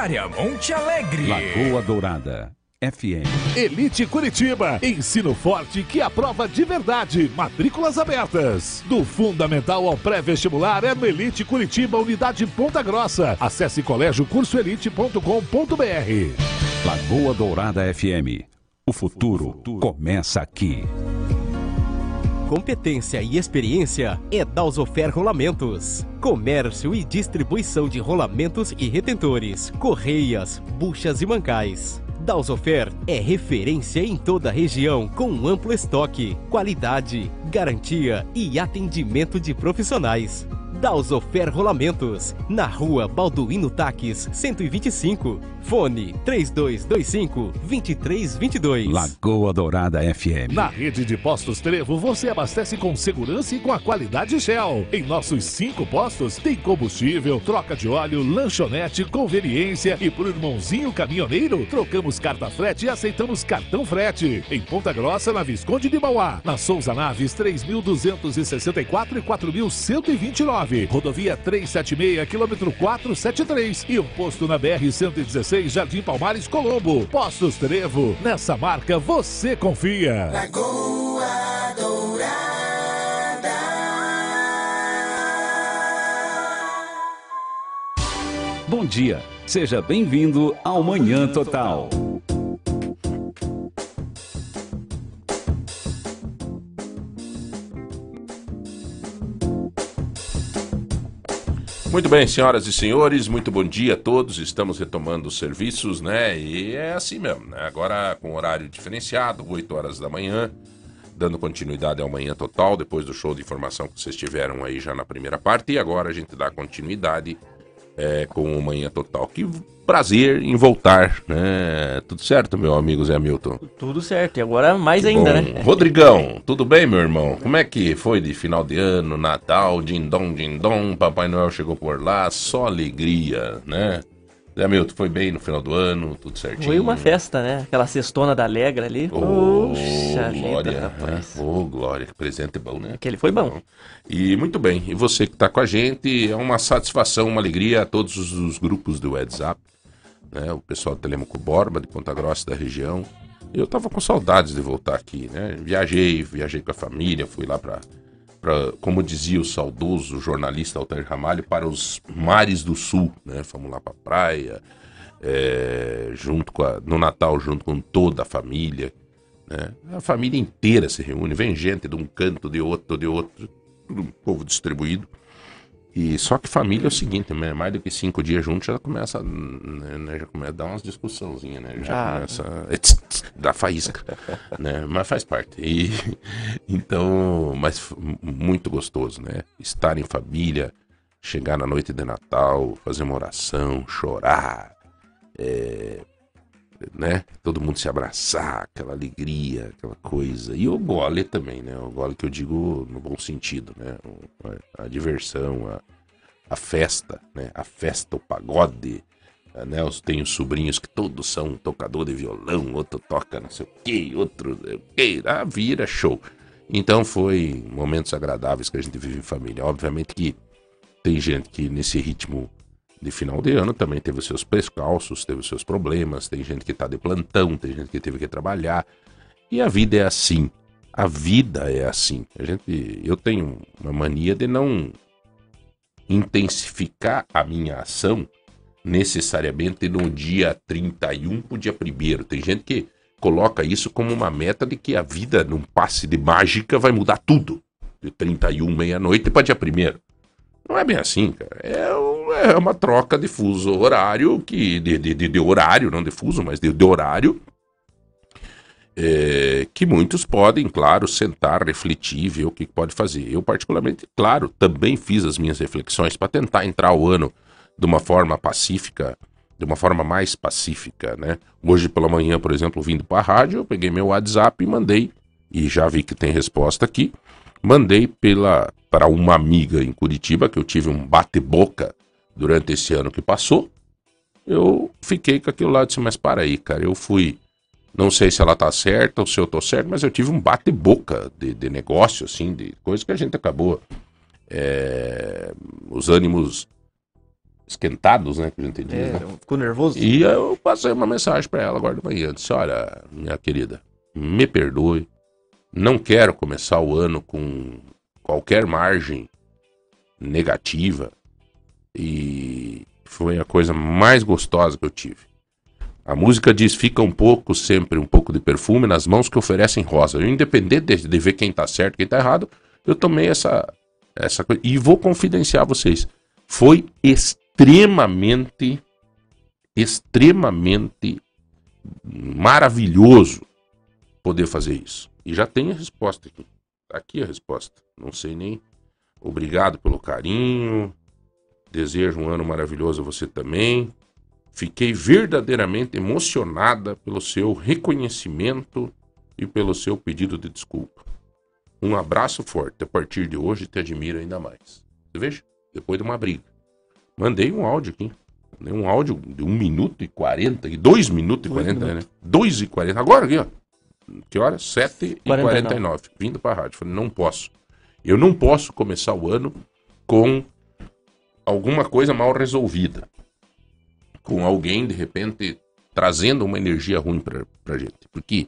Rodoviária Monte Alegre. Lagoa Dourada. FM. Elite Curitiba, ensino forte que aprova de verdade. Matrículas abertas. Do fundamental ao pré-vestibular é no Elite Curitiba, unidade Ponta Grossa. Acesse colégiocursoelite.com.br. Lagoa Dourada FM. O futuro começa aqui. Competência e experiência é Dalsofer Rolamentos. Comércio e distribuição de rolamentos e retentores, correias, buchas e mancais. Dalsofer é referência em toda a região com um amplo estoque, qualidade, garantia e atendimento de profissionais. Dalsofer Rolamentos, na rua Balduíno Taques, 125. Fone 3225-2322. Lagoa Dourada FM. Na rede de postos Trevo, você abastece com segurança e com a qualidade Shell. Em nossos cinco postos, tem combustível, troca de óleo, lanchonete, conveniência e por irmãozinho caminhoneiro, trocamos carta frete e aceitamos cartão frete. Em Ponta Grossa, na Visconde de Mauá. Na Souza Naves, 3.264 e 4.129. Rodovia 376, quilômetro 473. E um posto na BR-116, Jardim Palmares, Colombo. Postos Trevo. Nessa marca você confia. Lagoa Dourada. Bom dia. Seja bem-vindo ao Manhã Total. Muito bem, senhoras e senhores, muito bom dia a todos. Estamos retomando os serviços, né? E é assim mesmo, né? Agora com horário diferenciado, 8 horas da manhã, dando continuidade ao manhã total, depois do show de informação que vocês tiveram aí já na primeira parte. E agora a gente dá continuidade é, com o manhã total. Que prazer em voltar, né? Tudo certo, meu amigo Zé Milton? Tudo certo, e agora mais ainda, Bom, né? Rodrigão, tudo bem, meu irmão? Como é que foi de final de ano, Natal, dindom, dindom, Papai Noel chegou por lá, só alegria, né? Zé Milton, foi bem no final do ano, tudo certinho? Foi uma festa, né? Aquela cestona da Alegra ali. Ô, Puxa Glória, vida, né? rapaz. Ô, Glória, que presente bom, né? Aquele foi bom. E muito bem, e você que está com a gente, é uma satisfação, uma alegria a todos os, os grupos do WhatsApp, né? O pessoal do Telemaco Borba, de Ponta Grossa da região. Eu tava com saudades de voltar aqui, né? Viajei, viajei com a família, fui lá para para, como dizia o saudoso jornalista Altair Ramalho, para os mares do sul, né? Fomos lá para praia, é, junto com a, no Natal, junto com toda a família, né? A família inteira se reúne, vem gente de um canto, de outro, de outro, tudo um povo distribuído. E só que família é o seguinte, né? mais do que cinco dias juntos já começa, né, né, já começa a dar umas discussãozinhas, né? Já Ah. começa a tss, tss, dar faísca, né? Mas faz parte. E, então, mas muito gostoso, né? Estar em família, chegar na noite de Natal, fazer uma oração, chorar, é, né? Todo mundo se abraçar, aquela alegria, aquela coisa. E o gole também, né? O gole que eu digo no bom sentido, né? A, a diversão, a, a festa, né? A festa, o pagode. eh, Né? Tem os sobrinhos que todos são tocador de violão, outro toca não sei o quê, outro o quê. Ah, vira show. Então foi momentos agradáveis que a gente vive em família. Obviamente que tem gente que nesse ritmo de final de ano também teve os seus prescalços, teve os seus problemas, tem gente que tá de plantão, tem gente que teve que trabalhar. E a vida é assim. A vida é assim. A gente, eu tenho uma mania de não intensificar a minha ação necessariamente no dia 31 pro dia 1 Tem gente que coloca isso como uma meta de que a vida num passe de mágica vai mudar tudo. De 31 meia-noite para dia 1 não é bem assim, cara. É, um- é uma troca de fuso horário, que de, de, de- horário, não de fuso, mas de, de horário, é, que muitos podem, claro, sentar, refletir, ver o que pode fazer. Eu, particularmente, claro, também fiz as minhas reflexões para tentar entrar o ano de uma forma pacífica, de uma forma mais pacífica, né? Hoje pela manhã, por exemplo, vindo para a rádio, eu peguei meu WhatsApp e mandei, e já vi que tem resposta aqui, mandei pela para uma amiga em Curitiba que eu tive um bate-boca durante esse ano que passou. Eu fiquei com aquilo lá e disse, mas para aí, cara, eu fui não sei se ela tá certa ou se eu tô certo, mas eu tive um bate-boca de, de negócio, assim, de coisa que a gente acabou. é, os ânimos esquentados, né? Que a gente diz, É, né? ficou nervoso? E eu passei uma mensagem para ela agora de manhã. Disse: Olha, minha querida, me perdoe. Não quero começar o ano com qualquer margem negativa. E foi a coisa mais gostosa que eu tive. A música diz: fica um pouco, sempre um pouco de perfume nas mãos que oferecem rosa. Eu, independente de, de ver quem tá certo quem tá errado, eu tomei essa, essa coisa. E vou confidenciar vocês. Foi extremamente, extremamente maravilhoso poder fazer isso. E já tem a resposta aqui. Tá aqui a resposta. Não sei nem. Obrigado pelo carinho. Desejo um ano maravilhoso a você também. Fiquei verdadeiramente emocionada pelo seu reconhecimento e pelo seu pedido de desculpa. Um abraço forte. A partir de hoje te admiro ainda mais. Você veja? Depois de uma briga. Mandei um áudio aqui. Mandei um áudio de 1 minuto e 40, e 2 minutos e Dois 40, né? 2 e 40. Agora aqui, ó. Que hora? 7 e 49. 49. Vindo pra rádio. Falei, não posso. Eu não posso começar o ano com alguma coisa mal resolvida. Com alguém, de repente, trazendo uma energia ruim pra, pra gente. Porque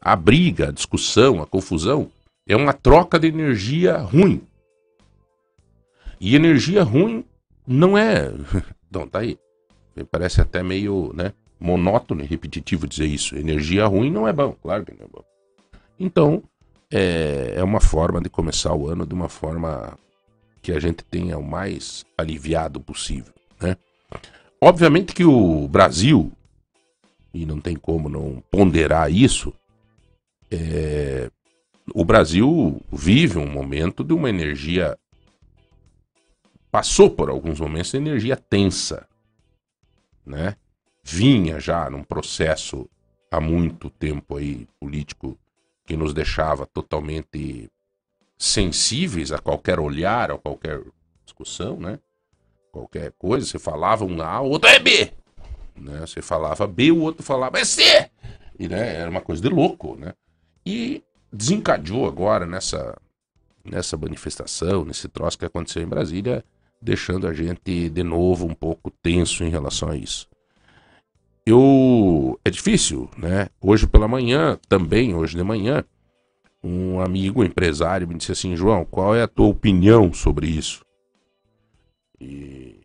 a briga, a discussão, a confusão é uma troca de energia ruim. E energia ruim não é. Não, tá aí. Parece até meio, né? Monótono e repetitivo dizer isso. Energia ruim não é bom, claro que não é bom. Então, é, é uma forma de começar o ano de uma forma que a gente tenha o mais aliviado possível, né? Obviamente que o Brasil, e não tem como não ponderar isso, é, o Brasil vive um momento de uma energia. Passou por alguns momentos de energia tensa, né? Vinha já num processo há muito tempo aí político que nos deixava totalmente sensíveis a qualquer olhar, a qualquer discussão, né? Qualquer coisa, você falava um A, o outro é B. Né? Você falava B, o outro falava é C. E né, era uma coisa de louco, né? E desencadeou agora nessa, nessa manifestação, nesse troço que aconteceu em Brasília, deixando a gente de novo um pouco tenso em relação a isso. Eu é difícil, né? Hoje pela manhã, também hoje de manhã, um amigo empresário me disse assim, João, qual é a tua opinião sobre isso? E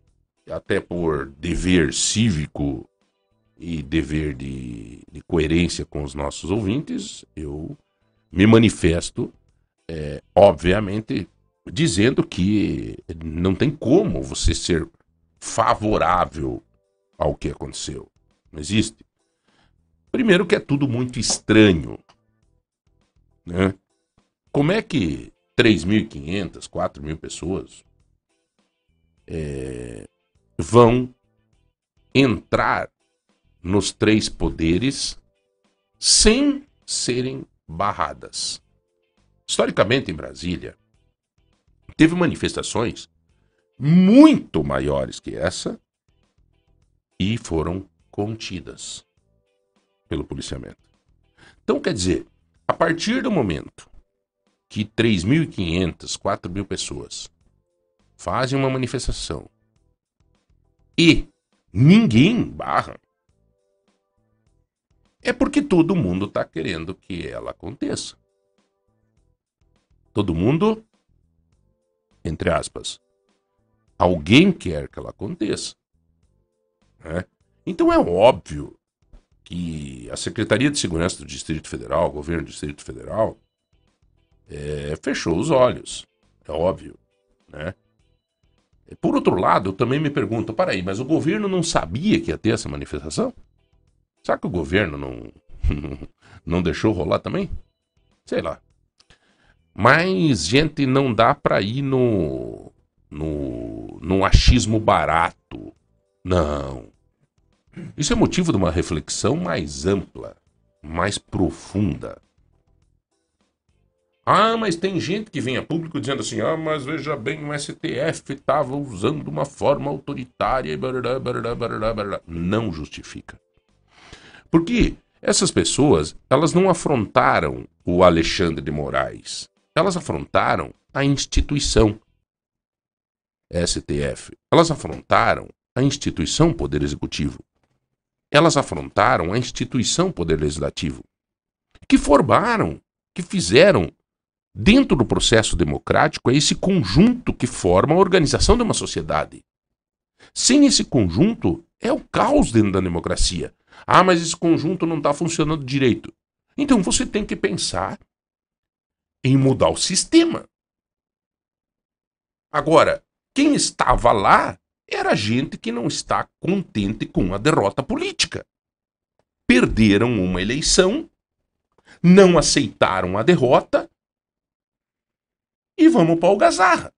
até por dever cívico e dever de, de coerência com os nossos ouvintes, eu me manifesto, é, obviamente, dizendo que não tem como você ser favorável ao que aconteceu. Não existe. Primeiro que é tudo muito estranho. Né? Como é que 3.500, 4.000 pessoas é, vão entrar nos três poderes sem serem barradas? Historicamente, em Brasília, teve manifestações muito maiores que essa e foram contidas pelo policiamento. Então, quer dizer, a partir do momento que 3.500, 4.000 pessoas fazem uma manifestação e ninguém barra, é porque todo mundo está querendo que ela aconteça. Todo mundo, entre aspas, alguém quer que ela aconteça. né? Então é óbvio que a Secretaria de Segurança do Distrito Federal, o governo do Distrito Federal, é, fechou os olhos. É óbvio. Né? Por outro lado, eu também me pergunto: para aí, mas o governo não sabia que ia ter essa manifestação? Será que o governo não, não deixou rolar também? Sei lá. Mas, gente, não dá para ir no, no, no achismo barato. Não. Isso é motivo de uma reflexão mais ampla, mais profunda. Ah, mas tem gente que vem a público dizendo assim: ah, mas veja bem, o STF estava usando uma forma autoritária e barará, barará, barará. Não justifica. Porque essas pessoas, elas não afrontaram o Alexandre de Moraes. Elas afrontaram a instituição STF. Elas afrontaram a instituição Poder Executivo. Elas afrontaram a instituição Poder Legislativo, que formaram, que fizeram, dentro do processo democrático, é esse conjunto que forma a organização de uma sociedade. Sem esse conjunto, é o caos dentro da democracia. Ah, mas esse conjunto não está funcionando direito. Então você tem que pensar em mudar o sistema. Agora, quem estava lá era gente que não está contente com a derrota política. Perderam uma eleição, não aceitaram a derrota e vamos para o gazarra.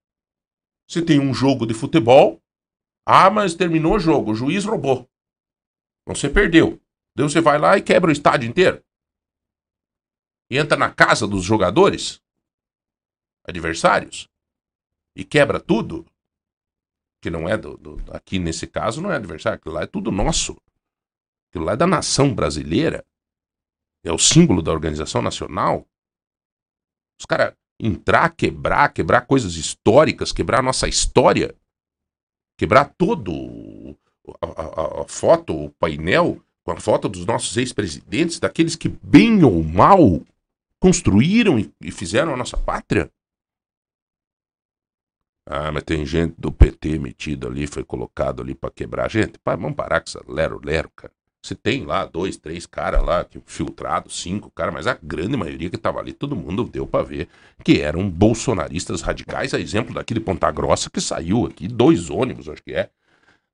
Você tem um jogo de futebol, ah, mas terminou o jogo, o juiz roubou. Você perdeu. Daí você vai lá e quebra o estádio inteiro. E entra na casa dos jogadores, adversários, e quebra tudo. Que não é do, do aqui nesse caso não é adversário, aquilo lá é tudo nosso. Aquilo lá é da nação brasileira. É o símbolo da organização nacional. Os caras entrar, quebrar, quebrar coisas históricas, quebrar a nossa história, quebrar todo a, a, a foto, o painel com a foto dos nossos ex-presidentes, daqueles que, bem ou mal, construíram e, e fizeram a nossa pátria. Ah, mas tem gente do PT metido ali, foi colocado ali para quebrar. Gente, pá, vamos parar com essa lero-lero, cara. Você tem lá dois, três caras lá, filtrados, cinco caras, mas a grande maioria que tava ali, todo mundo deu para ver que eram bolsonaristas radicais, a exemplo daqui de Ponta Grossa, que saiu aqui, dois ônibus, acho que é,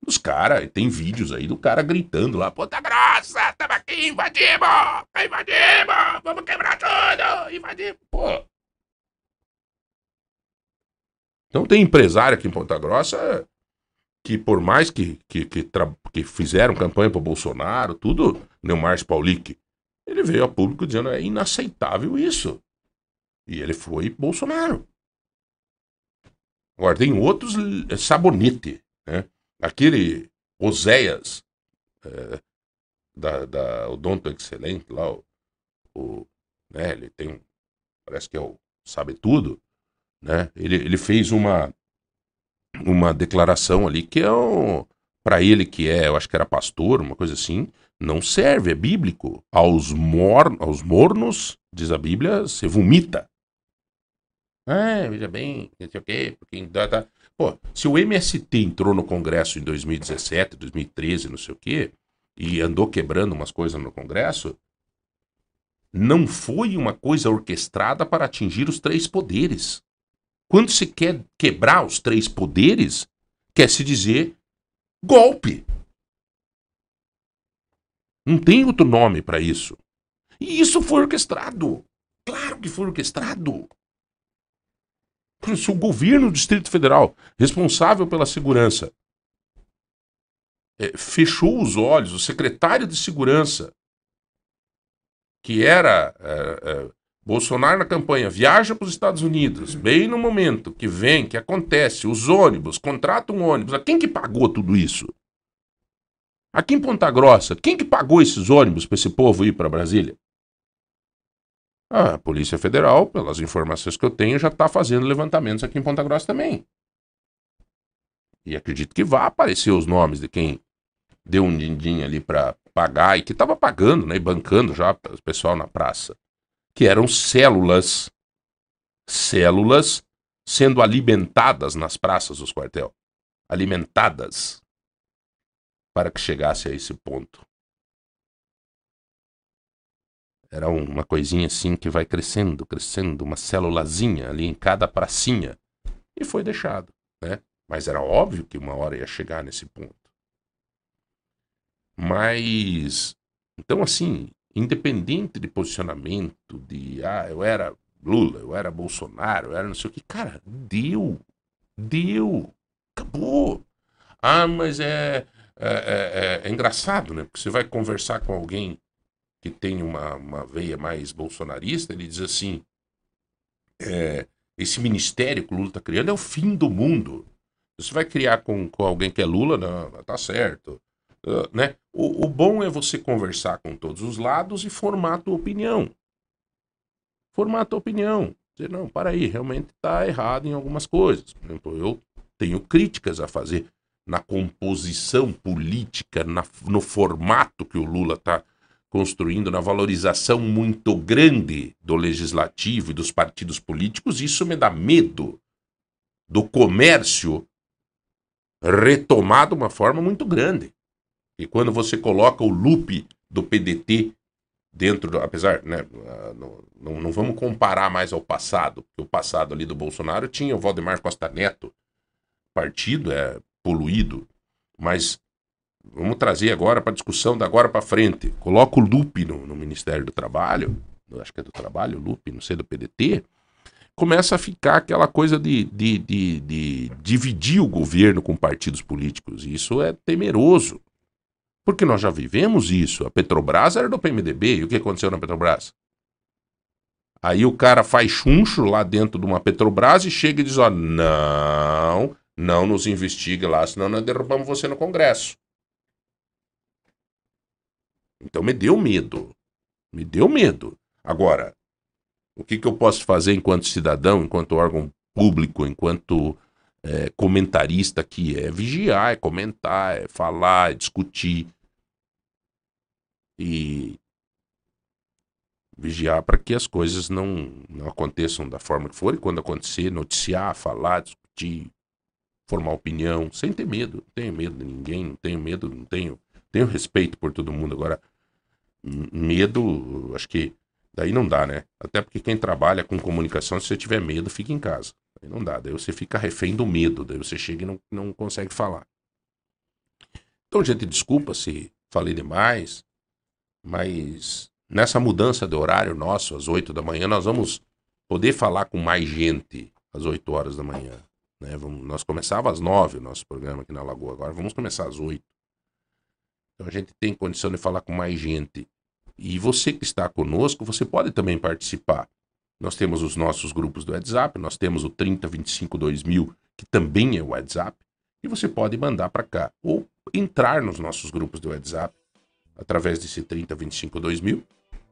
dos caras, tem vídeos aí do cara gritando lá, Ponta Grossa, tamo aqui, invadimos, invadimos, vamos quebrar tudo, invadimos, pô. Então tem empresário aqui em Ponta Grossa que por mais que, que, que, que fizeram campanha para Bolsonaro, tudo, Neumar Paulic, ele veio a público dizendo é inaceitável isso. E ele foi Bolsonaro. Agora, tem outros é, sabonete, né? Aquele Oséias, é, da, da Odonto Excelente, lá, o, o, né, ele tem parece que é o sabe tudo, né? Ele, ele fez uma uma declaração ali que é um, para ele que é, eu acho que era pastor, uma coisa assim, não serve, é bíblico. Aos, mor, aos mornos, diz a Bíblia, se vomita. Ah, veja bem, não sei o quê, porque... Tá, Pô, se o MST entrou no Congresso em 2017, 2013, não sei o quê, e andou quebrando umas coisas no Congresso, não foi uma coisa orquestrada para atingir os três poderes. Quando se quer quebrar os três poderes, quer se dizer golpe. Não tem outro nome para isso. E isso foi orquestrado. Claro que foi orquestrado. Se o governo do Distrito Federal, responsável pela segurança, é, fechou os olhos, o secretário de segurança, que era é, é, Bolsonaro na campanha viaja para os Estados Unidos, bem no momento que vem, que acontece, os ônibus, contrata um ônibus. A quem que pagou tudo isso? Aqui em Ponta Grossa, quem que pagou esses ônibus para esse povo ir para Brasília? A Polícia Federal, pelas informações que eu tenho, já está fazendo levantamentos aqui em Ponta Grossa também. E acredito que vá aparecer os nomes de quem deu um din-din ali para pagar e que estava pagando, né, e bancando já o pessoal na praça que eram células, células sendo alimentadas nas praças dos quartel, alimentadas para que chegasse a esse ponto. Era uma coisinha assim que vai crescendo, crescendo, uma célulazinha ali em cada pracinha. E foi deixado, né? Mas era óbvio que uma hora ia chegar nesse ponto. Mas, então assim, independente de posicionamento, de ah, eu era Lula, eu era Bolsonaro, eu era não sei o que, cara, deu, deu, acabou. Ah, mas é, é, é, é engraçado, né? Porque você vai conversar com alguém que tem uma, uma veia mais bolsonarista, ele diz assim: é, esse ministério que o Lula está criando é o fim do mundo. Você vai criar com, com alguém que é Lula, não, tá certo. Uh, né? O, o, bom é você conversar com todos os lados e formar a tua opinião. Formar a tua opinião. Dizer, não, para aí, realmente está errado em algumas coisas. Por exemplo, eu tenho críticas a fazer. na composição política, na- no formato que o Lula está construindo, na valorização muito grande do legislativo e dos partidos políticos, isso me dá medo do comércio retomar de uma forma muito grande. E quando você coloca o loop do PDT dentro, do, apesar, né, não, não, não vamos comparar mais ao passado, porque o passado ali do Bolsonaro tinha o Valdemar Costa Neto, partido é poluído, mas vamos trazer agora para discussão da agora para frente. Coloca o loop no, no Ministério do Trabalho, acho que é do Trabalho, loop, não sei, do PDT, começa a ficar aquela coisa de, de, de, de dividir o governo com partidos políticos. E isso é temeroso. Porque nós já vivemos isso. A Petrobras era do PMDB. E o que aconteceu na Petrobras? Aí o cara faz chuncho lá dentro de uma Petrobras e chega e diz: Ó, não, não nos investigue lá, senão nós derrubamos você no Congresso. Então me deu medo. Me deu medo. Agora, o que, que eu posso fazer enquanto cidadão, enquanto órgão público, enquanto é, comentarista aqui? É vigiar, é comentar, é falar, é discutir. E vigiar para que as coisas não, não aconteçam da forma que for. E quando acontecer, noticiar, falar, discutir, formar opinião, sem ter medo. Não tenho medo de ninguém, não tenho medo, não tenho. Tenho respeito por todo mundo. Agora, medo, acho que daí não dá, né? Até porque quem trabalha com comunicação, se você tiver medo, fica em casa. Não dá. Daí você fica refém do medo. Daí você chega e não, não consegue falar. Então, gente, desculpa se falei demais, mas nessa mudança de horário nosso, às 8 da manhã, nós vamos poder falar com mais gente às 8 horas da manhã. Né? Vamos, nós começava às 9 o nosso programa aqui na Lagoa, agora vamos começar às 8. Então a gente tem condição de falar com mais gente. E você que está conosco, você pode também participar. Nós temos os nossos grupos do WhatsApp, nós temos o 3025 2000, que também é o WhatsApp, e você pode mandar para cá. Ou entrar nos nossos grupos do WhatsApp, através desse 3025 2000,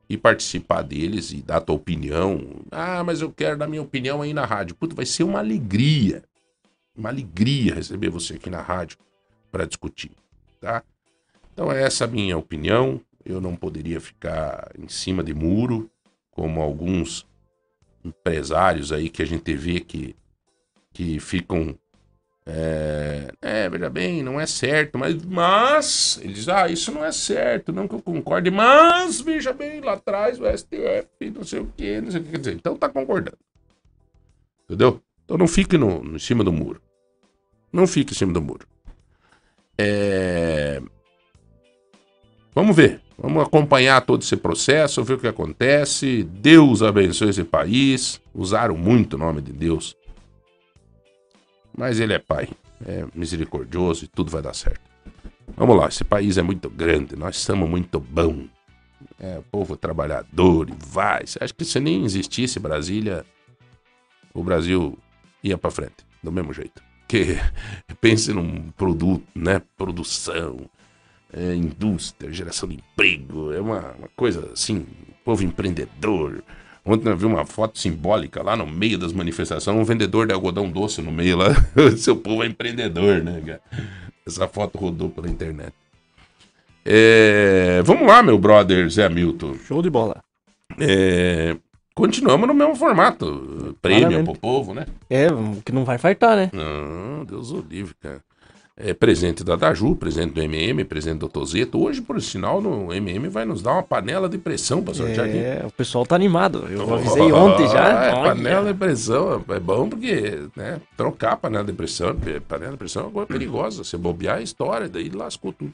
e participar deles e dar a tua opinião. Ah, mas eu quero dar minha opinião aí na rádio. Puta, vai ser uma alegria. Uma alegria receber você aqui na rádio para discutir, tá? Então é essa a minha opinião. Eu não poderia ficar em cima de muro, como alguns empresários aí que a gente vê que, que ficam. É, é, veja bem, não é certo, mas, mas ele diz, ah, isso não é certo, não que eu concorde, mas veja bem, lá atrás o STF, não sei o que, não sei o que, quer dizer, então tá concordando. Entendeu? Então não fique no, no- em cima do muro. Não fique em cima do muro. É... Vamos ver. Vamos acompanhar todo esse processo, ver o que acontece. Deus abençoe esse país. Usaram muito o nome de Deus. Mas ele é pai. É misericordioso e tudo vai dar certo. Vamos lá, esse país é muito grande, nós somos muito bom. É, povo trabalhador e vai. Acha que se nem existisse Brasília, o Brasil ia pra frente, do mesmo jeito. Porque pense num produto, né? Produção, é, indústria, geração de emprego, é uma, uma coisa assim, povo empreendedor. Ontem eu vi uma foto simbólica lá no meio das manifestações, um vendedor de algodão doce no meio lá. Seu povo é empreendedor, né, cara? Essa foto rodou pela internet. É, vamos lá, meu brother Zé Milton. Show de bola. É, continuamos no mesmo formato. Prêmio Claramente. pro povo, né? É, que não vai fartar, né? Não, Deus o livre, cara. É presente da Daju, presente do MM, presente do Tozeto. Hoje, por sinal, no MM vai nos dar uma panela de pressão pra sortear aqui. É, o pessoal tá animado. Eu avisei ontem já. É, panela de pressão é bom porque, né? Trocar a panela de pressão, panela de pressão é uma coisa perigosa. Você bobear a história, daí lascou tudo.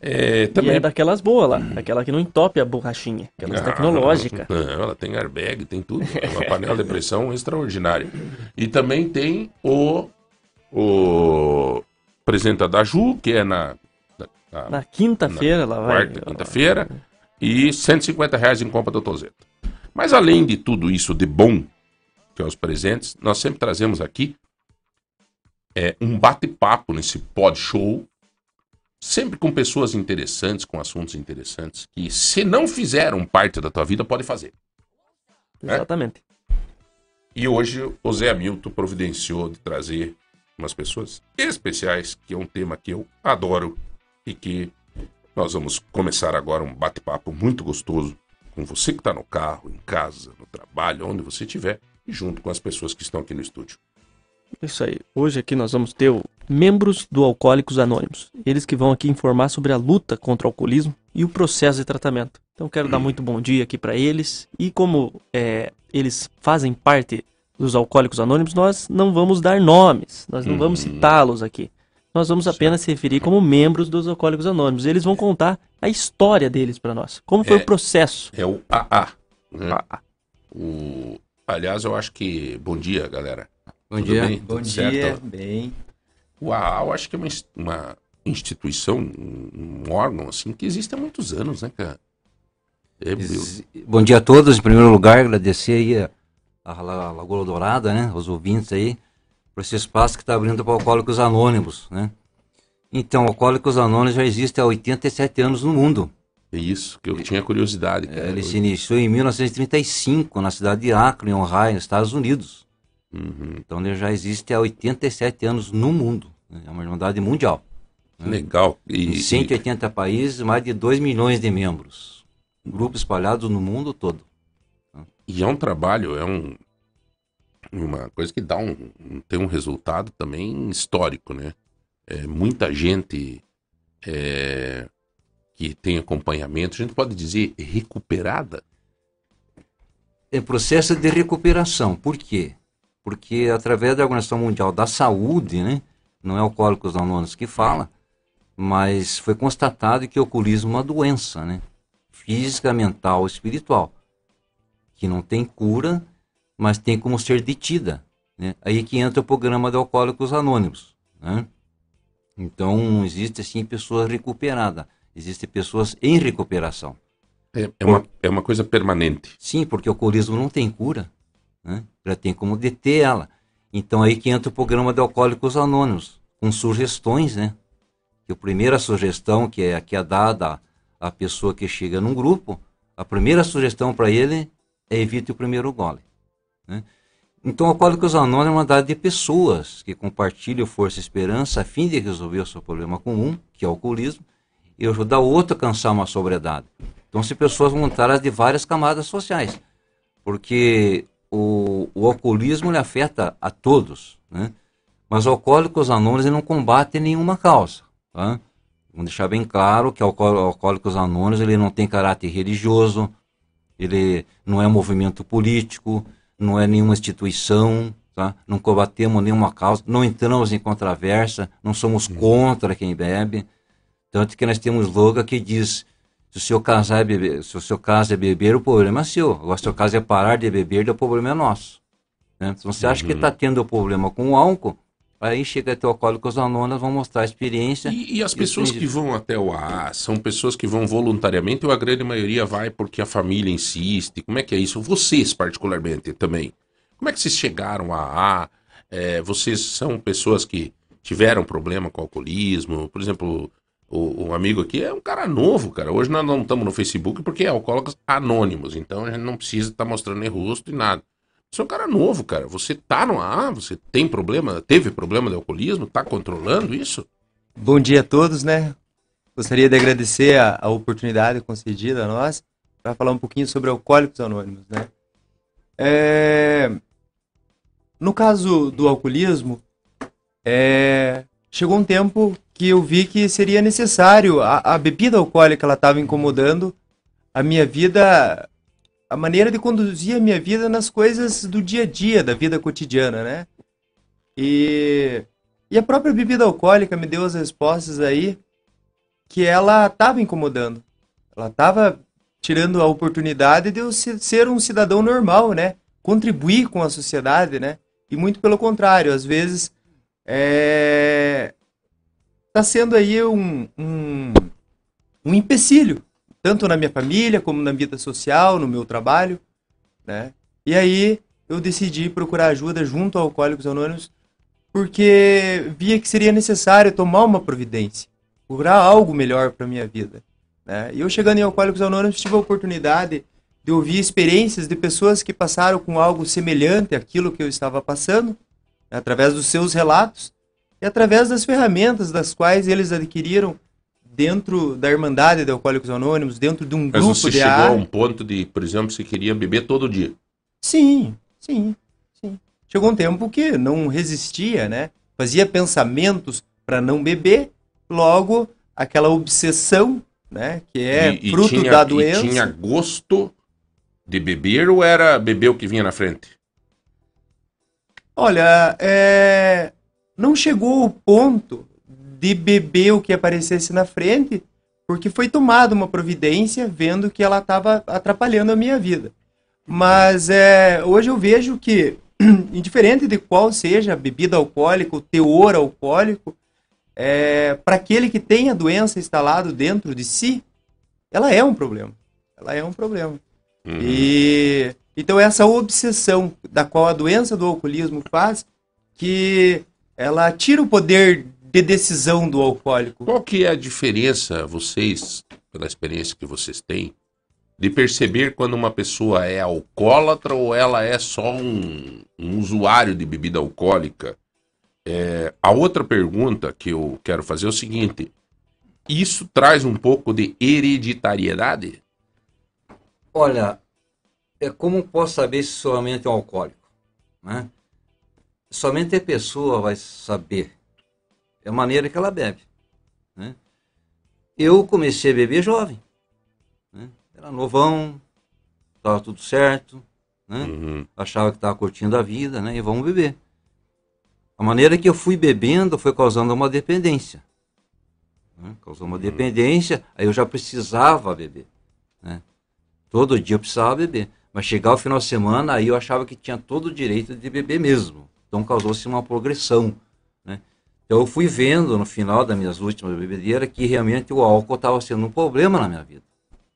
É, E também. é daquelas boas lá, aquela que não entope a borrachinha, aquelas tecnológicas. Não, ela tem airbag, tem tudo. É uma panela de pressão extraordinária. E também tem o, o presente da Ju, que é na, na- na quinta-feira ela vai. quarta, quinta-feira, e 150 reais em compra do Tozeto. Mas além de tudo isso de bom, que é os presentes, nós sempre trazemos aqui é, um bate-papo nesse pod show, sempre com pessoas interessantes, com assuntos interessantes, que se não fizeram parte da tua vida, pode fazer. Exatamente. E hoje o Zé Hamilton providenciou de trazer umas pessoas especiais, que é um tema que eu adoro e que nós vamos começar agora um bate-papo muito gostoso com você que está no carro, em casa, no trabalho, onde você estiver, e junto com as pessoas que estão aqui no estúdio. Isso aí. Hoje aqui nós vamos ter o membros do Alcoólicos Anônimos. Eles que vão aqui informar sobre a luta contra o alcoolismo e o processo de tratamento. Então quero dar muito bom dia aqui para eles. E como é, eles fazem parte dos Alcoólicos Anônimos, nós não vamos dar nomes, nós não vamos Uhum. citá-los aqui. Nós vamos apenas se referir como membros dos Alcoólicos Anônimos. Eles vão contar a história deles para nós. Como foi É. o processo? É o AA. Né? Ah, O... Aliás, eu acho que. Bom dia, galera. Bom Tudo dia. bem? Bom Tudo dia, certo? bem. O AA, eu acho que é uma, uma instituição, um órgão, assim, que existe há muitos anos, né, cara? É, Bom dia a todos. Em primeiro lugar, agradecer aí a, a La- Lagoa Dourada, né? Os ouvintes aí, por esse espaço que está abrindo para Alcoólicos Anônimos, né? Então, Alcoólicos Anônimos já existe há 87 anos no mundo. é isso que eu tinha curiosidade, cara. É, Ele se iniciou em 1935, na cidade de Akron, em Ohio, nos Estados Unidos. Uhum. Então, ele já existe há 87 anos no mundo. né? É uma irmandade mundial. Legal. Em E, 180 países, mais de 2 milhões de membros. Grupos espalhados no mundo todo. E é um trabalho, é um uma coisa que dá um, tem um resultado também histórico, né? É, muita gente é, que tem acompanhamento, a gente pode dizer recuperada. é processo de recuperação. Por quê? Porque através da Organização Mundial da Saúde, né, não é Alcoólicos Anônimos que fala, mas foi constatado que o alcoolismo é uma doença, né, física, mental, espiritual, que não tem cura, mas tem como ser detida. Né? Aí que entra o programa de Alcoólicos Anônimos. Né? Então, existe assim pessoas recuperadas, existem pessoas em recuperação. É, é uma, é uma coisa permanente. Sim, porque o alcoolismo não tem cura, né? Já tem como deter ela. Então aí que entra o programa de Alcoólicos Anônimos, com sugestões, né? Que a primeira sugestão que é, que é dada à pessoa que chega num grupo, a primeira sugestão para ele é evite o primeiro gole. Né? Então, Alcoólicos Anônimos é uma dada de pessoas que compartilham força e esperança a fim de resolver o seu problema comum, que é o alcoolismo, e ajudar o outro a alcançar uma sobriedade. Então, são pessoas voluntárias de várias camadas sociais, porque o, o alcoolismo ele afeta a todos, né? mas o Alcoólicos Anônimos não combate nenhuma causa. Tá? Vamos deixar bem claro que o Alcoó- Alcoólicos Anônimos ele não tem caráter religioso, ele não é um movimento político, não é nenhuma instituição, tá? não combatemos nenhuma causa, não entramos em controvérsia, não somos contra quem bebe. Tanto que nós temos slogan que diz: se o seu caso é beber, se o seu caso é beber, o problema é seu. Agora, se o seu caso é parar de beber, o problema é nosso. Né? Se você acha que está tendo problema com o álcool, aí chega até o Alcoólicos Anônimos, vão mostrar a experiência. E, e as pessoas que vão até o AA são pessoas que vão voluntariamente ou a grande maioria vai porque a família insiste? Como é que é isso? Vocês, particularmente, também. Como é que vocês chegaram a AA? É, vocês são pessoas que tiveram problema com alcoolismo? Por exemplo, o, o amigo aqui é um cara novo, cara. Hoje nós não estamos no Facebook porque é alcoólicos anônimos. Então a gente não precisa estar mostrando nem rosto e nada. Você é um cara novo, cara. Você tá no AA? Você tem problema? Teve problema de alcoolismo? Tá controlando isso? Bom dia a todos, né? Gostaria de agradecer a, a oportunidade concedida a nós para falar um pouquinho sobre Alcoólicos Anônimos, né? É, No caso do alcoolismo, é, chegou um tempo que eu vi que seria necessário, a, a bebida alcoólica ela estava incomodando a minha vida, a maneira de conduzir a minha vida nas coisas do dia a dia, da vida cotidiana, né? E, e a própria bebida alcoólica me deu as respostas aí que ela estava incomodando. Ela estava tirando a oportunidade de eu se- ser um cidadão normal, né? Contribuir com a sociedade, né? E muito pelo contrário, às vezes é... tá sendo aí um, um, um empecilho, tanto na minha família como na vida social, no meu trabalho, né? E aí eu decidi procurar ajuda junto a Alcoólicos Anônimos porque via que seria necessário tomar uma providência, procurar algo melhor para minha vida. Né? E eu chegando em Alcoólicos Anônimos tive a oportunidade de ouvir experiências de pessoas que passaram com algo semelhante àquilo que eu estava passando, através dos seus relatos, E através das ferramentas das quais eles adquiriram dentro da Irmandade de Alcoólicos Anônimos, dentro de um Mas grupo você de chegou a um ponto de, por exemplo, você queria beber todo dia. Sim, sim, sim. Chegou um tempo que não resistia, né? Fazia pensamentos para não beber, logo aquela obsessão, né? Que é E- e fruto tinha- da e doença. tinha gosto de beber ou era beber o que vinha na frente? Olha, é, não chegou ao ponto de beber o que aparecesse na frente, porque foi tomada uma providência vendo que ela estava atrapalhando a minha vida. Mas é, hoje eu vejo que, indiferente de qual seja a bebida alcoólica, o teor alcoólico, é, para aquele que tem a doença instalado dentro de si, ela é um problema. Ela é um problema. Uhum. E então essa obsessão da qual a doença do alcoolismo faz que ela tira o poder de decisão do alcoólico. Qual que é a diferença, vocês, pela experiência que vocês têm, de perceber quando uma pessoa é alcoólatra ou ela é só um, um usuário de bebida alcoólica? É, a outra pergunta que eu quero fazer é o seguinte: isso traz um pouco de hereditariedade? Olha, é como posso saber se somente é um alcoólico? Né? Somente a pessoa vai saber. É a maneira que ela bebe. né? Eu comecei a beber jovem. né? Era novão, estava tudo certo. né? Uhum. achava que estava curtindo a vida, né? E vamos beber. A maneira que eu fui bebendo foi causando uma dependência. né? Causou uma dependência, aí eu já precisava beber. Né? Todo dia eu precisava beber. Mas chegar o final de semana, aí eu achava que tinha todo o direito de beber mesmo. Então causou-se uma progressão. Então eu fui vendo no final das minhas últimas bebedeiras que realmente o álcool estava sendo um problema na minha vida.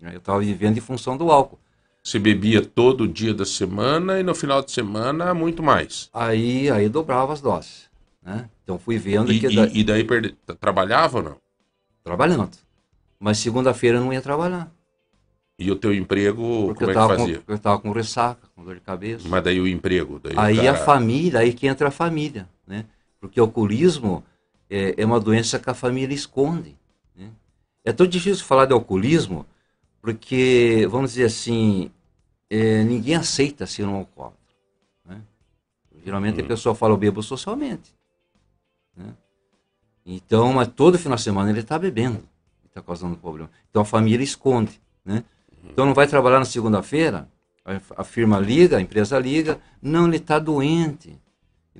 Eu estava vivendo em função do álcool. Você bebia todo dia da semana e no final de semana muito mais. Aí, aí dobrava as doses. Né? Então fui vendo E, que e- da- e daí perde- trabalhava ou não? trabalhando. Mas segunda-feira eu não ia trabalhar. E o teu emprego, Porque como é que fazia? com, eu tava com ressaca, com dor de cabeça. Mas daí o emprego. Daí o aí a cara- família, aí que entra a família, né? Porque o alcoolismo é, é uma doença que a família esconde. né? É tão difícil falar de alcoolismo porque, vamos dizer assim, é, ninguém aceita ser um alcoólatra. né? Geralmente a pessoa fala, eu bebo socialmente. né? Então, mas todo final de semana ele está bebendo. Está causando problema. Então a família esconde. Né? Então não vai trabalhar na segunda-feira, a firma liga, a empresa liga, não, ele está doente.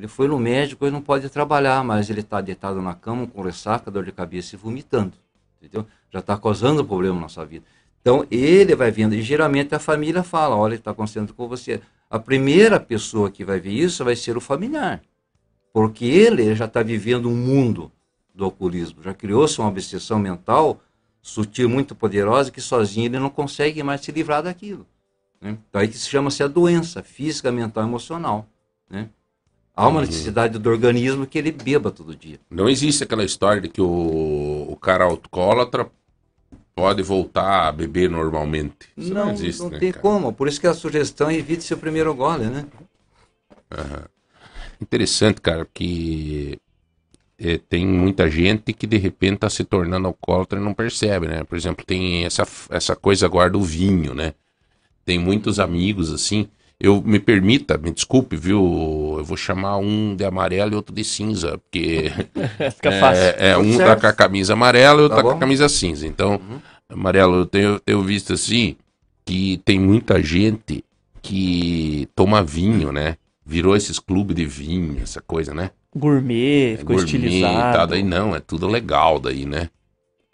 Ele foi no médico e não pode trabalhar, mas ele está deitado na cama com ressaca, dor de cabeça e vomitando. Entendeu? Já está causando problema na nossa vida. Então ele vai vendo, e geralmente a família fala: olha, está acontecendo com você. A primeira pessoa que vai ver isso vai ser o familiar, porque ele já está vivendo um mundo do alcoolismo, já criou-se uma obsessão mental sutil, muito poderosa, que sozinho ele não consegue mais se livrar daquilo. Né? Então aí que se chama-se a doença física, mental emocional. Né? Há uma necessidade do organismo que ele beba todo dia. Não existe aquela história de que o, o cara alcoólatra pode voltar a beber normalmente. Isso não, não existe, não né, tem cara? como. Por isso que a sugestão é evite seu primeiro gole, né? Interessante, cara, que eh, tem muita gente que de repente está se tornando alcoólatra e não percebe, né? Por exemplo, tem essa, essa coisa agora do vinho, né? Tem muitos amigos assim. Eu me permita, me desculpe, viu? Eu vou chamar um de amarelo e outro de cinza, porque Fica fácil. É, é, um certo. tá com a camisa amarela e outro Tá tá com a camisa cinza. Então, amarelo, eu tenho, tenho visto assim que tem muita gente que toma vinho, né? Virou esses clubes de vinho, essa coisa, né? Gourmet, É ficou gourmet e estilizado. tal, daí não, é tudo legal daí, né?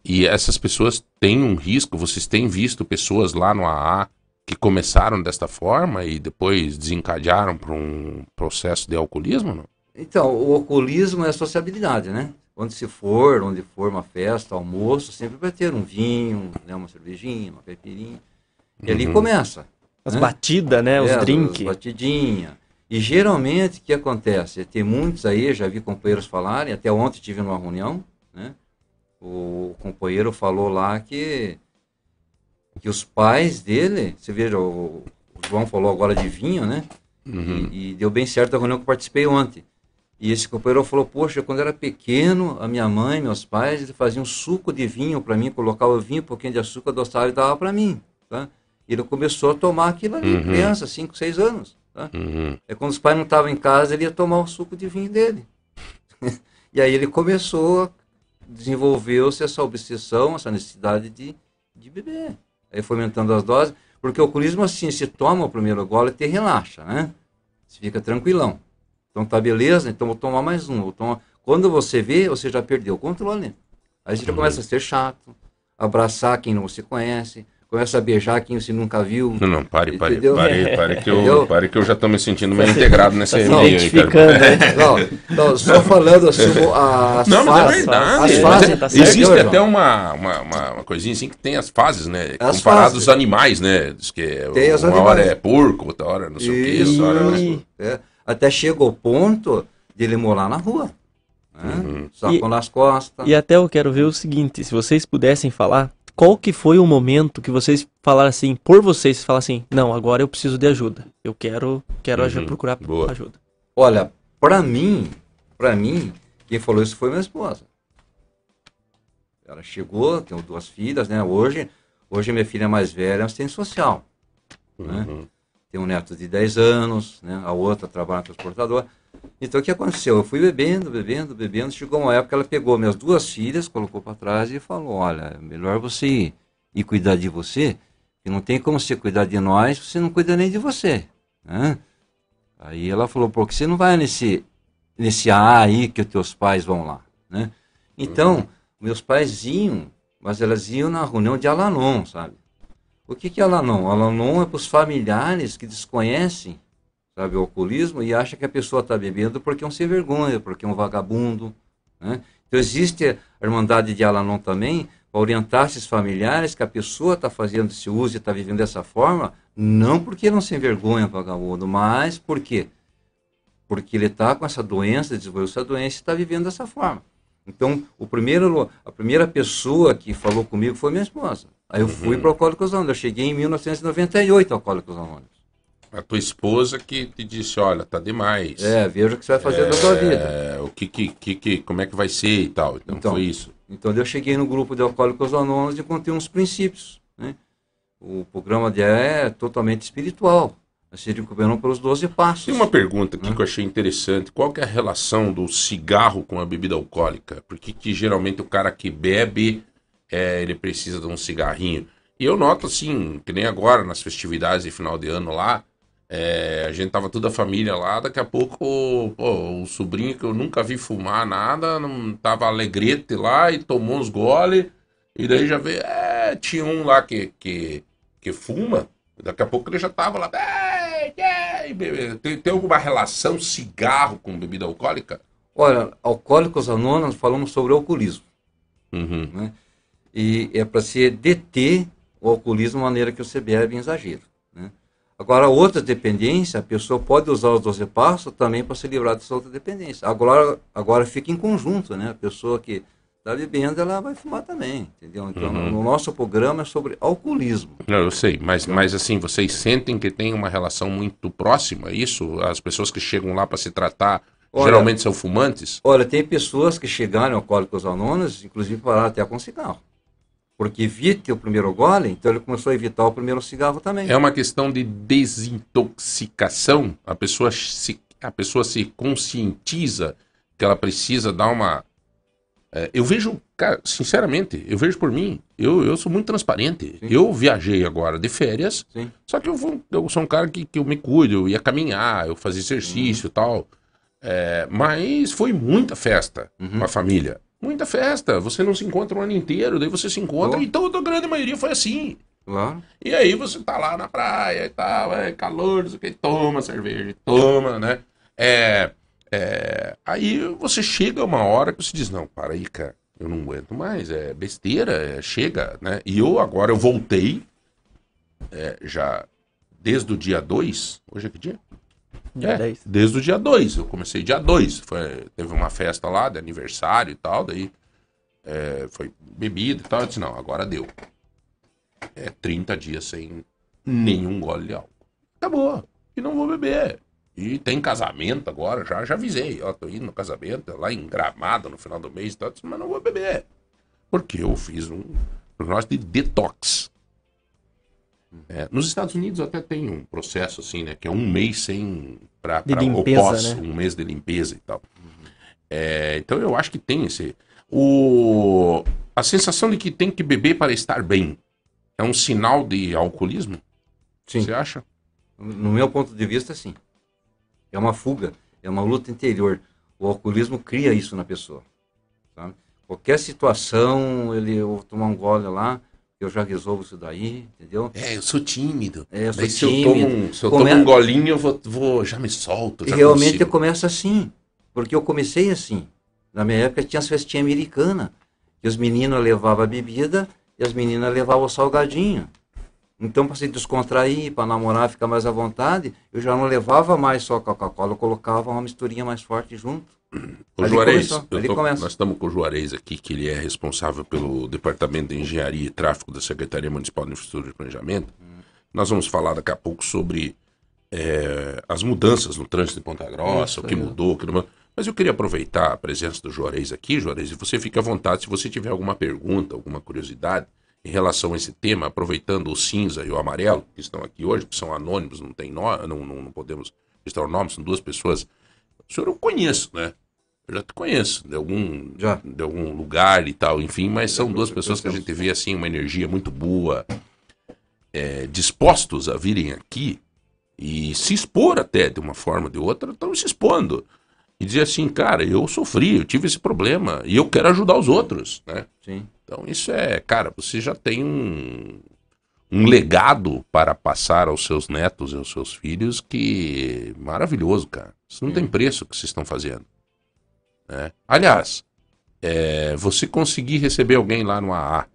E essas pessoas têm um risco, vocês têm visto pessoas lá no AA que começaram desta forma e depois desencadearam para um processo de alcoolismo, não? Então, o alcoolismo é a sociabilidade, né? Onde se for, onde for uma festa, almoço, sempre vai ter um vinho, né, uma cervejinha, uma caipirinha. E ali começa. As né? batidas, né? Os É, drinks. as Batidinha. E geralmente o que acontece? Tem muitos aí, já vi companheiros falarem, até ontem tive numa reunião, né? O companheiro falou lá que, que os pais dele, você veja, o, o João falou agora de vinho, né? Uhum. E, e deu bem certo a reunião que eu participei ontem. E esse companheiro falou, poxa, quando eu era pequeno, a minha mãe, meus pais, eles faziam suco de vinho para mim, colocavam vinho, um pouquinho de açúcar, adoçava e dava para mim. Tá? E ele começou a tomar aquilo ali, Uhum. criança, 5, 6 anos. Tá? Uhum. É quando os pais não estavam em casa, ele ia tomar o suco de vinho dele. e aí ele começou, desenvolveu-se essa obsessão, essa necessidade de, de beber. Aí foi aumentando as doses, porque o alcoolismo assim, se toma o primeiro gole, te relaxa, né? Você fica tranquilão. Então tá beleza, então vou tomar mais um. Vou tomar... Quando você vê, você já perdeu o controle. Aí você já começa a ser chato, abraçar quem não se conhece, começa a beijar quem você nunca viu. Não, não, pare, pare, Entendeu? pare, pare que eu, Entendeu? pare que eu já tô me sentindo meio integrado nessa Tá meio aí, cara. né? Não, não, só falando assim, as Não, mas é fases. verdade. Fases, é- tá certo, existe até uma, uma, uma, uma coisinha assim que tem as fases, né? As Comparado fases. aos animais, né? Diz que é- Tem as uma animais. hora é porco, outra hora não sei o que, Isso, outra hora... E- é. Até chega o ponto de ele morar na rua. Né? Uhum. Sacou nas costas. E até eu quero ver o seguinte, se vocês pudessem falar, qual que foi o momento que vocês falaram assim, por vocês, falaram assim, não, agora eu preciso de ajuda. Eu quero, quero Uhum, aju- procurar boa. ajuda. Olha, pra mim, pra mim, quem falou isso foi minha esposa. Ela chegou, tenho duas filhas, né? Hoje, hoje minha filha mais velha é assistente social. Né? Uhum. Tem um neto de 10 anos, né? A outra trabalha no transportador. Então o que aconteceu? Eu fui bebendo, bebendo, bebendo. Chegou uma época ela pegou minhas duas filhas, colocou para trás e falou: Olha, é melhor você ir, ir cuidar de você, que não tem como você cuidar de nós, você não cuida nem de você. Né? Aí ela falou: Por que você não vai nesse, nesse A aí que os teus pais vão lá? Né? Então, meus pais iam, mas elas iam na reunião de Alanon, sabe? O que, que é Alanon? Alanon é para os familiares que desconhecem sabe, o alcoolismo e acha que a pessoa está bebendo porque é um sem vergonha, porque é um vagabundo. Né? Então existe a Irmandade de Alanon também para orientar esses familiares que a pessoa está fazendo esse uso e está vivendo dessa forma, não porque ele é um sem vergonha, vagabundo, mas por quê? Porque ele está com essa doença, desenvolveu essa doença e está vivendo dessa forma. Então, o primeiro, a primeira pessoa que falou comigo foi minha esposa. Aí eu fui para o Alcoólicos Anônimos. Eu cheguei em 1998 ao Alcoólicos Anônimos. A tua esposa que te disse, olha, tá demais. É, veja o que você vai fazer da sua vida. É, o que, que, que, que- como é que vai ser e tal. Então, Então. foi isso. Então eu cheguei no grupo de Alcoólicos Anônimos e contei uns princípios. Né? O programa de é totalmente espiritual. Nós se recuperamos pelos 12 passos. Tem uma pergunta aqui Hum. que eu achei interessante. Qual que é a relação do cigarro com a bebida alcoólica? Por que, que geralmente o cara que bebe, é, ele precisa de um cigarrinho? E eu noto assim, que nem agora nas festividades de final de ano lá, é, a gente tava toda a família lá, daqui a pouco pô, o sobrinho que eu nunca vi fumar nada, não tava alegrete lá e tomou uns gole, e daí já veio, é, tinha um lá que, que, que fuma, daqui a pouco ele já tava lá, bebê. tem, tem alguma relação cigarro com bebida alcoólica? Olha, Alcoólicos Anônimos falamos sobre o alcoolismo. Uhum. E é para se deter o alcoolismo de maneira que você bebe em exagero. Agora, outra dependência, a pessoa pode usar os 12 passos também para se livrar dessa outra dependência. Agora, agora fica em conjunto, né? A pessoa que está bebendo, ela vai fumar também, entendeu? Então, Uhum. no nosso programa é sobre alcoolismo. Não, eu sei, mas, mas assim, vocês sentem que tem uma relação muito próxima, isso? As pessoas que chegam lá para se tratar, Olha- geralmente são fumantes? Olha, tem pessoas que chegaram em Alcoólicos Anônimos, inclusive pararam até com cigarro. Porque evite o primeiro gole, então ele começou a evitar o primeiro cigarro também. É uma questão de desintoxicação. A pessoa se, a pessoa se conscientiza que ela precisa dar uma. É, eu vejo, cara, sinceramente, eu vejo por mim, eu, eu sou muito transparente. Sim. Eu viajei agora de férias, Sim. só que eu, vou, eu sou um cara que, que eu me cuido, eu ia caminhar, eu fazia exercício e tal. É, mas foi muita festa Uhum. com a família. Muita festa. Você não se encontra o ano inteiro, daí você se encontra, Oh. e toda a grande maioria foi assim. Claro. E aí você tá lá na praia e tal, é calor, não sei o que, toma cerveja, toma, né? É, é, aí você chega uma hora que você diz, não, para aí, cara, eu não aguento mais, é besteira, é, chega, né? E eu agora, eu voltei, é, já desde o dia 2, hoje é que dia? Dia É, 10. desde o dia 2, eu comecei dia 2, foi, teve uma festa lá de aniversário e tal, daí é, foi bebida e tal, eu disse, não, agora deu. É 30 dias sem nenhum gole de álcool. Acabou. E não vou beber. E tem casamento agora, já, já avisei, ó, tô indo no casamento, lá em Gramado no final do mês e tal, disse, mas não vou beber. Porque eu fiz um prognóstico de detox. É, nos Estados Unidos até tem um processo assim, né? Que é um mês sem. Limpeza, pós, né? Um mês de limpeza e tal. É, então eu acho que tem esse. O, a sensação de que tem que beber para estar bem é um sinal de alcoolismo? Sim. Você acha? No meu ponto de vista, sim. É uma fuga, é uma luta interior. O alcoolismo cria isso na pessoa. sabe? Qualquer situação, ele eu vou tomar um gole lá, eu já resolvo isso daí, entendeu? É, eu sou tímido. É, eu sou Daí se eu tímido. tomo um, se eu Come- tomo um golinho, eu vou, vou- já me solto. E Já realmente consigo. eu começo assim, porque eu comecei assim. Na minha época tinha as festinhas americanas, que os meninos levavam a bebida e as meninas levavam o salgadinho. Então, para se descontrair, para namorar, ficar mais à vontade, eu já não levava mais só Coca-Cola, eu colocava uma misturinha mais forte junto. O Ali Juarez, tô- nós estamos com o Juarez aqui, que ele é responsável pelo Departamento de Engenharia e Tráfego da Secretaria Municipal de Infraestrutura e Planejamento. Nós vamos falar daqui a pouco sobre é, as mudanças no trânsito de Ponta Grossa, Isso, o que é. mudou, o que não mudou. Mas eu queria aproveitar a presença do Juarez aqui, Juarez, e você fique à vontade se você tiver alguma pergunta, alguma curiosidade em relação a esse tema, aproveitando o cinza e o amarelo, que estão aqui hoje, que são anônimos, não tem nó, não, não, não podemos registrar o nome, são duas pessoas. O senhor eu conheço, né? Eu já te conheço de algum, Já. de algum lugar e tal, enfim, mas são duas pessoas que a gente vê assim, uma energia muito boa, é, dispostos a virem aqui e se expor até de uma forma ou de outra, estão se expondo. E dizer assim, cara, eu sofri, eu tive esse problema e eu quero ajudar os outros, né? Sim. Então isso é, cara, você já tem um, um legado para passar aos seus netos e aos seus filhos que maravilhoso, cara. Isso não tem preço o que vocês estão fazendo. né? Aliás, é, você conseguir receber alguém lá no AA,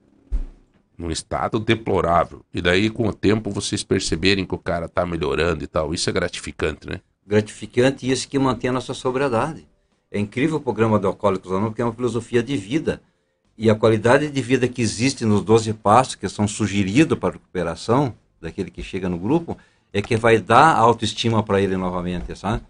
num estado deplorável, e daí com o tempo vocês perceberem que o cara tá melhorando e tal, isso é gratificante, né? gratificante e isso que mantém a nossa sobriedade. É incrível o programa do Alcoólicos Anônimos, porque é uma filosofia de vida. E a qualidade de vida que existe nos 12 passos, que são sugeridos para a recuperação daquele que chega no grupo, é que vai dar autoestima para ele novamente, sabe?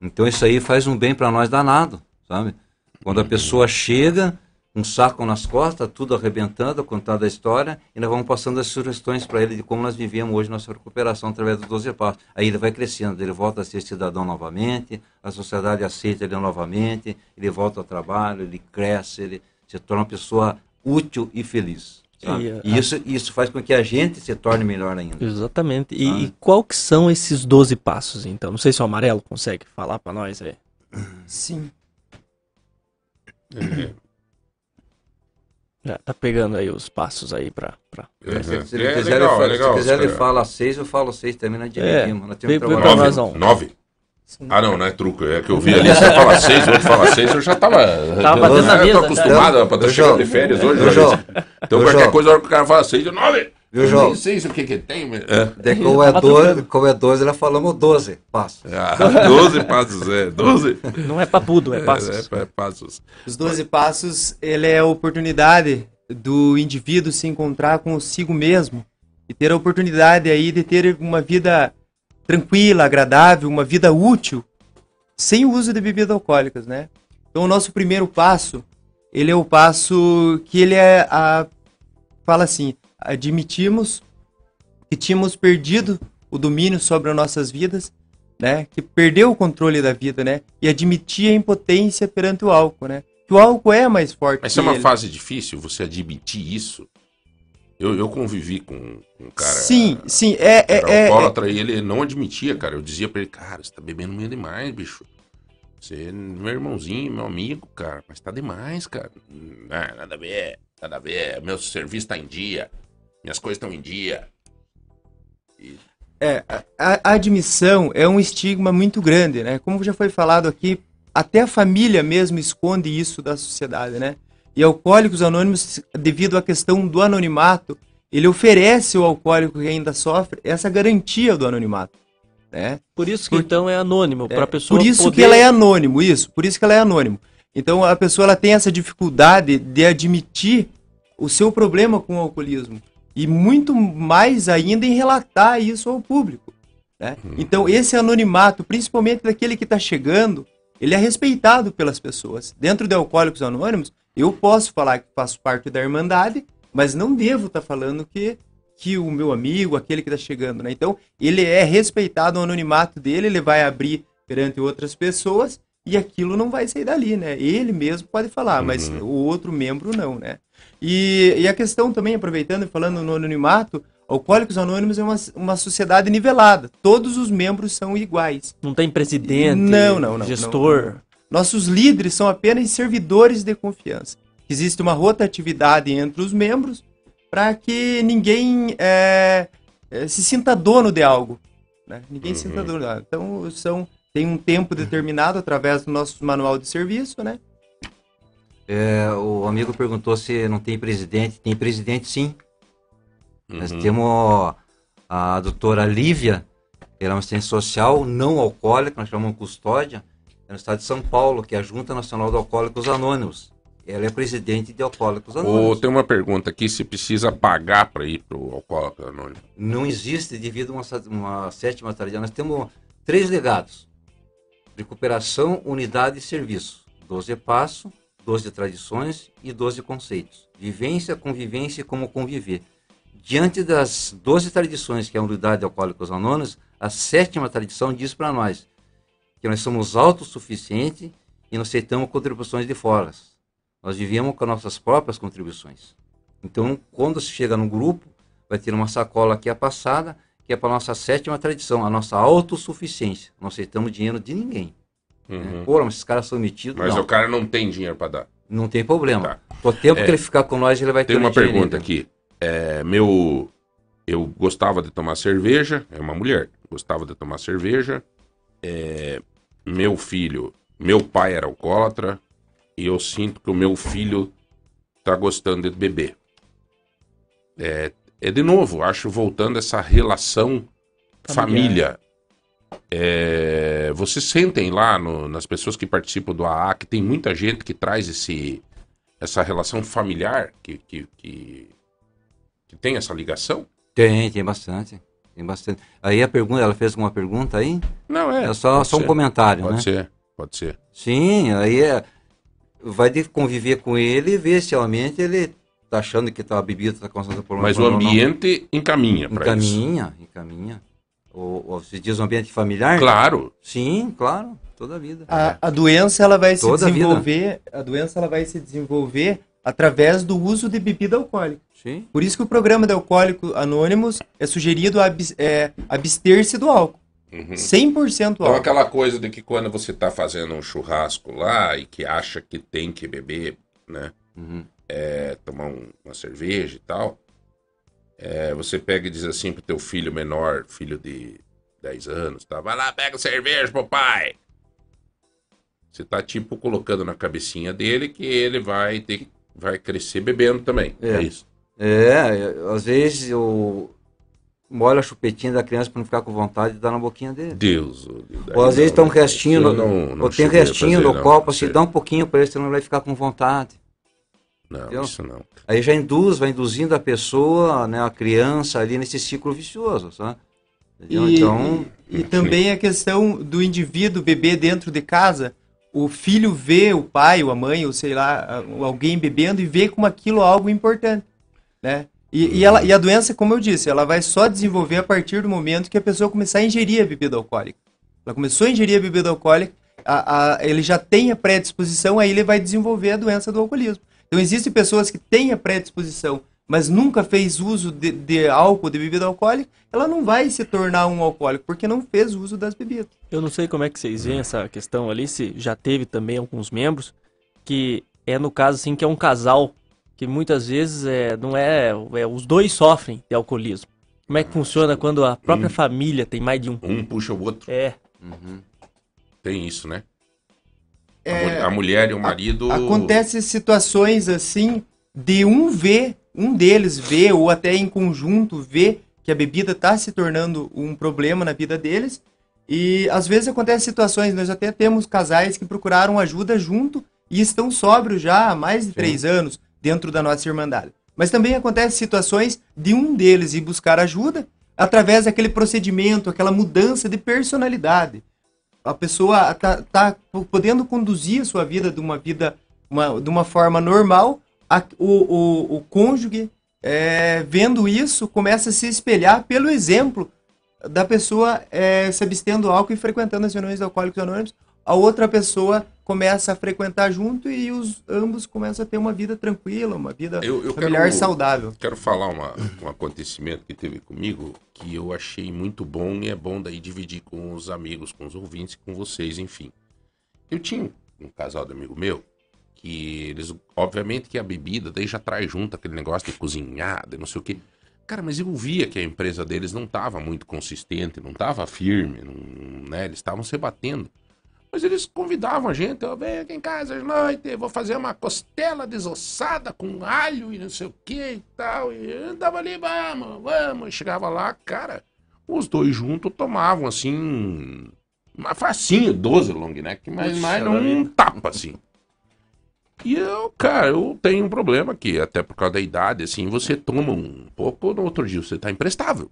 Então isso aí faz um bem para nós danado, sabe? Quando a pessoa chega, um saco nas costas, tudo arrebentando, contando a história, e nós vamos passando as sugestões para ele de como nós vivemos hoje nossa recuperação através dos 12 passos. Aí ele vai crescendo, ele volta a ser cidadão novamente, a sociedade aceita ele novamente, ele volta ao trabalho, ele cresce, ele se torna uma pessoa útil e feliz. sabe? E, a- E isso, isso faz com que a gente se torne melhor ainda. Exatamente. E, Ah. e qual que são esses 12 passos, então? Não sei se o Amarelo consegue falar pra nós aí. Sim. Já tá pegando aí os passos aí pra... pra... Se, se É ele quiser, legal, ele, é fala, legal, se quiser ele fala seis, eu falo seis também, nós É, dividimos. Nós temos Nove? nós, ó. Nove? Ah, não, não é truco. É que eu vi ali, você fala seis, o outro fala seis, eu já tava. Tava batendo na eu mesa, tô acostumado, pra Ô, estar João, chegando de férias hoje, Então qualquer João. coisa, a hora que o cara fala seis, eu nove. Viu, Eu João? nem sei o que que tem. mas- É. Daí, como, é 12, como é 12, nós falamos 12 passos. Ah, 12 passos, é. 12. Não é papudo, é passos. É, é, passos. Os 12 passos, ele é a oportunidade do indivíduo se encontrar consigo mesmo e ter a oportunidade aí de ter uma vida tranquila, agradável, uma vida útil, sem o uso de bebidas alcoólicas, né? Então, o nosso primeiro passo, ele é o passo que ele é a fala assim, admitimos que tínhamos perdido o domínio sobre as nossas vidas, né? Que perdeu o controle da vida, né? E admitir a impotência perante o álcool, né? Que o álcool é mais forte Mas é uma ele. fase difícil, você admitir isso. Eu, eu convivi com um cara. Sim, sim, é, é, Era é, é, alcoólatra e ele não admitia, cara. Eu dizia pra ele, cara, você tá bebendo meio demais, bicho. Você é meu irmãozinho, meu amigo, cara, mas tá demais, cara. Ah, nada a ver, nada a ver. Meu serviço tá em dia, minhas coisas estão em dia. É, a, a admissão é um estigma muito grande, né? Como já foi falado aqui, até a família mesmo esconde isso da sociedade, né? E Alcoólicos Anônimos, devido à questão do anonimato, ele oferece ao alcoólico que ainda sofre essa garantia do anonimato, né? Por isso que Por- então é anônimo, É, pra pessoa por isso poder... que ela é anônimo, isso, por isso que ela é anônimo. Então a pessoa ela tem essa dificuldade de admitir o seu problema com o alcoolismo e muito mais ainda em relatar isso ao público, Né? Então, esse anonimato, principalmente daquele que está chegando, ele é respeitado pelas pessoas. Dentro de Alcoólicos Anônimos, eu posso falar que faço parte da Irmandade, mas não devo estar falando que, que o meu amigo, aquele que está chegando. Né? Então, ele é respeitado o anonimato dele, ele vai abrir perante outras pessoas e aquilo não vai sair dali, né? Ele mesmo pode falar, mas o outro membro não, né? E, e a questão também, aproveitando e falando no anonimato, Alcoólicos Anônimos é uma, uma sociedade nivelada. Todos os membros são iguais. Não tem presidente, Não, não, não, gestor. Nossos líderes são apenas servidores de confiança. Existe uma rotatividade entre os membros para que ninguém é, é, se sinta dono de algo. Né? Ninguém se sinta dono de algo. Então, são, tem um tempo determinado através do nosso manual de serviço, né? É, o amigo perguntou se não tem presidente. Tem presidente sim. Nós Uhum. temos a doutora Lívia, ela é uma assistente social não alcoólica, nós chamamos custódia, é no estado de São Paulo, que é a Junta Nacional de Alcoólicos Anônimos. Ela é presidente de Alcoólicos Anônimos. tem uma pergunta aqui, se precisa pagar para ir pro Alcoólico Anônimo. Não existe devido a uma, uma sétima tardia. Nós temos três legados. Recuperação, unidade e serviço. 12 passo, 12 tradições e 12 conceitos. Vivência, convivência e como conviver. Diante das 12 tradições, que é a unidade de Alcoólicos Anônimos, a sétima tradição diz para nós que nós somos autossuficientes e não aceitamos contribuições de fora. Nós vivemos com nossas próprias contribuições. Então, quando se chega no grupo, vai ter uma sacola aqui a passada, que é para nossa sétima tradição, a nossa autossuficiência. Não aceitamos dinheiro de ninguém. Uhum. Pô, mas esses caras são metidos. Mas não, o cara não tem dinheiro para dar. não tem problema. Tá. O tempo É. que ele ficar com nós, ele vai ter Tem uma um pergunta aqui. É, meu, eu gostava de tomar cerveja, é uma mulher, gostava de tomar cerveja. É, meu filho, meu pai era alcoólatra e eu sinto que o meu filho tá gostando de beber. É, é de novo, acho voltando essa relação família. É, vocês sentem lá no- nas pessoas que participam do AA que tem muita gente que traz esse, essa relação familiar, que, que, que, que tem essa ligação? Tem, tem bastante. Tem bastante. Aí a pergunta, ela fez uma pergunta aí? Não, é. É só, pode só um comentário, Pode né? ser, pode ser. Sim, aí é, vai de conviver com ele e ver se realmente ele tá achando que tá, a bebida tá causando problema. Mas o ou não. ambiente encaminha para isso. Encaminha, encaminha. Ou, ou se diz um ambiente familiar? Claro. Sim, claro, toda a vida. A, a doença ela vai se Toda a vida. desenvolver, a doença ela vai se desenvolver através do uso de bebida alcoólica. Sim. Por isso que o programa de Alcoólicos Anônimos é sugerido abs- é, abster-se do álcool. Uhum. 100% Então álcool. aquela coisa de que quando você tá fazendo um churrasco lá e que acha que tem que beber, né? Uhum. é, tomar um- uma cerveja e tal, é, você pega e diz assim pro teu filho menor, filho de 10 anos, tá? Vai lá, pega cerveja pro pai. Você tá tipo colocando na cabecinha dele que ele vai ter vai crescer bebendo também. É, É. isso. É, às vezes eu molho a chupetinha da criança para não ficar com vontade de dar na boquinha dele. Deus. Ou às vezes não, tem um restinho, no, eu não, não ou tem restinho fazer, no não, copo, assim, sei. dá um pouquinho para ele, senão ele vai ficar com vontade. Não, entendeu? isso não. Aí já induz, vai induzindo a pessoa, né, a criança ali nesse ciclo vicioso, sabe? E, então, e também a questão do indivíduo beber dentro de casa, o filho vê o pai ou a mãe, ou sei lá, alguém bebendo e vê como aquilo é algo importante, né? E, e, ela, e a doença, como eu disse, ela vai só desenvolver a partir do momento que a pessoa começar a ingerir a bebida alcoólica. Ela começou a ingerir a bebida alcoólica, a- a- ele já tem a predisposição, aí ele vai desenvolver a doença do alcoolismo. Então existem pessoas que têm a predisposição, mas nunca fez uso de, de álcool, de bebida alcoólica, ela não vai se tornar um alcoólico, porque não fez uso das bebidas. Eu não sei como é que vocês veem essa questão ali, se já teve também alguns membros, que é no caso assim, que é um casal, que muitas vezes é, não é, é os dois sofrem de alcoolismo. Como é que funciona quando a própria família tem mais de um? Um puxa o outro. É, uhum. Tem isso, né? A, É, a mulher e o marido. Acontece situações assim de um ver, um deles ver, ou até em conjunto ver que a bebida está se tornando um problema na vida deles. E às vezes acontecem situações, nós até temos casais que procuraram ajuda junto e estão sóbrios já há mais de três anos dentro da nossa Irmandade. Mas também acontecem situações de um deles ir buscar ajuda, através daquele procedimento, aquela mudança de personalidade. A pessoa tá, tá podendo conduzir a sua vida de uma vida uma, de uma forma normal, a- o, o, o cônjuge, é, vendo isso, começa a se espelhar pelo exemplo da pessoa é, se abstendo do álcool e frequentando as reuniões de alcoólicos anônimos. A outra pessoa começa a frequentar junto e os ambos começam a ter uma vida tranquila, uma vida Eu, eu familiar quero, saudável. Quero falar uma, um acontecimento que teve comigo que eu achei muito bom e é bom daí dividir com os amigos, com os ouvintes, com vocês, enfim. Eu tinha um casal de amigo meu que eles, obviamente que a bebida daí já traz junto aquele negócio de cozinhar, de não sei o quê. Cara, mas eu via que a empresa deles não estava muito consistente, não estava firme, não, né? Eles estavam se batendo. Mas eles convidavam a gente, ó, vem aqui em casa de noite, vou fazer uma costela desossada com alho e não sei o que e tal. E eu tava ali, vamos, vamos. E chegava lá, cara, os dois juntos tomavam assim, uma facinho, 12 long neck, mas, não um tapa assim. E eu, cara, eu tenho um problema aqui, até por causa da idade, assim, você toma um pouco, no outro dia você tá imprestável.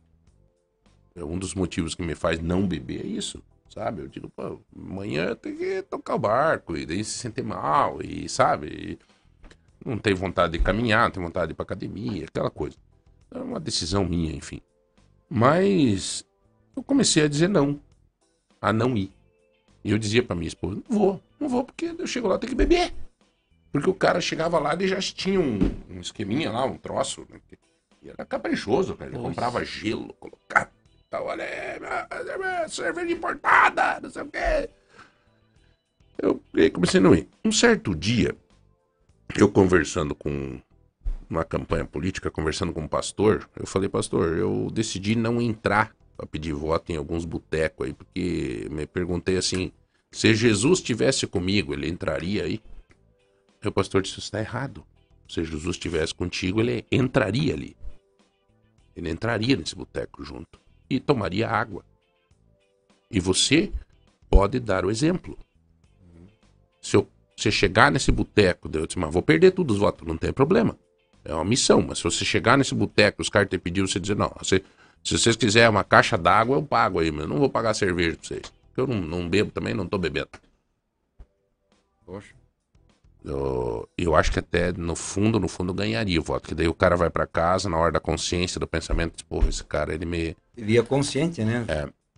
É um dos motivos que me faz não beber é isso, sabe? Eu digo, pô, amanhã tem que tocar o barco, e daí se sentir mal, e sabe? E não tem vontade de caminhar, não tem vontade de ir pra academia, aquela coisa. É uma decisão minha, enfim. Mas eu comecei a dizer não, a não ir. E eu dizia pra minha esposa, não vou, não vou, porque eu chego lá, tenho que beber. Porque o cara chegava lá e já tinha um, um esqueminha lá, um troço, né? E era caprichoso, cara. Ele comprava gelo, colocava. Tal, olha aí, cerveja importada, não sei o quê. Eu comecei a não ir. Um certo dia, eu conversando com uma campanha política, conversando com um pastor, eu falei, pastor, eu decidi não entrar para pedir voto em alguns botecos aí, porque me perguntei assim, se Jesus estivesse comigo, ele entraria aí? O pastor disse, está errado. Se Jesus estivesse contigo, ele entraria ali. Ele entraria nesse boteco junto e tomaria água. E você pode dar o exemplo. Se eu, você chegar nesse boteco, eu disse, mas vou perder todos os votos, não tem problema. É uma missão, mas se você chegar nesse boteco, os caras te pediram, você dizer, não, você- se vocês quiserem uma caixa d'água, eu pago aí, mas eu não vou pagar cerveja pra vocês. Eu não, não bebo também, não tô bebendo. Poxa. Eu, eu acho que até no fundo, no fundo, ganharia o voto. Que daí o cara vai pra casa, na hora da consciência, do pensamento, diz, porra, esse cara, ele me. Ele ia consciente, né?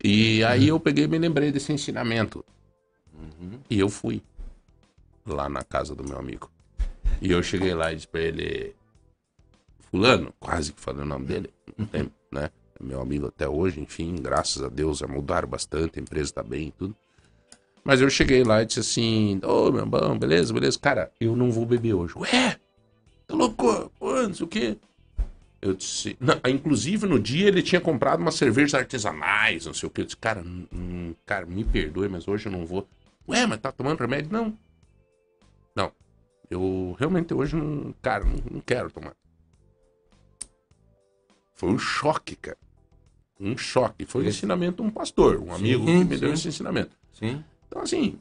E aí eu peguei e me lembrei desse ensinamento. E eu fui lá na casa do meu amigo. E eu cheguei lá e disse pra ele, fulano, quase que falei o nome dele, não tem, né? É meu amigo até hoje, enfim, graças a Deus, já mudaram bastante, a empresa tá bem e tudo. Mas eu cheguei lá e disse assim, ô meu bom, beleza, beleza, cara, eu não vou beber hoje. Ué, tá louco? Sei o quê. Eu disse, não, inclusive no dia ele tinha comprado umas cervejas artesanais, não sei o que. Eu disse, cara, hum, cara, me perdoe, mas hoje eu não vou. Ué, mas tá tomando remédio? Não. Não. Eu realmente hoje não, cara, não, não quero tomar. Foi um choque, cara. Um choque. Foi um ensinamento de um pastor, um amigo que me deu sim. esse ensinamento. Sim. Então, assim,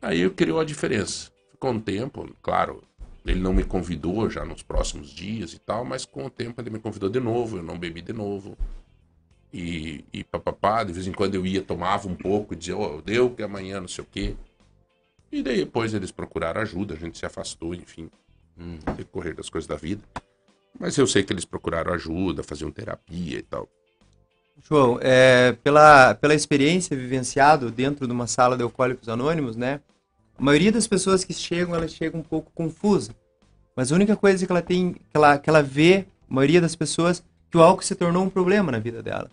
aí criou a diferença. Ficou um tempo, claro, ele não me convidou já nos próximos dias e tal, mas com o tempo ele me convidou de novo, eu não bebi de novo. E, e papapá, de vez em quando eu ia, tomava um pouco e dizia, ó, deu que amanhã não sei o quê. E daí depois eles procuraram ajuda, a gente se afastou, enfim, Hum. no decorrer das coisas da vida. Mas eu sei que eles procuraram ajuda, faziam terapia e tal. João, é, pela, pela experiência vivenciado dentro de uma sala de alcoólicos anônimos, né? A maioria das pessoas que chegam, elas chegam um pouco confusas. Mas a única coisa que ela tem, que ela, que ela vê, a maioria das pessoas, que o álcool se tornou um problema na vida dela.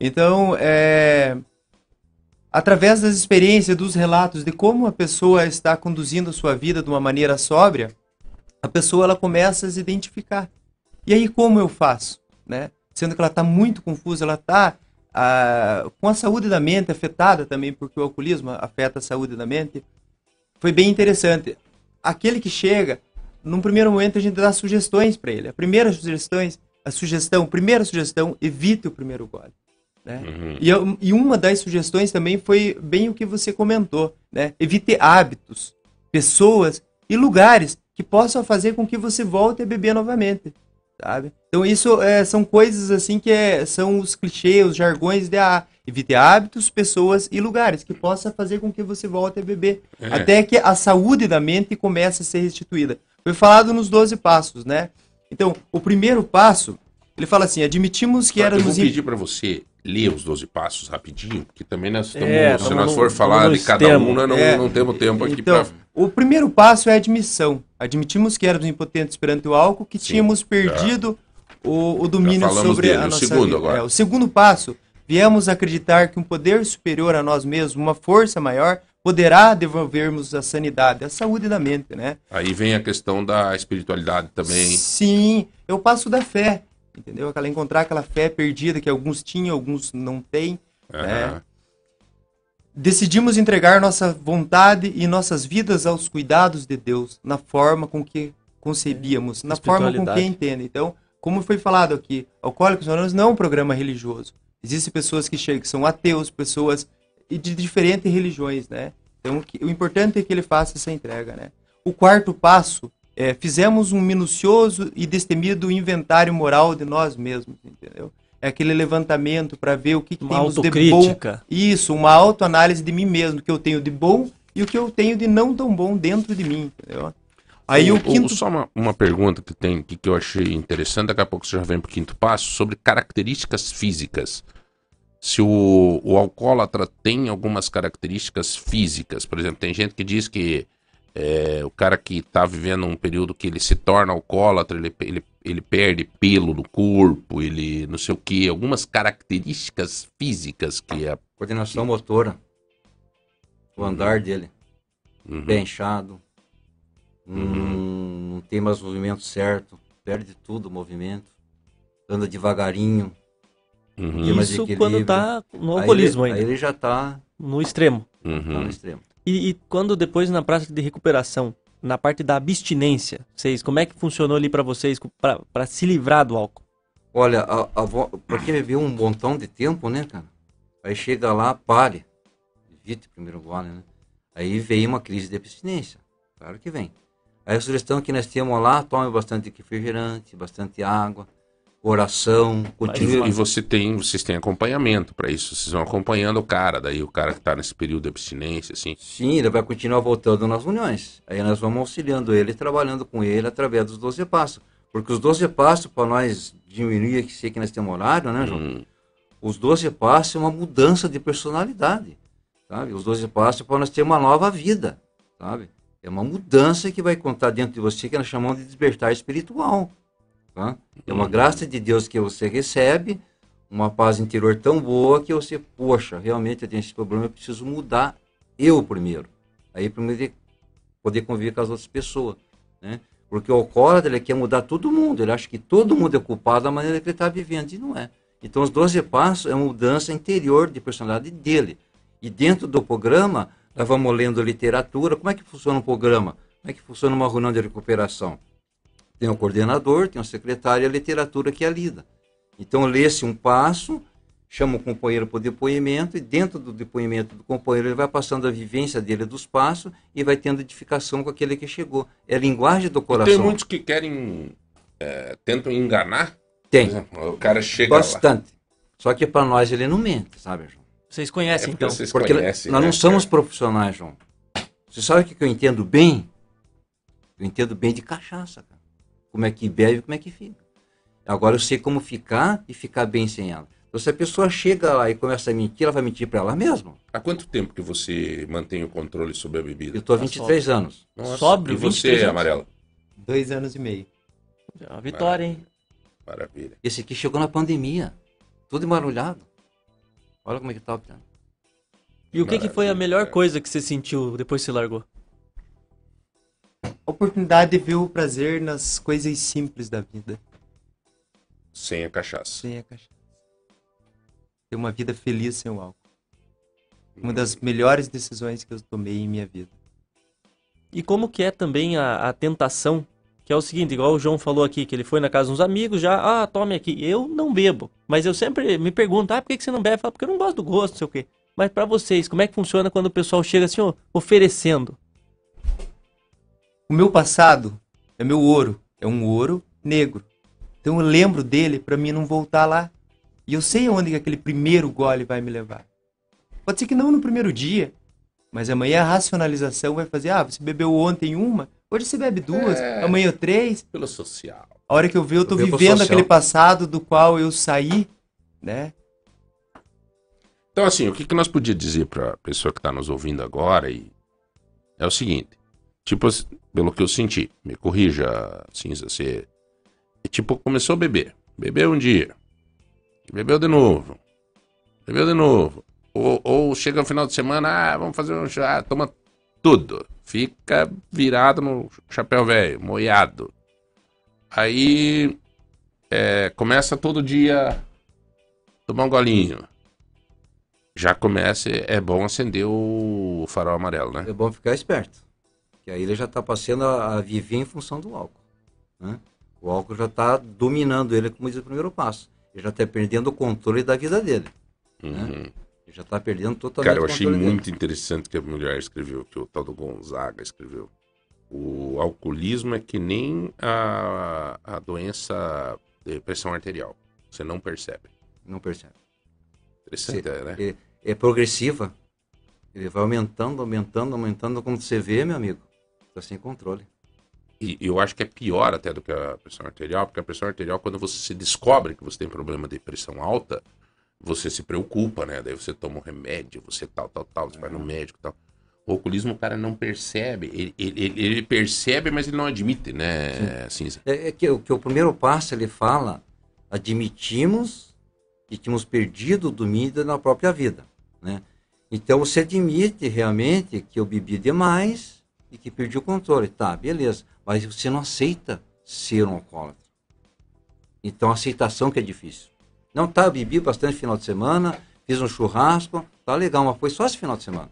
Então, é, através das experiências, dos relatos de como a pessoa está conduzindo a sua vida de uma maneira sóbria, a pessoa ela começa a se identificar. E aí como eu faço, né? Sendo que ela está muito confusa, ela está com a saúde da mente afetada também, porque o alcoolismo afeta a saúde da mente. Foi bem interessante. Aquele que chega, num primeiro momento a gente dá sugestões para ele. A primeira sugestão, a sugestão, primeira sugestão, evite o primeiro gole. Né? Uhum. E, eu- e uma das sugestões também foi bem o que você comentou, né? Evite hábitos, pessoas e lugares que possam fazer com que você volte a beber novamente. Sabe? Então isso é, são coisas assim que é- são os clichês, os jargões de ah, evite hábitos, pessoas e lugares que possa fazer com que você volte a beber. É. Até que a saúde da mente comece a ser restituída. Foi falado nos 12 passos, né? Então, o primeiro passo, ele fala assim, admitimos que Eu vou éramos... im- pedir para você ler os 12 passos rapidinho, porque também nós estamos, É, se nós for falar de cada um, nós não, É. não temos tempo aqui Então, para... o primeiro passo é a admissão. Admitimos que éramos impotentes perante o álcool, que Sim, tínhamos perdido o, o domínio sobre dele. a O nossa segundo vida. agora. É, o segundo passo, viemos acreditar que um poder superior a nós mesmos, uma força maior, poderá devolvermos a sanidade, a saúde da mente, né? Aí vem a questão da espiritualidade também. Sim, é o passo da fé, entendeu? Aquela encontrar aquela fé perdida que alguns tinham, alguns não têm. Aham. Decidimos entregar nossa vontade e nossas vidas aos cuidados de Deus, na forma com que concebíamos, na forma com que entende. Então, como foi falado aqui, Alcoólicos Anônimos não é um programa religioso. Existem pessoas que chegam, que são ateus, pessoas de diferentes religiões, né? Então, o importante é que ele faça essa entrega, né? O quarto passo é fizemos um minucioso e destemido inventário moral de nós mesmos, entendeu? É aquele levantamento para ver o que, que Uma temos de bom isso, uma autoanálise de mim mesmo, o que eu tenho de bom e o que eu tenho de não tão bom dentro de mim, entendeu? Aí o, quinto... Só uma, uma pergunta que tem aqui que eu achei interessante, daqui a pouco você já vem para o quinto passo, sobre características físicas. Se o, o alcoólatra tem algumas características físicas, por exemplo, tem gente que diz que é, o cara que está vivendo um período que ele se torna alcoólatra, ele, ele, ele perde pelo no corpo, ele não sei o que, algumas características físicas que é. Coordenação motora. O andar dele. Uhum. Pé inchado. Hum, Não tem mais movimento certo. Perde tudo o movimento. Anda devagarinho. Uhum. Isso quando tá no Aí alcoolismo ele, ainda, Aí ele já está no extremo. no Uhum. extremo. E, e quando depois na prática de recuperação, na parte da abstinência, vocês, como é que funcionou ali pra vocês pra se livrar do álcool? Olha, a, a, porque bebeu um montão de tempo, né, cara? Aí chega lá, pare. Evite primeiro gole, né? Aí vem uma crise de abstinência. Claro que vem. Aí a sugestão que nós temos lá, tome bastante refrigerante, bastante água, oração, E, continue. e você tem, vocês têm acompanhamento para isso, vocês vão acompanhando o cara, daí o cara que tá nesse período de abstinência, assim. Sim, ele vai continuar voltando nas reuniões. Aí nós vamos auxiliando ele, trabalhando com ele através dos 12 passos. Porque os 12 passos, para nós diminuir, que sei que nós temos horário, né, João? Hum, Os 12 passos é uma mudança de personalidade, sabe? Os 12 passos é para nós ter uma nova vida, sabe? É uma mudança que vai contar dentro de você que nós chamamos de despertar espiritual, tá? É uma graça de Deus que você recebe, uma paz interior tão boa que você, poxa, realmente eu tenho esse problema, eu preciso mudar eu primeiro. Aí primeiro poder conviver com as outras pessoas, né? Porque o alcoólatra, ele quer mudar todo mundo, ele acha que todo mundo é culpado da maneira que ele está vivendo, e não é. Então, os 12 passos é uma mudança interior de personalidade dele. E dentro do programa, nós vamos lendo literatura. Como é que funciona um programa? Como é que funciona uma reunião de recuperação? Tem o coordenador, tem o secretário e a literatura que é lida. Então, lê-se um passo, chama o companheiro para o depoimento, e dentro do depoimento do companheiro, ele vai passando a vivência dele dos passos e vai tendo edificação com aquele que chegou. É a linguagem do coração. Tem muitos que querem, é, tentam enganar, Tem. exemplo, o cara chega lá. Bastante. Só que para nós ele não mente, sabe, João? Vocês É conhecem porque então? vocês Porque conhecem, nós né, não somos cara? profissionais, João. Você sabe o que que eu entendo bem? Eu entendo bem de cachaça, cara. Como é que bebe e como é que fica. Agora eu sei como ficar e ficar bem sem ela. Então se a pessoa chega lá e começa a mentir, ela vai mentir para ela mesma. Há quanto tempo que você mantém o controle sobre a bebida? Eu estou há 23 anos. Nossa, Sóbrio, e 23 você, anos. Amarelo? Dois anos e meio. É uma vitória, hein? Maravilha. Esse aqui chegou na pandemia. Tudo embarulhado. Olha como é que tá. cara. E o que, que foi a Maravilha, melhor cara. coisa que você sentiu depois que você largou? A oportunidade de ver o prazer nas coisas simples da vida, Sem a cachaça. sem a cachaça. Ter uma vida feliz sem o álcool. Uma das melhores decisões que eu tomei em minha vida. E como que é também a, a tentação, que é o seguinte, igual o João falou aqui, que ele foi na casa de uns amigos já, ah, tome aqui. Eu não bebo, mas eu sempre me pergunto, ah, por que, que você não bebe? Fala, porque eu não gosto do gosto, não sei o quê. Mas pra vocês, como é que funciona quando o pessoal chega assim, ó, oferecendo? O meu passado é meu ouro. É um ouro negro. Então eu lembro dele para mim não voltar lá. E eu sei aonde que aquele primeiro gole vai me levar. Pode ser que não no primeiro dia, mas amanhã a racionalização vai fazer, ah, você bebeu ontem uma, hoje você bebe duas, É. amanhã três. Pelo social. A hora que eu ver, eu tô Eu vivendo aquele passado do qual eu saí, né? Então, assim, o que, que nós podíamos dizer pra pessoa que tá nos ouvindo agora e é o seguinte, tipo, pelo que eu senti, me corrija, Cinza, você, e, tipo, começou a beber, bebeu um dia, bebeu de novo, bebeu de novo, ou, ou chega no final de semana, ah, vamos fazer um chá, toma tudo, fica virado no chapéu velho, moiado, aí é, começa todo dia tomar um golinho, já começa, é bom acender o farol amarelo, né? É bom ficar esperto. Que aí ele já está passando a, a viver em função do álcool. né? O álcool já está dominando ele, como diz o primeiro passo. Ele já está perdendo o controle da vida dele. Uhum. Ele já está perdendo totalmente Cara, eu achei muito dele. interessante que a mulher escreveu, que o tal do Gonzaga escreveu. O alcoolismo é que nem a, a doença de pressão arterial. Você não percebe. Não percebe. Interessante, é, né? É, é progressiva. Ele vai aumentando, aumentando, aumentando. Quando você vê, meu amigo, está sem controle. E eu acho que é pior até do que a pressão arterial, porque a pressão arterial, quando você se descobre que você tem problema de pressão alta, você se preocupa, né? Daí você toma um remédio, você tal, tal, tal, você vai no médico tal. O alcoolismo o cara não percebe. Ele, ele, ele- percebe, mas ele não admite, né, Cinza? É, é que, o- que o primeiro passo ele fala, admitimos que tínhamos perdido o domínio na própria vida, né? Então você admite realmente que eu bebi demais e que perdi o controle, tá? Beleza, mas você não aceita ser um alcoólatra. Então a aceitação que é difícil. Não tá, bebi bastante final de semana, fiz um churrasco, tá legal, mas foi só esse final de semana.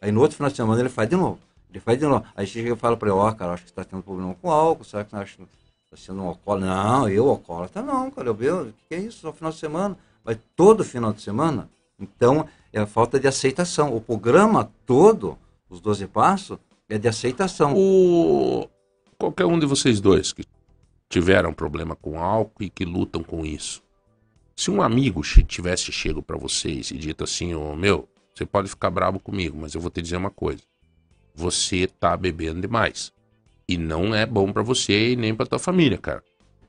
Aí no outro final de semana ele faz de novo. Ele faz de novo. Aí chega e fala pra ele, ó, cara, acho que você tá tendo problema com álcool, será que você acha que tá sendo um alcoólatra? Não, eu alcoólatra não, cara, eu bebo, o que é isso? Só final de semana. Mas todo final de semana? Então, é a falta de aceitação. O programa todo, os 12 passos, é de aceitação. O... Qualquer um de vocês dois que tiveram problema com álcool e que lutam com isso. Se um amigo tivesse chego pra vocês e dito assim, ô meu, você pode ficar bravo comigo, mas eu vou te dizer uma coisa. Você tá bebendo demais. E não é bom pra você e nem pra tua família, cara.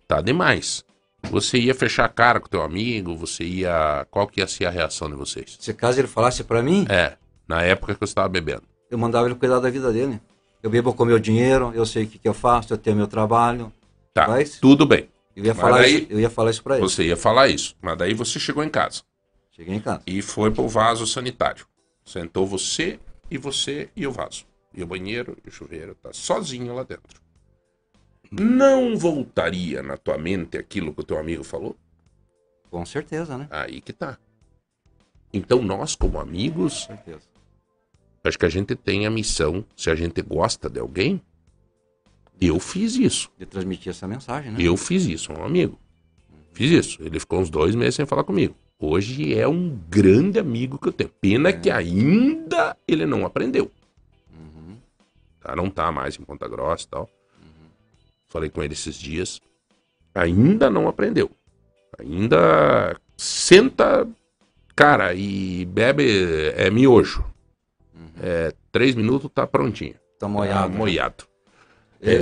Tá demais. Você ia fechar a cara com teu amigo, você ia. Qual que ia ser a reação de vocês? Se caso ele falasse pra mim, É, na época que você tava bebendo. Eu mandava ele cuidar da vida dele. Eu bebo com meu dinheiro, eu sei o que, que eu faço, eu tenho meu trabalho. Tá, Mas- tudo bem. Eu ia Mas falar, daí- isso, eu ia falar isso pra ele. Você ia falar isso. Mas daí você chegou em casa. Cheguei em casa. e foi pro vaso sanitário. Sentou você e você e o vaso. E o banheiro e o chuveiro tá sozinho lá dentro. Não voltaria na tua mente aquilo que o teu amigo falou? Com certeza, né? Aí que tá. Então nós, como amigos, Com certeza. Acho que a gente tem a missão, se a gente gosta de alguém, eu fiz isso. De transmitir essa mensagem, né? Eu fiz isso, um amigo. Fiz isso. Ele ficou uns dois meses sem falar comigo. Hoje é um grande amigo que eu tenho. Pena que ainda ele não aprendeu. Uhum. Tá? Não tá mais em Ponta Grossa e tal. Falei com ele esses dias. Ainda não aprendeu. Ainda senta, cara, e bebe é miojo. É, três minutos tá prontinho. Tá Tá moiado. moiado. Eu- eu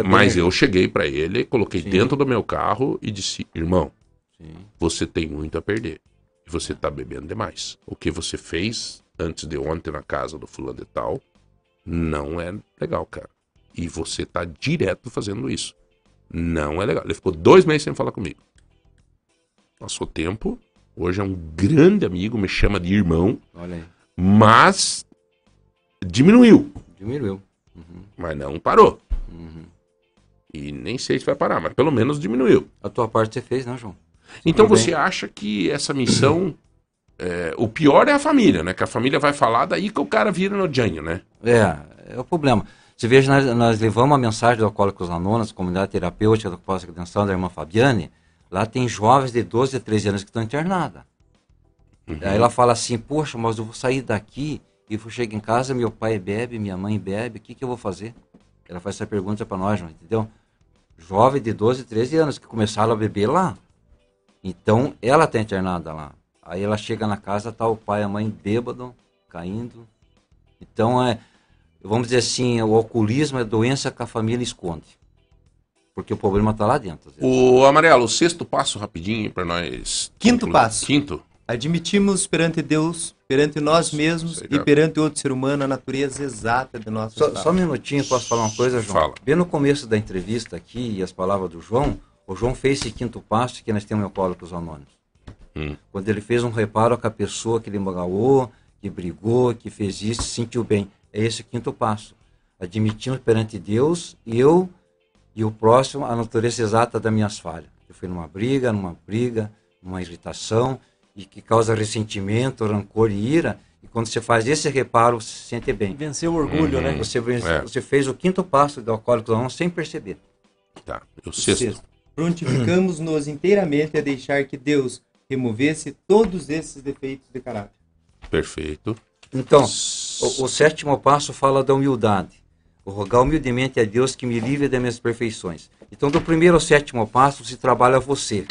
É, mas eu cheguei pra ele, coloquei Sim. dentro do meu carro e disse: irmão, Sim. você tem muito a perder. E você tá bebendo demais. O que você fez antes de ontem na casa do fulano de tal não é legal, cara. E você tá direto fazendo isso. Não é legal. Ele ficou dois meses sem falar comigo. Passou tempo. Hoje é um grande amigo, me chama de irmão, Olha aí. mas diminuiu. Diminuiu. Uhum. Mas não parou. Uhum. E nem sei se vai parar, mas pelo menos diminuiu. A tua parte você fez, né, João? Então Tudo você bem. acha que essa missão. é, o pior é a família, né? Que a família vai falar, daí que o cara vira no Janho, né? É, é o problema. Você veja, nós, nós levamos a mensagem do Alcoólicos Anônimos, comunidade terapêutica do pós-redenção da irmã Fabiane. Lá tem jovens de 12 a 13 anos que estão internadas. Aí ela fala assim, poxa, mas eu vou sair daqui e vou chegar em casa, meu pai bebe, minha mãe bebe, o que, que eu vou fazer? Ela faz essa pergunta para nós, João, entendeu? jovem de 12, 13 anos, que começaram a beber lá. Então, ela está internada lá. Aí ela chega na casa, tá o pai e a mãe bêbado, caindo. Então, é, vamos dizer assim, o alcoolismo é doença que a família esconde. Porque o problema está lá dentro. O Amarelo, o sexto passo rapidinho para nós. Quinto passo. Quinto. Admitimos perante Deus, perante nós mesmos Sei e lá. perante outro ser humano a natureza exata de nosso Só, só um minutinho, posso falar uma coisa, João? Fala. Bem no começo da entrevista aqui, e as palavras do João, o João fez esse quinto passo que nós temos em Alcoólicos Anônimos. Hum. Quando ele fez um reparo com a pessoa que ele magoou, que brigou, que fez isso, se sentiu bem. É esse o quinto passo. Admitimos perante Deus, eu e o próximo, a natureza exata das minhas falhas. Eu fui numa briga, numa briga, numa irritação, e que causa ressentimento, rancor e ira. E quando você faz esse reparo, você se sente bem. Vencer o orgulho, né? Você, É. você fez o quinto passo do Alcoólicos Anônimos sem perceber. Tá. O sexto. Sexto. Prontificamos-nos inteiramente a deixar que Deus removesse todos esses defeitos de caráter. Perfeito. Então, o, o sétimo passo fala da humildade. O rogar humildemente a Deus que me livre das minhas perfeições. Então, do primeiro ao sétimo passo, se trabalha você.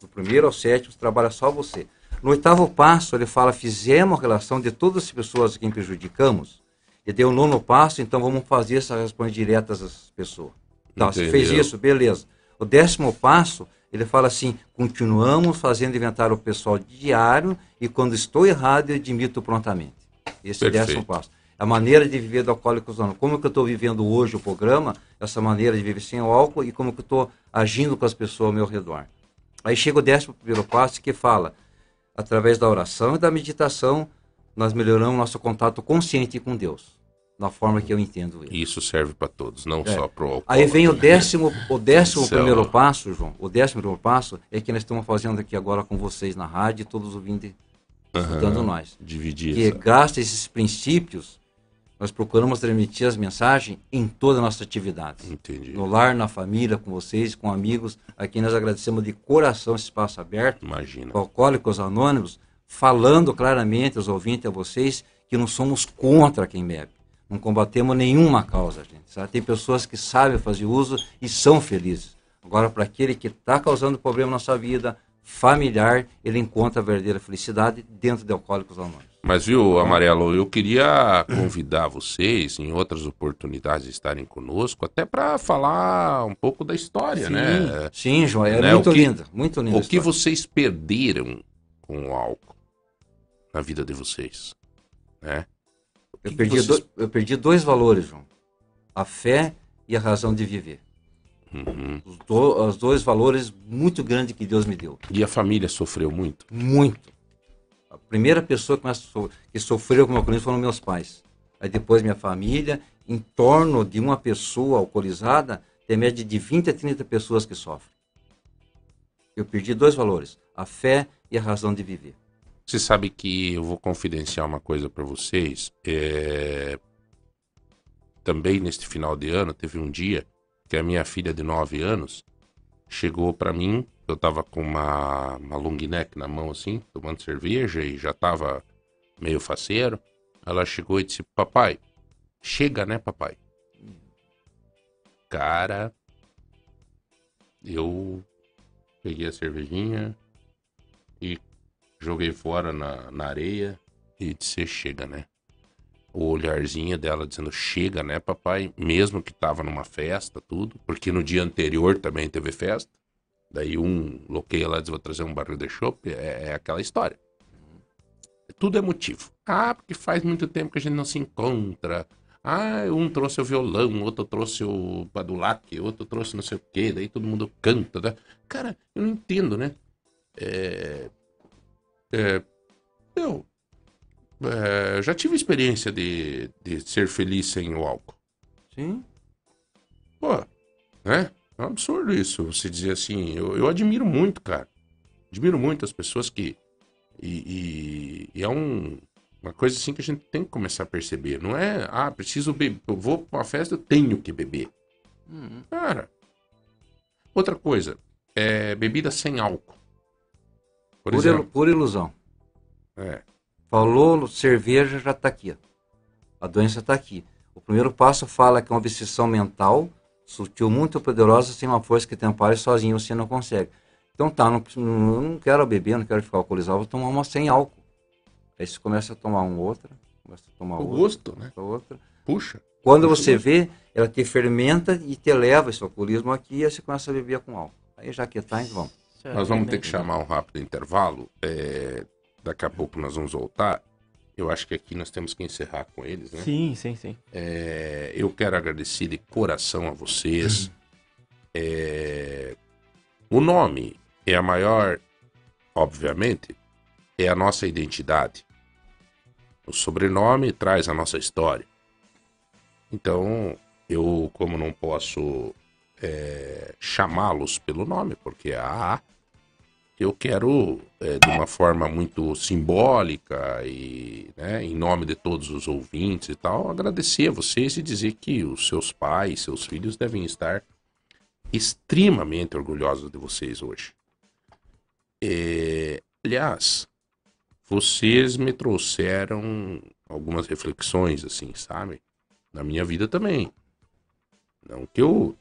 Do primeiro ao sétimo, trabalha só você. No oitavo passo, ele fala: fizemos a relação de todas as pessoas a quem prejudicamos. E deu o nono passo, então vamos fazer essas respostas diretas às pessoas. Tá, você fez isso, beleza. O décimo passo, ele fala assim: continuamos fazendo inventário pessoal diário e quando estou errado, eu admito prontamente. Esse é o Perfeito. décimo passo. A maneira de viver do Alcoólicos Anônimos. Como que eu estou vivendo hoje o programa, essa maneira de viver sem o álcool e como que eu estou agindo com as pessoas ao meu redor. Aí chega o décimo primeiro passo que fala, através da oração e da meditação, nós melhoramos nosso contato consciente com Deus, na forma que eu entendo ele. Isso serve para todos, não É. só pro Aí vem o né? décimo, o décimo é primeiro o- passo, João. O décimo primeiro passo é que nós estamos fazendo aqui agora com vocês na rádio, todos ouvindo, escutando nós. Dividir Que essa- gasta esses princípios, nós procuramos transmitir as mensagens em todas as nossas atividades. Entendi. No lar, na família, com vocês, com amigos. Aqui nós agradecemos de coração esse espaço aberto. Imagina. Alcoólicos Anônimos, falando claramente aos ouvintes, a vocês, que não somos contra quem bebe. Não combatemos nenhuma causa, gente. sabe? Tem pessoas que sabem fazer uso e são felizes. Agora, para aquele que está causando problema na sua vida familiar, ele encontra a verdadeira felicidade dentro de Alcoólicos Anônimos. Mas viu, Amarelo, eu queria convidar vocês em outras oportunidades de estarem conosco, até para falar um pouco da história, né? Sim, João, é Né, muito que- linda, muito linda. O que vocês perderam com o álcool na vida de vocês, né? Eu perdi, vocês- do- eu perdi dois valores, João. A fé e a razão de viver. Uhum. Os, do- os dois valores muito grandes que Deus me deu. E a família sofreu muito? Muito. Primeira pessoa que, so- que sofreu com alcoolismo foram meus pais. Aí depois minha família. Em torno de uma pessoa alcoolizada, tem média de 20 a 30 pessoas que sofrem. Eu perdi dois valores. A fé e a razão de viver. Você sabe que eu vou confidenciar uma coisa para vocês. É... Também neste final de ano, teve um dia que a minha filha de 9 anos chegou para mim. Eu tava com uma, uma long neck na mão assim, tomando cerveja e já tava meio faceiro. Ela chegou e disse: Papai, chega né, papai? Cara, eu peguei a cervejinha e joguei fora na, na areia e disse, chega, né? O olharzinho dela dizendo, chega, né, papai? Mesmo que tava numa festa, tudo. Porque no dia anterior também teve festa. Daí um loqueia lá e diz, vou trazer um barril de chopp. É, é aquela história. Tudo é motivo. Ah, porque faz muito tempo que a gente não se encontra. Ah, um trouxe o violão, outro trouxe o badulaque, outro trouxe não sei o quê. Daí todo mundo canta, né? Cara, eu não entendo, né? É... É, eu é, já tive experiência de, de ser feliz sem o álcool. Sim. Pô, né? É um absurdo isso. Você dizer assim, eu, eu admiro muito, cara. Admiro muito as pessoas que. E, e- e é um, uma coisa assim que a gente tem que começar a perceber. Não é, ah, preciso beber. Eu vou pra uma festa, eu tenho que beber. Uhum. Cara. Outra coisa, é bebida sem álcool. Por Pura, exemplo. ilu- pura ilusão. É. Falou cerveja, já está aqui. ó. A doença está aqui. O primeiro passo fala que é uma obsessão mental sutil, muito poderosa, sem uma força que te ampare sozinho você não consegue. Então tá, não, não, eu não quero beber, não quero ficar alcoolizado, vou tomar uma sem álcool. Aí você começa a tomar uma outra, começa a tomar O outra, gosto, né? outra. Puxa. Quando Puxa você gosto. vê, ela te fermenta e te leva esse alcoolismo aqui e aí você começa a beber com álcool. Aí já que tá, então vamos. Nós vamos ter que chamar um rápido intervalo. é, daqui a pouco nós vamos voltar. Eu acho que aqui nós temos que encerrar com eles, né? Sim, sim, sim. É, eu quero agradecer de coração a vocês. É, o nome é a maior, obviamente, é a nossa identidade. O sobrenome traz a nossa história. Então, eu, como não posso é, chamá-los pelo nome, porque é a AA, eu quero, é, de uma forma muito simbólica e né, em nome de todos os ouvintes e tal, agradecer a vocês e dizer que os seus pais, seus filhos devem estar extremamente orgulhosos de vocês hoje. É, aliás, vocês me trouxeram algumas reflexões, assim, sabe? Na minha vida também. Não que eu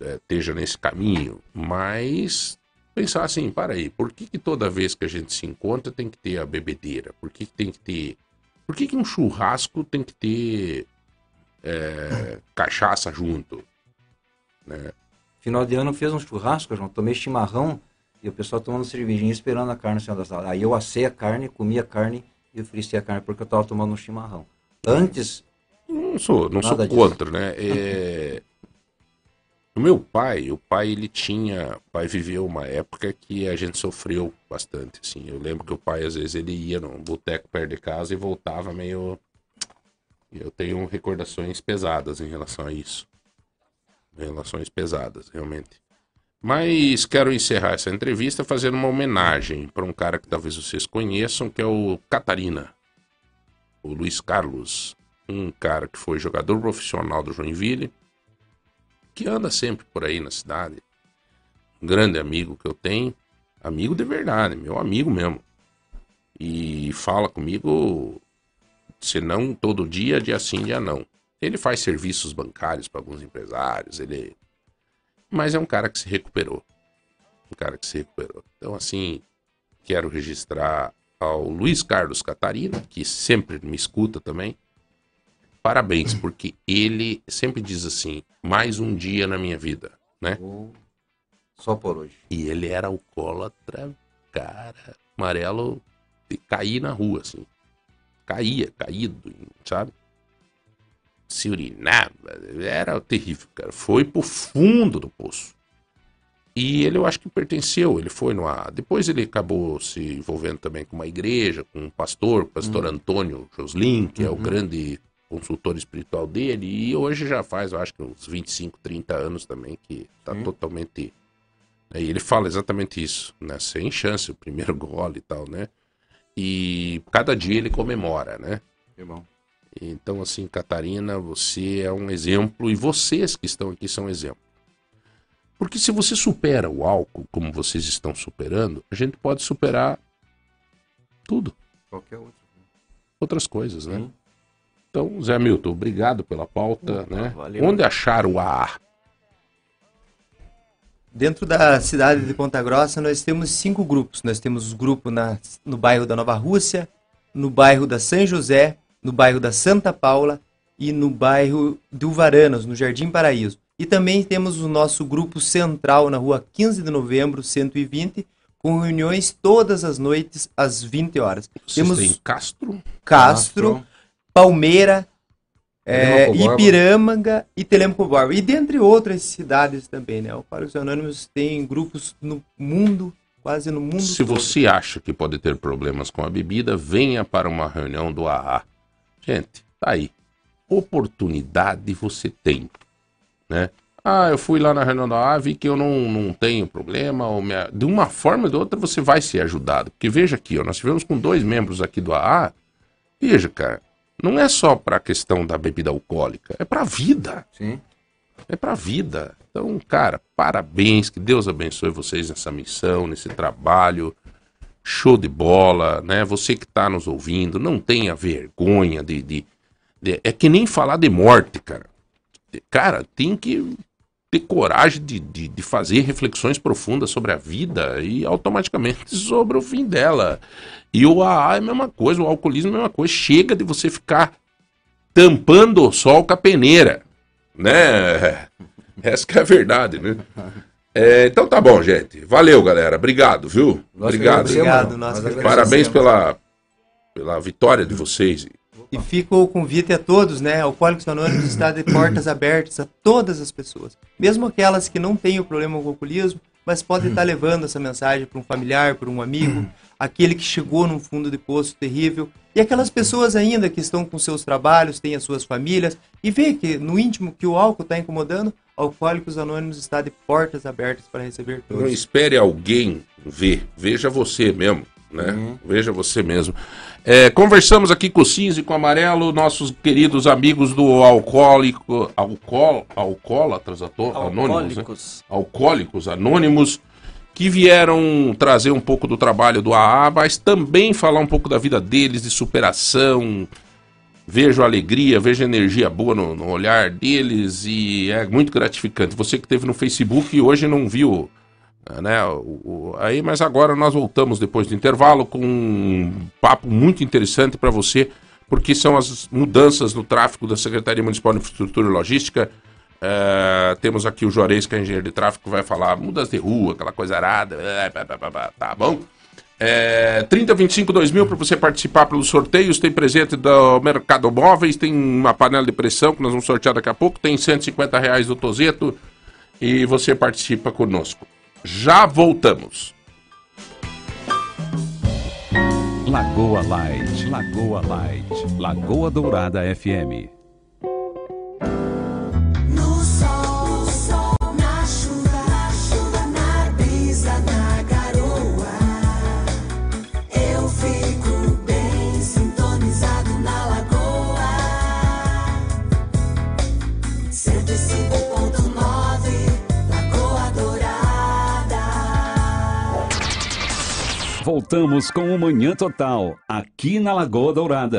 é, esteja nesse caminho, mas pensar assim, para aí, por que, que toda vez que a gente se encontra tem que ter a bebedeira? Por que, que tem que ter. Por que, que um churrasco tem que ter é, cachaça junto? Né? Final de ano eu fiz um churrasco, João, tomei chimarrão e o pessoal tomando cervejinha esperando a carne sendo assada. Aí eu assei a carne, comi a carne e fritei a carne porque eu estava tomando um chimarrão. Antes, Não sou, não sou disso. contra, né? É... O meu pai, o pai ele tinha, o pai viveu uma época que a gente sofreu bastante, assim. Eu lembro que o pai às vezes ele ia num boteco perto de casa e voltava meio eu tenho recordações pesadas em relação a isso. Relações pesadas, realmente. Mas quero encerrar essa entrevista fazendo uma homenagem para um cara que talvez vocês conheçam, que é o Catarina. O Luiz Carlos, um cara que foi jogador profissional do Joinville, que anda sempre por aí na cidade. Um grande amigo que eu tenho, amigo de verdade, meu amigo mesmo. E fala comigo, se não todo dia, dia sim, dia não. Ele faz serviços bancários para alguns empresários, ele mas é um cara que se recuperou. Um cara que se recuperou. Então assim, quero registrar ao Luiz Carlos Catarina, que sempre me escuta também. Parabéns, porque ele sempre diz assim: mais um dia na minha vida, né? só por hoje. E ele era alcoólatra, cara, amarelo, de cair na rua, assim. Caía, caído, sabe? Se urinava, era terrível, cara. Foi pro fundo do poço. E ele, eu acho que pertenceu, ele foi no A. Depois ele acabou se envolvendo também com uma igreja, com um pastor, o pastor Antônio Joslin, que é o grande consultor espiritual dele, e hoje já faz, eu acho que uns 25, 30 anos também, que tá totalmente. E ele fala exatamente isso, né? Sem chance, o primeiro gole e tal, né? E cada dia ele comemora, né? Que bom. Então, assim, Catarina, você é um exemplo e vocês que estão aqui são exemplo. Porque se você supera o álcool como vocês estão superando, a gente pode superar tudo, Qualquer outro. outras coisas, né? Sim. Então, Zé Milton, obrigado pela pauta, né? valeu. Onde achar o AA? Dentro da cidade de Ponta Grossa, nós temos cinco grupos. Nós temos o grupo na, no bairro da Nova Rússia, no bairro da São José, no bairro da Santa Paula e no bairro do Varanas, no Jardim Paraíso. E também temos o nosso grupo central na rua 15 de novembro, 120, com reuniões todas as noites às 20 horas. Vocês Temos têm Castro, Castro, Palmeira, é. Ipirâmanga e Telemaco Borba. E dentre outras cidades também, né? O Alcoólicos Anônimos tem grupos no mundo, quase no mundo Se todo. você acha que pode ter problemas com a bebida, venha para uma reunião do AA. Gente, tá aí. Oportunidade você tem, né? Ah, eu fui lá na reunião da AA, vi que eu não, não tenho problema. Ou minha- De uma forma ou de outra você vai ser ajudado. Porque veja aqui, ó, nós tivemos com dois membros aqui do AA. Veja, cara, não é só para a questão da bebida alcoólica, é para a vida. Sim. É pra vida. Então, cara, parabéns, que Deus abençoe vocês nessa missão, nesse trabalho. Show de bola, né? Você que tá nos ouvindo, não tenha vergonha de, de- de- É que nem falar de morte, cara. Cara, tem que ter coragem de, de, de fazer reflexões profundas sobre a vida e automaticamente sobre o fim dela. E o AA é a mesma coisa, o alcoolismo é a mesma coisa. Chega de você ficar tampando o sol com a peneira, né? Essa que é a verdade, né? É, então tá bom, gente. Valeu, galera. Obrigado, viu? Nós Obrigado. Obrigado. Parabéns pela, pela vitória de vocês. E fica o convite a todos, né? Alcoólicos Anônimos está de portas abertas a todas as pessoas. Mesmo aquelas que não têm o problema com o alcoolismo, mas podem estar levando essa mensagem para um familiar, para um amigo, aquele que chegou num fundo de poço terrível. E aquelas pessoas ainda que estão com seus trabalhos, têm as suas famílias, e vê que no íntimo que o álcool está incomodando, Alcoólicos Anônimos está de portas abertas para receber Não todos. espere alguém ver. Veja você mesmo, né? Veja você mesmo. É, conversamos aqui com o Cinza e com o Amarelo, nossos queridos amigos do alcoólico... Alcool, alcoólatras anônimos, né? Alcoólicos. anônimos que vieram trazer um pouco do trabalho do AA, mas também falar um pouco da vida deles, de superação. Vejo alegria, vejo energia boa no, no olhar deles e é muito gratificante. Você que esteve no Facebook e hoje não viu, né? o- o- aí, mas agora nós voltamos depois do intervalo com um papo muito interessante para você, porque são as mudanças no tráfego da Secretaria Municipal de Infraestrutura e Logística. É, temos aqui o Juarez, que é engenheiro de tráfego, vai falar mudas de rua, aquela coisa arada, é, tá bom? É, 3025 2000 para você participar pelos sorteios. Tem presente do Mercado Móveis, tem uma panela de pressão que nós vamos sortear daqui a pouco. Tem 150 reais do Tozeto e você participa conosco. Já voltamos. Lagoa Light, Lagoa Light, Lagoa Dourada FM. Voltamos com o Manhã Total, aqui na Lagoa Dourada.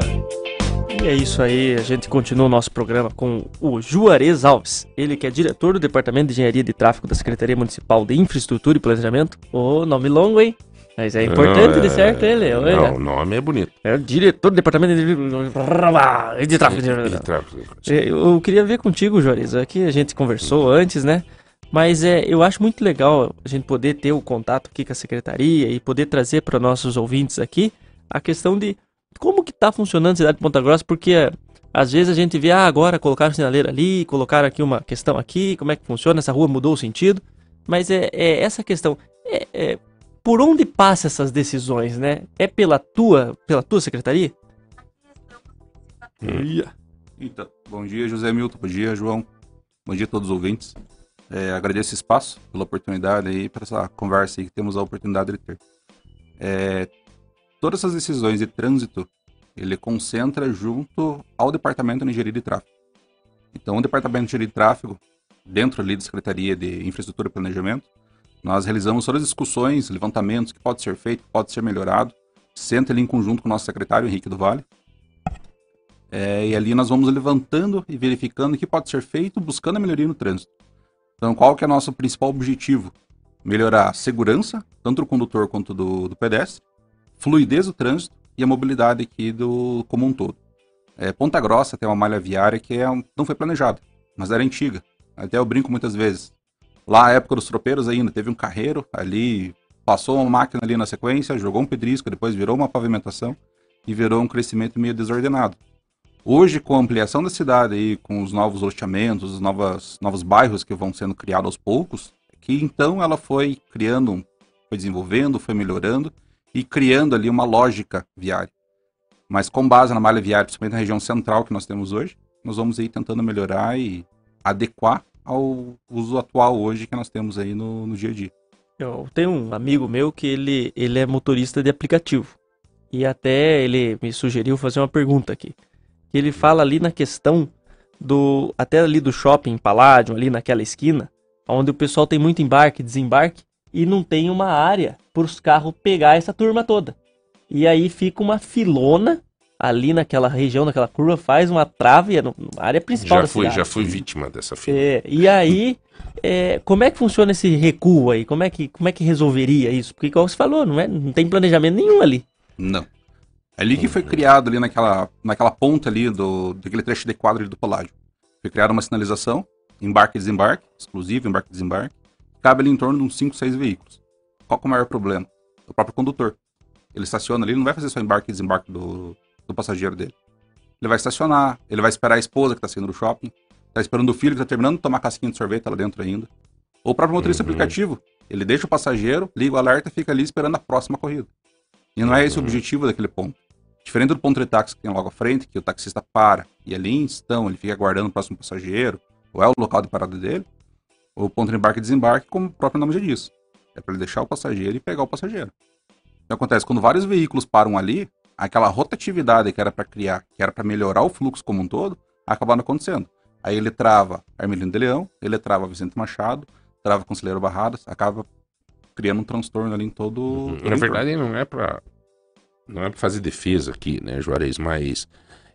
E é isso aí, a gente continua o nosso programa com o Juarez Alves. Ele que é diretor do Departamento de Engenharia de Tráfego da Secretaria Municipal de Infraestrutura e Planejamento. Ô, nome longo, hein? Mas é importante, Não, de certo, ele. olha. Não, o nome é bonito. É o diretor do Departamento de, de Tráfego. E tráfego. É, Eu queria ver contigo, Juarez. Aqui a gente conversou antes, né? Mas é, eu acho muito legal a gente poder ter o contato aqui com a secretaria e poder trazer para nossos ouvintes aqui a questão de como que tá funcionando a cidade de Ponta Grossa, porque é, às vezes a gente vê, ah, agora colocaram sinaleira ali, colocaram aqui uma questão aqui, como é que funciona, essa rua mudou o sentido. Mas é, é essa questão, é, é, por onde passa essas decisões, né? É pela tua, pela tua secretaria? Então, bom dia, José Milton. Bom dia, João. Bom dia a todos os ouvintes. É, agradeço esse espaço, pela oportunidade aí, para essa conversa aí que temos a oportunidade de ter. É, todas essas decisões de trânsito, ele concentra junto ao Departamento de Engenharia de Tráfego. Então, o Departamento de Engenharia de Tráfego, dentro ali da Secretaria de Infraestrutura e Planejamento, nós realizamos todas as discussões, levantamentos, que pode ser feito, que pode ser melhorado. Senta ali em conjunto com o nosso secretário, Henrique do Vale, é, e ali nós vamos levantando e verificando o que pode ser feito, buscando a melhoria no trânsito. Então, qual que é o nosso principal objetivo? Melhorar a segurança, tanto do condutor quanto do, do pedestre, fluidez do trânsito e a mobilidade aqui do como um todo. É, Ponta Grossa tem uma malha viária que é um- não foi planejada, mas era antiga. Até eu brinco muitas vezes. Lá, na época dos tropeiros ainda, teve um carreiro ali, passou uma máquina ali na sequência, jogou um pedrisco, depois virou uma pavimentação e virou um crescimento meio desordenado. Hoje, com a ampliação da cidade aí, com os novos loteamentos, os novas, novos bairros que vão sendo criados aos poucos, que então ela foi criando, foi desenvolvendo, foi melhorando e criando ali uma lógica viária. Mas com base na malha viária, principalmente na região central que nós temos hoje, nós vamos aí tentando melhorar e adequar ao uso atual hoje que nós temos aí no, no dia a dia. Eu tenho um amigo meu que ele, ele é motorista de aplicativo. E até ele me sugeriu fazer uma pergunta aqui. Ele fala ali na questão do. Até ali do shopping Paládio, ali naquela esquina, onde o pessoal tem muito embarque e desembarque, e não tem uma área para os carros pegar essa turma toda. E aí fica uma filona ali naquela região, naquela curva, faz uma trave, é na área principal Já fui, já fui vítima dessa fila. É, e aí, é, como é que funciona esse recuo aí? Como é que, como é que resolveria isso? Porque, como você falou, não, é, não tem planejamento nenhum ali. Não. Ali que foi criado ali naquela, naquela ponta ali do, daquele trecho de quadro ali do Paládio. Foi criada uma sinalização, embarque e desembarque, exclusivo embarque e desembarque. Cabe ali em torno de uns 5, 6 veículos. Qual é o maior problema? O próprio condutor. Ele estaciona ali, ele não vai fazer só embarque e desembarque do, do passageiro dele. Ele vai estacionar, ele vai esperar a esposa que está saindo do shopping, tá esperando o filho que está terminando de tomar casquinha de sorvete lá dentro ainda. Ou o próprio motorista Uhum. aplicativo. Ele deixa o passageiro, liga o alerta e fica ali esperando a próxima corrida. E não é esse o Uhum. objetivo daquele ponto. Diferente do ponto de táxi que tem logo à frente, que o taxista para e ali então ele fica aguardando o próximo passageiro, ou é o local de parada dele, o ponto de embarque e desembarque, como o próprio nome já diz. É para ele deixar o passageiro e pegar o passageiro. O que acontece? Quando vários veículos param ali, aquela rotatividade que era para criar, que era para melhorar o fluxo como um todo, acaba não acontecendo. Aí ele trava Armelino de Leão, ele trava Vicente Machado, trava Conselheiro Barradas, acaba criando um transtorno ali em todo. Uhum. Na verdade, não é pra não é para fazer defesa aqui, né, Juarez, mas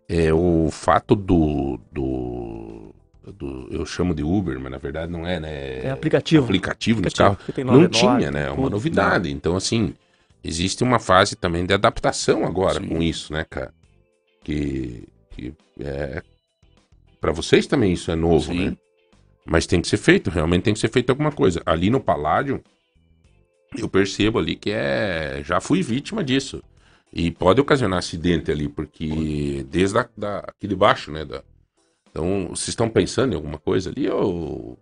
é o fato do, do do eu chamo de Uber, mas na verdade não é, né? É aplicativo. aplicativo nos Aplicativo, carros. que tem Não 99, tinha, né? É uma tudo. novidade. Então, assim, existe uma fase também de adaptação agora Sim. com isso, né, cara? Que, que é. Pra vocês também isso é novo, Sim. né? Mas tem que ser feito, realmente tem que ser feito alguma coisa. Ali no Paládio, eu percebo ali que é. Já fui vítima disso. E pode ocasionar acidente ali, porque desde a, da, aqui de baixo, né? Da, então, vocês estão pensando em alguma coisa ali ou.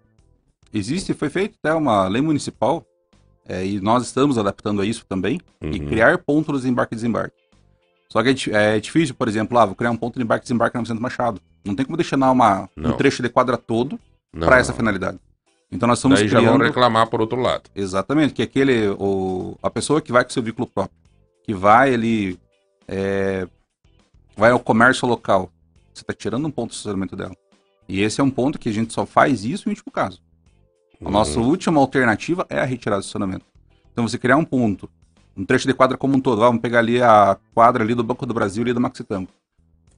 Existe, foi feita até uma lei municipal, é, e nós estamos adaptando a isso também, e Uhum. criar pontos de embarque e desembarque. Só que é, é difícil, por exemplo, ah, vou criar um ponto de embarque e desembarque no Vicente Machado. Não tem como destinar uma, um trecho de quadra todo para essa finalidade. Então nós estamos Daí já vão criando... reclamar por outro lado. Exatamente, que aquele, o, a pessoa que vai com seu veículo próprio, que vai ali, é, vai ao comércio local, você está tirando um ponto do estacionamento dela. E esse é um ponto que a gente só faz isso em último caso. A nossa última alternativa é a retirada do estacionamento. Então você criar um ponto, um trecho de quadra como um todo, vamos pegar ali a quadra ali do Banco do Brasil ali do Maxitango.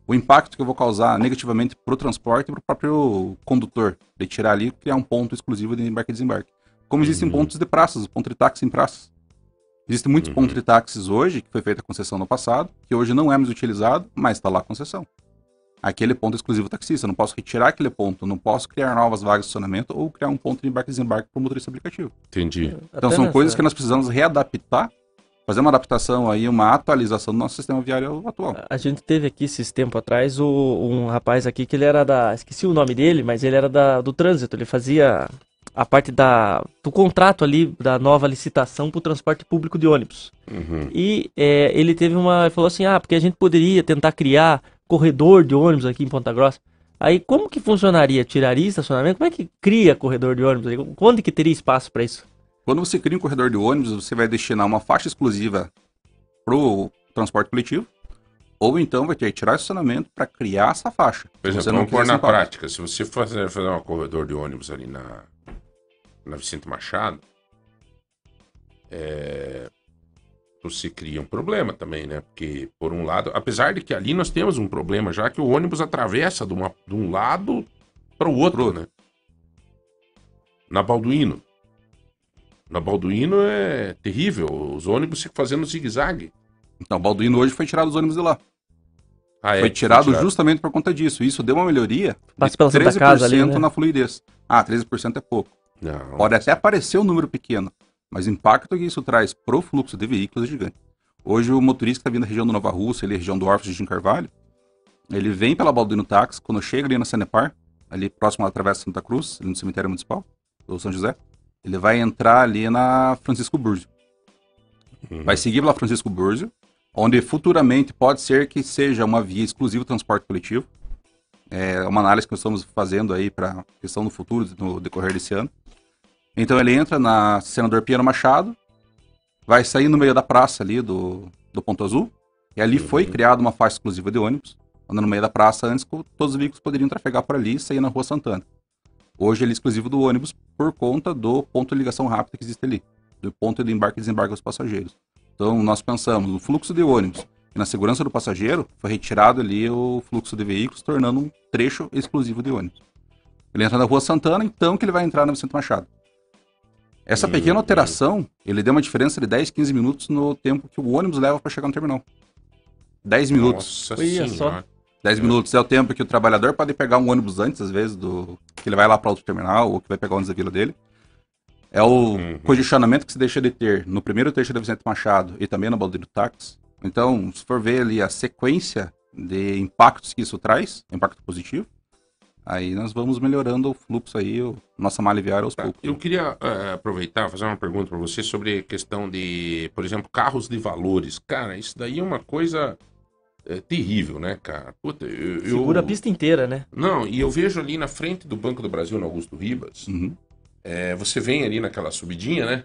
O impacto que eu vou causar negativamente para o transporte e para o próprio condutor, de tirar ali e criar um ponto exclusivo de embarque e desembarque. Como existem Uhum. pontos de praças, ponto de táxi em praças. Existem muitos Uhum. pontos de táxis hoje, que foi feita a concessão no passado, que hoje não é mais utilizado, mas está lá a concessão. Aquele ponto exclusivo taxista, eu não posso retirar aquele ponto, não posso criar novas vagas de estacionamento ou criar um ponto de embarque e desembarque para o motorista aplicativo. Entendi. Então Até são coisas que nós precisamos readaptar, fazer uma adaptação aí, uma atualização do nosso sistema viário atual. A gente teve aqui esses tempos atrás o, um rapaz aqui que ele era da. Esqueci o nome dele, mas ele era da, do trânsito. Ele fazia a parte da, do contrato ali da nova licitação para o transporte público de ônibus. Uhum. E é, ele teve uma. Ele falou assim: ah, porque a gente poderia tentar criar corredor de ônibus aqui em Ponta Grossa. Aí como que funcionaria? Tiraria estacionamento? Como é que cria corredor de ônibus? Onde que teria espaço para isso? Quando você cria um corredor de ônibus, você vai destinar uma faixa exclusiva para o transporte coletivo, ou então vai ter que tirar o estacionamento para criar essa faixa. Por exemplo, você não vamos pôr na prática. Se você fazer, fazer um corredor de ônibus ali na, na Vicente Machado, é, você cria um problema também, né? Porque, por um lado, apesar de que ali nós temos um problema, já que o ônibus atravessa de, uma, de um lado para o outro, né? Na Balduino. Na Balduino é terrível. Os ônibus ficam fazendo zigue-zague. Então, o Balduino hoje foi tirado dos ônibus de lá. Ah, é, foi tirado justamente por conta disso. Isso deu uma melhoria Passa de pela Santa 13% Casa ali, né? na fluidez. Ah, 13% é pouco. Não. Pode até parecer um número pequeno, mas o impacto que isso traz pro fluxo de veículos é gigante. Hoje o motorista que está vindo da região do Nova Rússia, ali, região do Orfos de Jim Carvalho, ele vem pela Balduino Táxi, quando chega ali na Sanepar, ali próximo à Travessa Santa Cruz, ali no cemitério municipal, do São José, ele vai entrar ali na Francisco Burzio. Uhum. Vai seguir pela Francisco Burzio, onde futuramente pode ser que seja uma via exclusiva de transporte coletivo. É uma análise que nós estamos fazendo aí para questão do futuro, no decorrer desse ano. Então ele entra na Senador Piano Machado, vai sair no meio da praça ali do, do Ponto Azul, e ali foi criada uma faixa exclusiva de ônibus, onde no meio da praça antes co- todos os veículos poderiam trafegar por ali e sair na Rua Santana. Hoje ele é exclusivo do ônibus por conta do ponto de ligação rápida que existe ali, do ponto de embarque e desembarque dos passageiros. Então nós pensamos no fluxo de ônibus E na segurança do passageiro, foi retirado ali o fluxo de veículos, tornando um trecho exclusivo de ônibus. Ele entra na Rua Santana, então que ele vai entrar na Vicente Machado. Essa Hum, pequena hum. alteração, ele deu uma diferença de 10, 15 minutos no tempo que o ônibus leva para chegar no terminal. 10 minutos. Nossa Olha só. senhora. 10 minutos é o tempo que o trabalhador pode pegar um ônibus antes, às vezes, do que ele vai lá para outro terminal ou que vai pegar o ônibus da vila dele. É o Uhum. congestionamento que se deixa de ter no primeiro trecho da Vicente Machado e também no Baldeiro Táxi. Então, se for ver ali a sequência de impactos que isso traz, impacto positivo, aí nós vamos melhorando o fluxo aí, o nossa malha viária aos Tá, poucos. Eu queria eh, aproveitar fazer uma pergunta para você sobre a questão de, por exemplo, carros de valores. Cara, isso daí é uma coisa eh, terrível, né, cara? Puta, eu, eu- Segura a pista inteira, né? Não, e eu vejo ali na frente do Banco do Brasil, no Augusto Ribas, Uhum. eh, você vem ali naquela subidinha, né?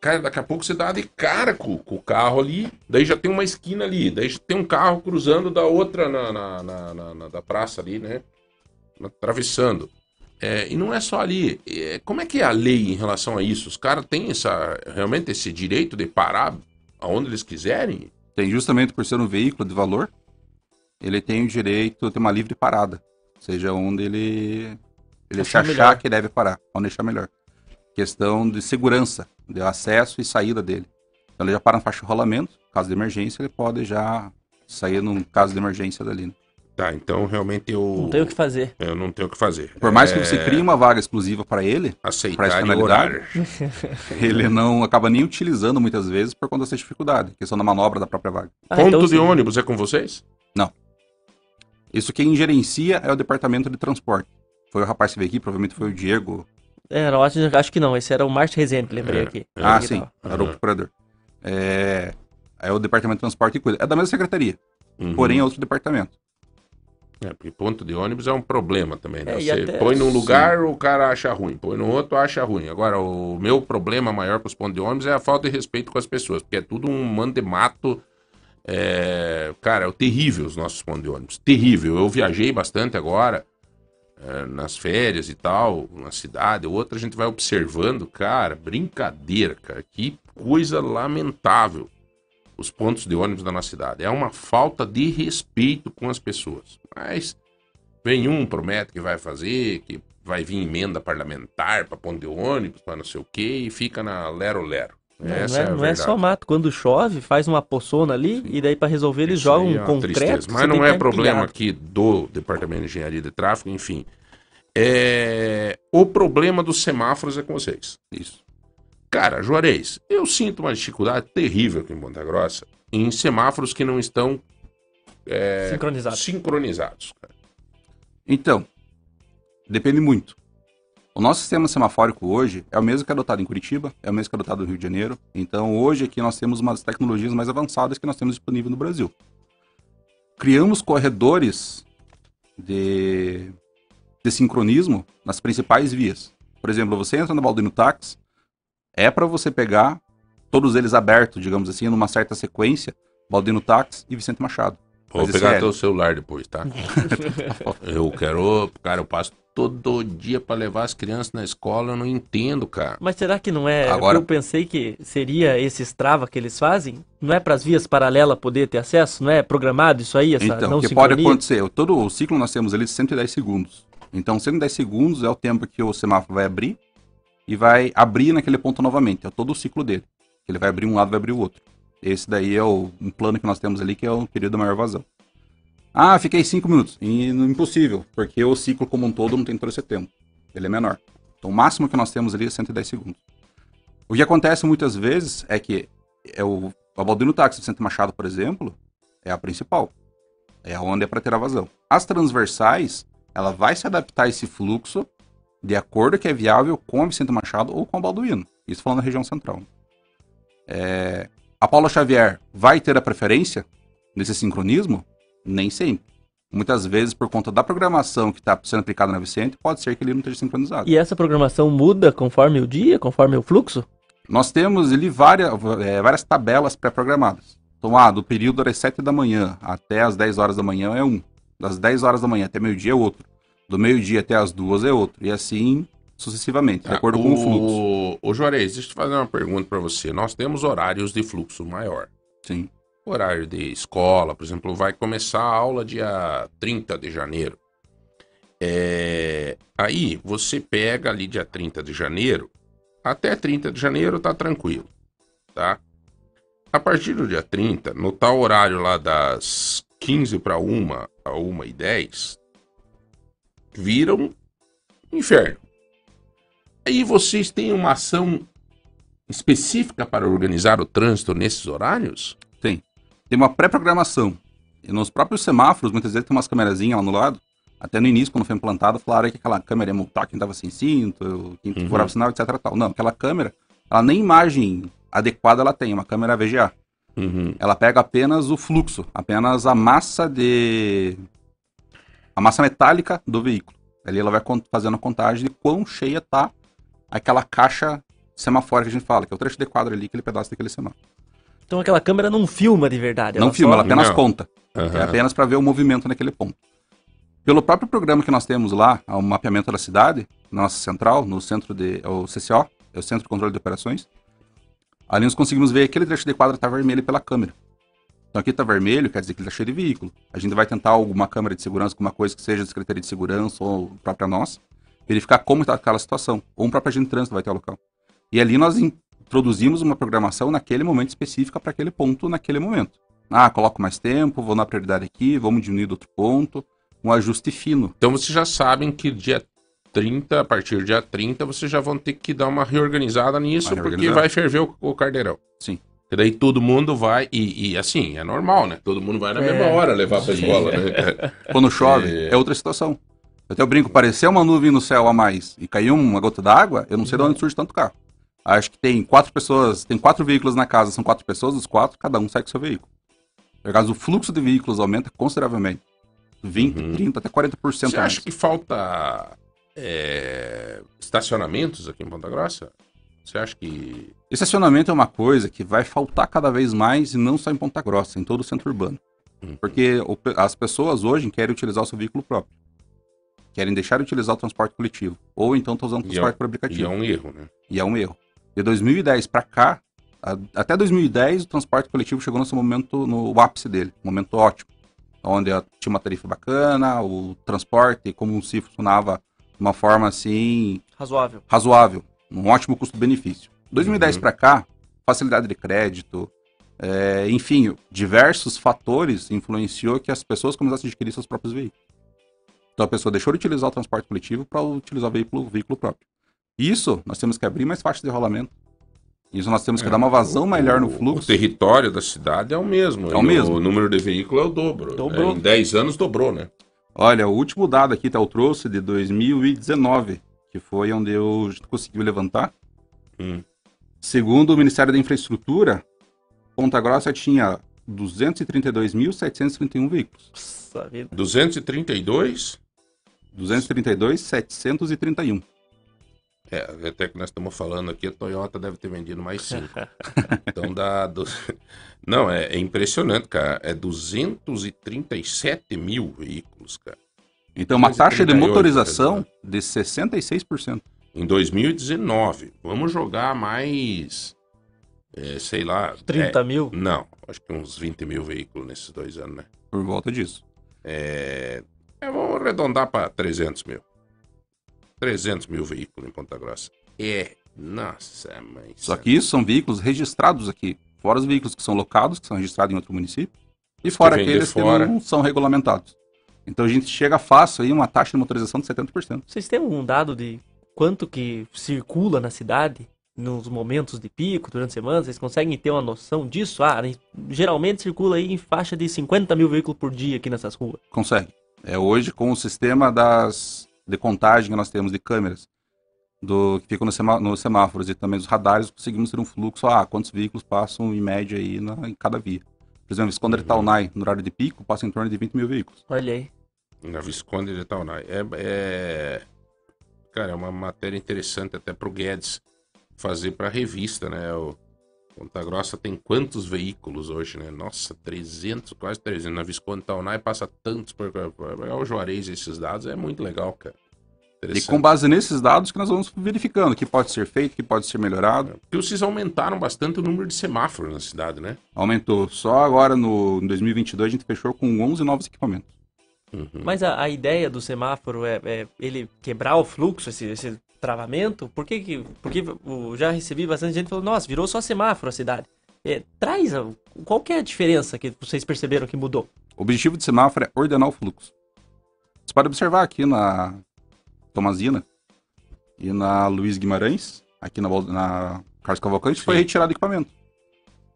Cara, daqui a pouco você dá de cara com, com o carro ali, daí já tem uma esquina ali, daí já tem um carro cruzando da outra na, na, na- na- na- da praça ali, né? Atravessando. É, e não é só ali. É, como é que é a lei em relação a isso? Os caras têm essa, realmente esse direito de parar aonde eles quiserem? Tem justamente por ser um veículo de valor, ele tem o direito de ter uma livre parada. Seja onde ele, ele se Achar achar que deve parar, onde achar melhor. Questão de segurança, de acesso e saída dele. Então ele já para no faixa de rolamento, caso de emergência, ele pode já sair num caso de emergência dali. né? Tá, então realmente eu. Não tem o que fazer. Eu não tenho o que fazer. Por mais É, que você crie uma vaga exclusiva para ele, pra Aceitar e finalidade, orar. ele não acaba nem utilizando muitas vezes por conta dessa dificuldade, questão da manobra da própria vaga. Ah, Ponto então, de sim. ônibus é com vocês? Isso quem gerencia é o departamento de transporte. Foi o rapaz que veio aqui, provavelmente foi o Diego. É, não, acho, acho que não. Esse era o Márcio Rezende, lembrei É, aqui. é. Ah, Aqui sim, tava. era o procurador. É, é o departamento de transporte que cuida. É da mesma secretaria, Uhum. porém é outro departamento. É, porque ponto de ônibus é um problema também, né? É, Você até- põe num Sim. lugar, o cara acha ruim. Põe no outro, acha ruim. Agora, o meu problema maior para os pontos de ônibus é a falta de respeito com as pessoas. Porque é tudo um mando de mato. É... Cara, é terrível os nossos pontos de ônibus. Terrível. Eu viajei bastante agora, é, nas férias e tal, na cidade. Outra a gente vai observando. Cara, brincadeira, cara. Que coisa lamentável os pontos de ônibus da nossa cidade. É uma falta de respeito com as pessoas. Mas vem um, promete que vai fazer, que vai vir emenda parlamentar para ponto de ônibus, para não sei o quê, e fica na lero-lero. Não, é, é não é só mato. Quando chove, faz uma poçona ali e daí pra resolver eles Isso jogam é um concreto. tristeza. Mas não é problema aqui do Departamento de Engenharia de Tráfego, enfim. É... O problema dos semáforos é com vocês. Isso. Cara, Juarez, eu sinto uma dificuldade terrível aqui em Ponta Grossa em semáforos que não estão é, Sincronizado. sincronizados. cara. Então, depende muito. O nosso sistema semafórico hoje é o mesmo que é adotado em Curitiba, é o mesmo que é adotado no Rio de Janeiro. Então, hoje aqui nós temos uma das tecnologias mais avançadas que nós temos disponível no Brasil. Criamos corredores de, de sincronismo nas principais vias. Por exemplo, você entra no Baldino Táxi, é para você pegar todos eles abertos, digamos assim, numa certa sequência, Baldino Táxi e Vicente Machado. Vou Mas pegar é- teu celular depois, tá? eu quero. Cara, eu passo todo dia pra levar as crianças na escola, eu não entendo, cara. Mas será que não é? Agora- Eu pensei que seria esse Strava que eles fazem? Não é para as vias paralelas poder ter acesso? Não é programado isso aí, essa Então, não o que pode acontecer? Todo o ciclo nós temos ali de 110 segundos. Então, 110 segundos é o tempo que o semáforo vai abrir e vai abrir naquele ponto novamente. É todo o ciclo dele. Ele vai abrir um lado, vai abrir o outro. Esse daí é o, um plano que nós temos ali, que é o período da maior vazão. Ah, fiquei 5 minutos. E, impossível, porque o ciclo como um todo não tem todo esse tempo. Ele é menor. Então, o máximo que nós temos ali é 110 segundos. O que acontece muitas vezes é que é o, o Baldino Táxi de Machado, por exemplo, é a principal. É onde é para ter a vazão. As transversais, ela vai se adaptar a esse fluxo de acordo que é viável com a Vicente Machado ou com o Balduino. Isso falando da região central. É, a Paula Xavier vai ter a preferência nesse sincronismo? Nem sempre. Muitas vezes, por conta da programação que está sendo aplicada na Vicente, pode ser que ele não esteja sincronizado. E essa programação muda conforme o dia, conforme o fluxo? Nós temos ali várias, é, várias tabelas pré-programadas. Então, ah, do período das 7 da manhã até as 10 horas da manhã é um. Das 10 horas da manhã até meio-dia é outro. Do meio-dia até as duas é outro. E assim sucessivamente, de acordo com o fluxo. Ô, Juarez, deixa eu te fazer uma pergunta pra você. Nós temos horários de fluxo maior. Sim. horário de escola, por exemplo, vai começar a aula dia 30 de janeiro. É, aí você pega ali dia 30 de janeiro, até 30 de janeiro tá tranquilo, tá? A partir do dia 30, no tal horário lá das 15 para 1 a 1 e 10, vira um inferno. Aí vocês têm uma ação específica para organizar o trânsito nesses horários? Tem. Tem uma pré-programação. Nos próprios semáforos, muitas vezes tem umas câmerazinhas lá no lado. Até no início, quando foi implantado, falaram que aquela câmera ia multar quem estava sem cinto, quem Uhum. furava sinal, etc. Tal. Não, aquela câmera, ela nem imagem adequada ela tem, é uma câmera VGA. Uhum. Ela pega apenas o fluxo, apenas a massa de. a massa metálica do veículo. Ali ela vai fazendo a contagem de quão cheia tá aquela caixa semafórica que a gente fala, que é o trecho de quadro ali, aquele pedaço daquele semáforo. Então aquela câmera não filma de verdade. Não filma, só- ela apenas Não. conta. Aham. É apenas para ver o movimento naquele ponto. Pelo próprio programa que nós temos lá, o mapeamento da cidade, na nossa central, no centro de. é o CCO, é o Centro de Controle de Operações. Ali nós conseguimos ver que aquele trecho de quadro está vermelho pela câmera. Então aqui está vermelho, quer dizer que ele está cheio de veículo. A gente vai tentar alguma câmera de segurança, alguma coisa que seja da Secretaria de Segurança ou própria nossa, verificar como está aquela situação. Ou um próprio agente de trânsito vai ter o local. E ali nós introduzimos uma programação naquele momento específica para aquele ponto naquele momento. Ah, coloco mais tempo, vou na prioridade aqui, vamos diminuir do outro ponto. Um ajuste fino. Então vocês já sabem que dia 30, a partir do dia 30, vocês já vão ter que dar uma reorganizada nisso, Uma porque vai ferver o, o carneirão. Sim. E daí todo mundo vai, e, e assim, é normal, né? Todo mundo vai na É. mesma hora levar pra escola, né? Quando chove, É. é, outra situação. Eu até brinco, parecer uma nuvem no céu a mais e caiu uma gota d'água, eu não sei de onde surge tanto carro. Acho que tem quatro pessoas, tem quatro veículos na casa, são quatro pessoas, os quatro, cada um segue com seu veículo. Por causa o fluxo de veículos aumenta consideravelmente. 20, Uhum. 30, até 40% Você mais. acha que falta é, estacionamentos aqui em Ponta Grossa? Você acha que. Estacionamento é uma coisa que vai faltar cada vez mais e não só em Ponta Grossa, em todo o centro urbano. Uhum. Porque o as pessoas hoje querem utilizar o seu veículo próprio. Querem deixar de utilizar o transporte coletivo. Ou então estão usando o E é, transporte por e aplicativo. é um erro, né? E é um erro. De 2010 para cá, a- até 2010 o transporte coletivo chegou no seu momento, no ápice dele, momento ótimo. Onde tinha uma tarifa bacana, o transporte, como se funcionava de uma forma assim, Razoável. razoável, um ótimo custo-benefício. 2010 Uhum. para cá, facilidade de crédito, é, enfim, diversos fatores influenciou que as pessoas começassem a adquirir seus próprios veículos. Então a pessoa deixou de utilizar o transporte coletivo para utilizar o veículo, o veículo próprio. Isso, nós temos que abrir mais faixas de rolamento. Isso nós temos que É, dar uma vazão melhor no O fluxo. território da cidade é o mesmo. É o mesmo. O número de veículos é o dobro. Dobrou. É, em 10 anos dobrou, né? Olha, o último dado aqui, tá, eu trouxe de 2019, que foi onde eu conseguiu levantar. Hum. Segundo o Ministério da Infraestrutura, Ponta Grossa tinha 232.731 veículos. Nossa vida. 232? 232.731. É, até que nós estamos falando aqui, a Toyota deve ter vendido mais 5. então dá. do- Não, é, é impressionante, cara. É 237 mil veículos, cara. Então, uma taxa de 238, motorização de 66%. Em 2019. Vamos jogar mais. é, sei lá. 30 é, mil? não, acho que uns 20 mil veículos nesses dois anos, né? Por volta disso. É, é, vamos arredondar para 300 mil. 300 mil veículos em Ponta Grossa. É, nossa, mãe. Só que isso são veículos registrados aqui. Fora os veículos que são locados, que são registrados em outro município. E Os que fora de aqueles fora. que não são regulamentados. Então a gente chega fácil aí uma taxa de motorização de 70%. Vocês têm algum dado de quanto que circula na cidade nos momentos de pico, durante a semana? Vocês conseguem ter uma noção disso? Ah, geralmente circula aí em faixa de 50 mil veículos por dia aqui nessas ruas. Consegue. É hoje com o sistema das de contagem que nós temos de câmeras do que ficam no semá- nos semáforos e também dos radares, conseguimos ter um fluxo, ah, quantos veículos passam em média aí na, em cada via. Por exemplo, Visconde de Taunay, no horário de pico, passa em torno de 20 mil veículos. Olha aí. Na Visconde de Taunay. É, é... Cara, é uma matéria interessante até pro Guedes fazer pra revista, né? O Ponta Grossa tem quantos veículos hoje, né? Nossa, 300, quase 300. Na Visconde de Taunay passa tantos. Por... pegar o Juarez esses dados é muito legal, cara. E com base nesses dados que nós vamos verificando o que pode ser feito, o que pode ser melhorado. Porque vocês aumentaram bastante o número de semáforos na cidade, né? Aumentou. Só agora no em 2022 a gente fechou com 11 novos equipamentos. Uhum. Mas a, a ideia do semáforo é, é ele quebrar o fluxo, esse, esse travamento? Por que que... Porque eu já recebi bastante gente falando, nossa, virou só semáforo a cidade. É, traz, a- qual que é a diferença que vocês perceberam que mudou? O objetivo do semáforo é ordenar o fluxo. Você pode observar aqui na Tomazina e na Luiz Guimarães, aqui na, na Carlos Cavalcante, foi retirado equipamento.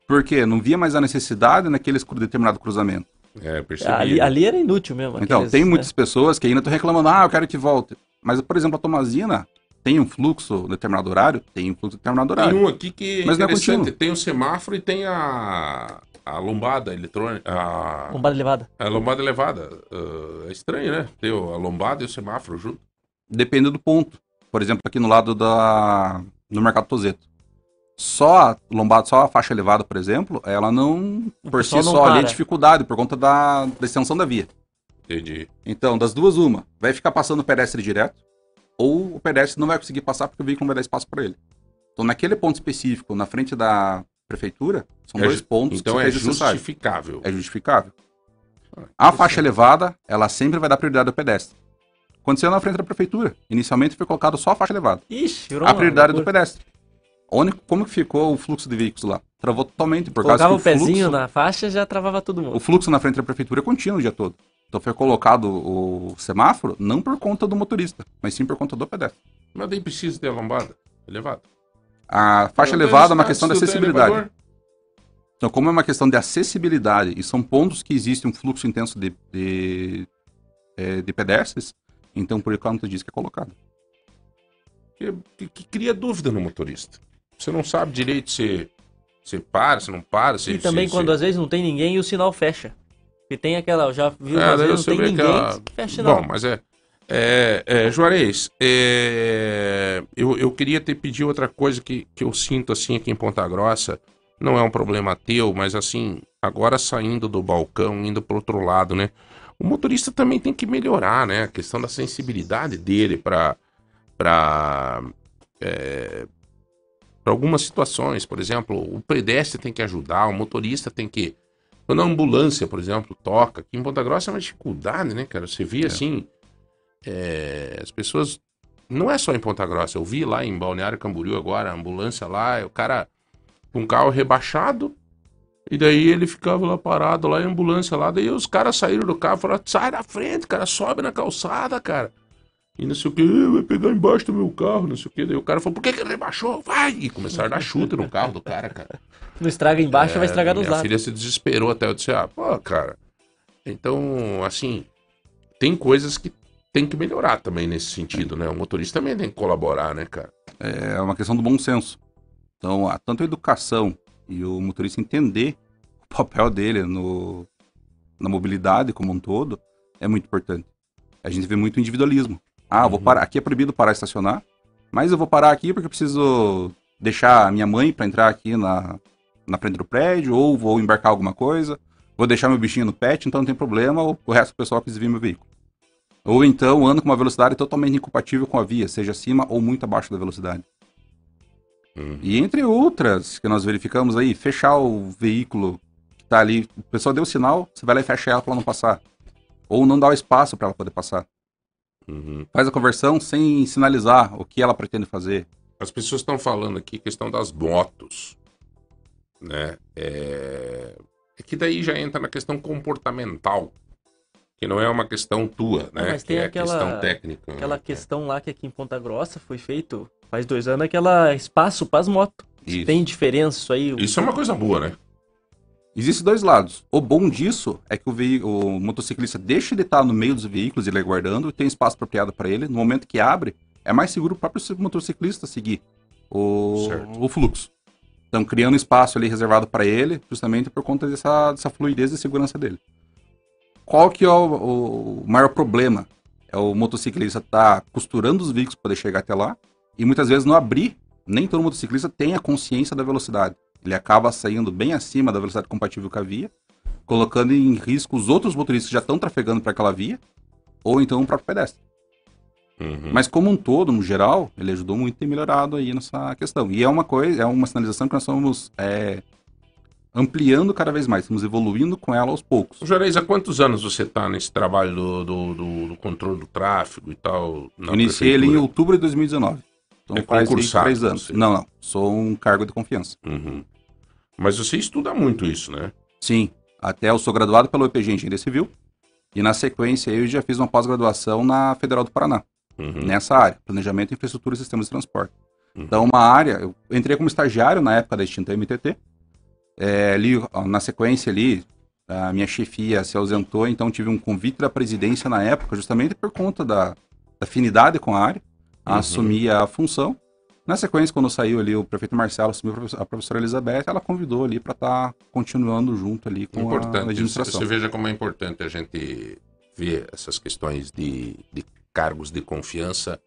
Por quê? Não via mais a necessidade naqueles cru- determinado cruzamento. É, eu percebi. Ali, ali era inútil mesmo. Então, aqueles, tem né? muitas pessoas que ainda estão reclamando, ah, eu quero que volte. Mas, por exemplo, a Tomazina tem um fluxo determinado horário? Tem um fluxo determinado Tem horário. um aqui que é Mas não é tem o semáforo e tem a, a lombada eletrônica. A, Lombada elevada. a lombada elevada. Ah, é estranho, né? Ter a lombada e o semáforo junto. Depende do ponto. Por exemplo, aqui no lado da no Mercado Tozeto. Só a lombada, só a faixa elevada, por exemplo, ela não, O por si não só, ali é dificuldade, por conta da, da extensão da via. Entendi. Então, das duas, uma, vai ficar passando o pedestre direto, ou o pedestre não vai conseguir passar porque o veículo não vai dar espaço para ele. Então, naquele ponto específico, na frente da prefeitura, são É dois pontos Então que é justificável. É justificável. Ah, A faixa elevada, ela sempre vai dar prioridade ao pedestre. Aconteceu na frente da prefeitura. Inicialmente foi colocado só a faixa elevada. Ixi, virou A prioridade do loucura. pedestre. Onde, como que ficou o fluxo de veículos lá? Travou totalmente, por causa Colocava que o o pezinho fluxo, na faixa já travava todo mundo. o fluxo na frente da prefeitura é contínuo o dia todo. Então foi colocado o semáforo não por conta do motorista, mas sim por conta do pedestre. Mas daí precisa ter a lombada elevada. A faixa elevada é uma questão de acessibilidade. Então, como é uma questão de acessibilidade e são pontos que existe um fluxo intenso de, de, eh, de pedestres, então por enquanto diz que é colocado. que, que- que cria dúvida no motorista. Você não sabe direito se se para, se não para, se E também se, quando se... às vezes não tem ninguém e o sinal fecha. E tem aquela, eu já vi É, umas vezes você não tem ninguém, aquela- fecha sinal. Bom, mas é. É, é, Juarez, é, eu, eu queria te pedir outra coisa que, que eu sinto assim aqui em Ponta Grossa. Não é um problema teu, mas assim, agora saindo do balcão, indo pro outro lado, né? O motorista também tem que melhorar, né? A questão da sensibilidade dele para para para algumas situações, por exemplo, o pedestre tem que ajudar, o motorista tem que. Quando a ambulância, por exemplo, toca, aqui em Ponta Grossa é uma dificuldade, né, cara? Você vê assim, é, as pessoas. Não é só em Ponta Grossa, eu vi lá em Balneário Camboriú agora, a ambulância lá, o cara com um carro rebaixado, e daí ele ficava lá parado, lá em ambulância lá, daí os caras saíram do carro e falaram, sai da frente, cara, sobe na calçada, cara. E não sei o que, vai pegar embaixo do meu carro, não sei o que. Daí o cara falou, por que que ele rebaixou? Vai! E começaram a dar chute no carro do cara, cara. Não estraga embaixo, vai estragar dos lados. filha se desesperou até eu disse, ah, pô, cara. Então, assim, tem coisas que tem que melhorar também nesse sentido, né? O motorista também tem que colaborar, né, cara? É uma questão do bom senso. Então, a- tanto a educação e o motorista entender o papel dele no, na mobilidade como um todo é muito importante. A gente vê muito individualismo. Ah, vou Uhum. parar. Aqui é proibido parar e estacionar, mas eu vou parar aqui porque eu preciso deixar a minha mãe para entrar aqui na, na frente do prédio, ou vou embarcar alguma coisa, vou deixar meu bichinho no pet, então não tem problema, o o resto do pessoal que desvia meu veículo. Ou então anda com uma velocidade totalmente incompatível com a via, seja acima ou muito abaixo da velocidade. Uhum. E entre outras que nós verificamos aí, fechar o veículo que tá ali, o pessoal deu sinal, você vai lá e fecha ela para ela não passar. Ou não dá o espaço para ela poder passar. Uhum. Faz a conversão sem sinalizar o que ela pretende fazer. As pessoas estão falando aqui questão das motos, né? É... é que daí já entra na questão comportamental, que não é uma questão tua, Não, né? mas que tem é aquela- questão técnica. Aquela né? questão lá que aqui em Ponta Grossa foi feito faz dois anos, aquela espaço para as motos. Isso. Tem diferença isso aí? Isso é uma coisa boa, né? Existem dois lados. O bom disso é que o, o motociclista deixa de estar no meio dos veículos, ele aguardando, e tem espaço apropriado para ele. No momento que abre, é mais seguro o próprio motociclista seguir o, o fluxo. Então, criando espaço ali reservado para ele, justamente por conta dessa, dessa fluidez e segurança dele. Qual que é o, o maior problema? É o motociclista estar costurando os veículos para poder chegar até lá e muitas vezes não abrir. Nem todo motociclista tem a consciência da velocidade. Ele acaba saindo bem acima da velocidade compatível com a via, colocando em risco os outros motoristas que já estão trafegando para aquela via, ou então o próprio pedestre. Uhum. Mas como um todo, no geral, ele ajudou muito a ter melhorado aí nessa questão. E é uma coisa, é uma sinalização que nós estamos é, ampliando cada vez mais, estamos evoluindo com ela aos poucos. Juarez, há quantos anos você está nesse trabalho do, do, do- do controle do tráfego e tal? na Eu iniciei ele em outubro de 2019. Então É faz três anos. você? Não, não. Sou um cargo de confiança. Uhum. Mas você estuda muito isso, né? Sim. Até eu sou graduado pela UPG em Engenharia Civil. E na sequência eu já fiz uma pós-graduação na Federal do Paraná. Uhum. Nessa área. Planejamento, infraestrutura e sistemas de transporte. Uhum. Então uma área... Eu entrei como estagiário na época da extinta MTT. É, ali, na sequência ali, a minha chefia se ausentou. Então tive um convite da presidência na época, justamente por conta da, da afinidade com a área. Uhum. Assumi a função. Na sequência, quando saiu ali o prefeito Marcelo, assumiu a professora- a Elizabeth, ela convidou ali para estar continuando junto ali com a Importante. Você, administração. você veja como é importante a gente ver essas questões de, de cargos de confiança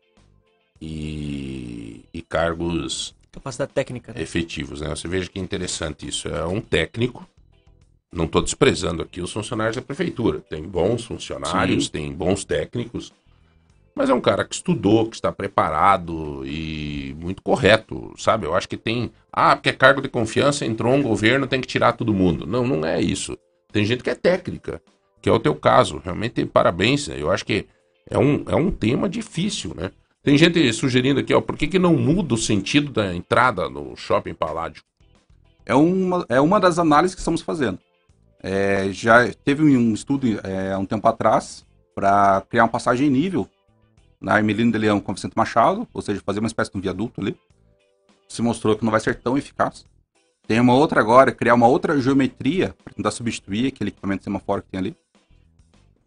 e, e cargos Capacidade técnica, né? efetivos, né? Você veja que interessante isso. É um técnico. Não estou desprezando aqui os funcionários da prefeitura. Tem bons funcionários, Sim. tem bons técnicos. Mas é um cara que estudou, que está preparado e muito correto, sabe? Eu acho que tem. Ah, porque é cargo de confiança, entrou um governo, tem que tirar todo mundo. Não, não é isso. Tem gente que é técnica, que é o teu caso. Realmente, parabéns. Eu acho que é um, é um tema difícil, né? Tem gente sugerindo aqui, ó, por que, que não muda o sentido da entrada no shopping Paládio? É uma, é uma das análises que estamos fazendo. É, já teve um estudo é, há um tempo atrás para criar uma passagem em nível na Ermelino de Leão com Vicente Machado, ou seja, fazer uma espécie de um viaduto ali. Se mostrou que não vai ser tão eficaz. Tem uma outra agora, criar uma outra geometria para tentar substituir aquele equipamento semafórico que tem ali.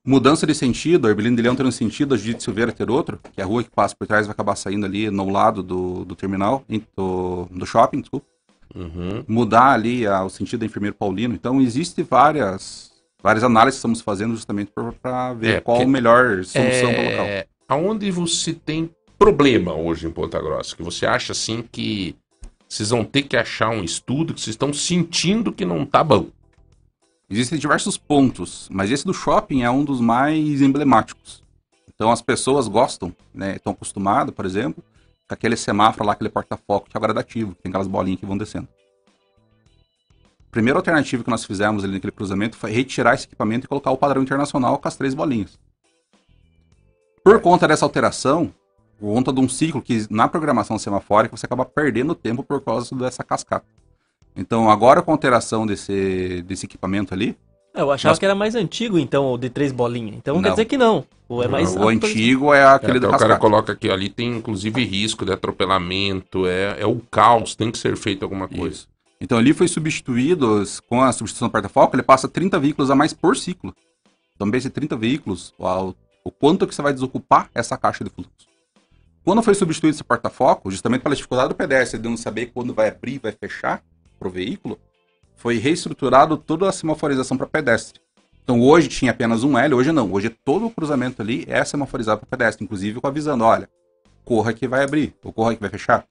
Mudança de sentido, a Ermelino de Leão ter um sentido, a Judite Silveira ter outro, que é a rua que passa por trás vai acabar saindo ali no lado do, do terminal, do, do shopping, desculpa Uhum. mudar ali a- o sentido do enfermeiro paulino. Então, existe várias, várias análises que estamos fazendo justamente para ver É, qual a melhor solução para o local. Aonde você tem problema hoje em Ponta Grossa? Que você acha assim que vocês vão ter que achar um estudo que vocês estão sentindo que não tá bom? Existem diversos pontos, mas esse do shopping é um dos mais emblemáticos. Então, as pessoas gostam, né, estão acostumadas, por exemplo, com aquele semáforo lá, aquele porta-foco que é o gradativo, tem aquelas bolinhas que vão descendo. A primeira alternativa que nós fizemos ali naquele cruzamento foi retirar esse equipamento e colocar o padrão internacional com as três bolinhas. Por conta dessa alteração, por conta de um ciclo que na programação semafórica você acaba perdendo tempo por causa dessa cascata. Então, agora com a alteração desse, desse equipamento ali, Ah, Eu achava Nós- que era mais antigo, então, o de três bolinhas. Então quer Não. dizer que não. Ou é mais o antigo é É, aquele até do o cara coloca aqui, ó, ali tem inclusive risco de atropelamento, é, é o caos, tem que ser feito alguma coisa. Isso. Então ali foi substituído, com a substituição do porta-foco, ele passa 30 veículos a mais por ciclo. Então, esses 30 veículos, o, o quanto que você vai desocupar essa caixa de fluxo. Quando foi substituído esse porta-foco, justamente pela dificuldade do pedestre de não saber quando vai abrir e vai fechar para o veículo, foi reestruturado toda a semaforização para pedestre. Então hoje tinha apenas um L, hoje não. Hoje todo o cruzamento ali é semaforizado para pedestre, inclusive com avisando, olha, corra que vai abrir, ou corra que vai fechar.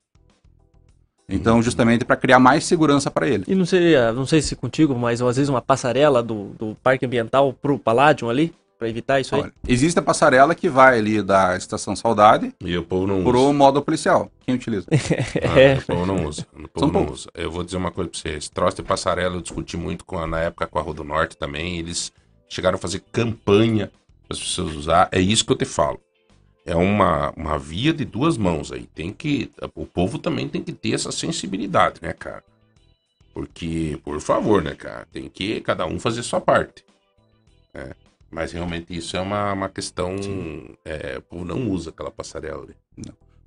Então, justamente para criar mais segurança para ele. E não seria, não sei se contigo, mas às vezes uma passarela do, do parque ambiental pro Palladium ali, pra evitar isso aí. Olha, existe a passarela que vai ali da Estação Saudade E o povo não pro usa. modo policial. Quem utiliza? Ah, É. O povo não usa. O São povo não poucos. usa. Eu vou dizer uma coisa pra vocês. Esse troço de passarela eu discuti muito com a- na época com a Rua do Norte também. Eles chegaram a fazer campanha para as pessoas usar. É isso que eu te falo. É uma, uma via de duas mãos aí. Tem que. O povo também tem que ter essa sensibilidade, né, cara? Porque, por favor, né, cara? Tem que cada um fazer sua parte. né? Mas realmente isso é uma, uma questão. É, o povo não usa aquela passarela ali.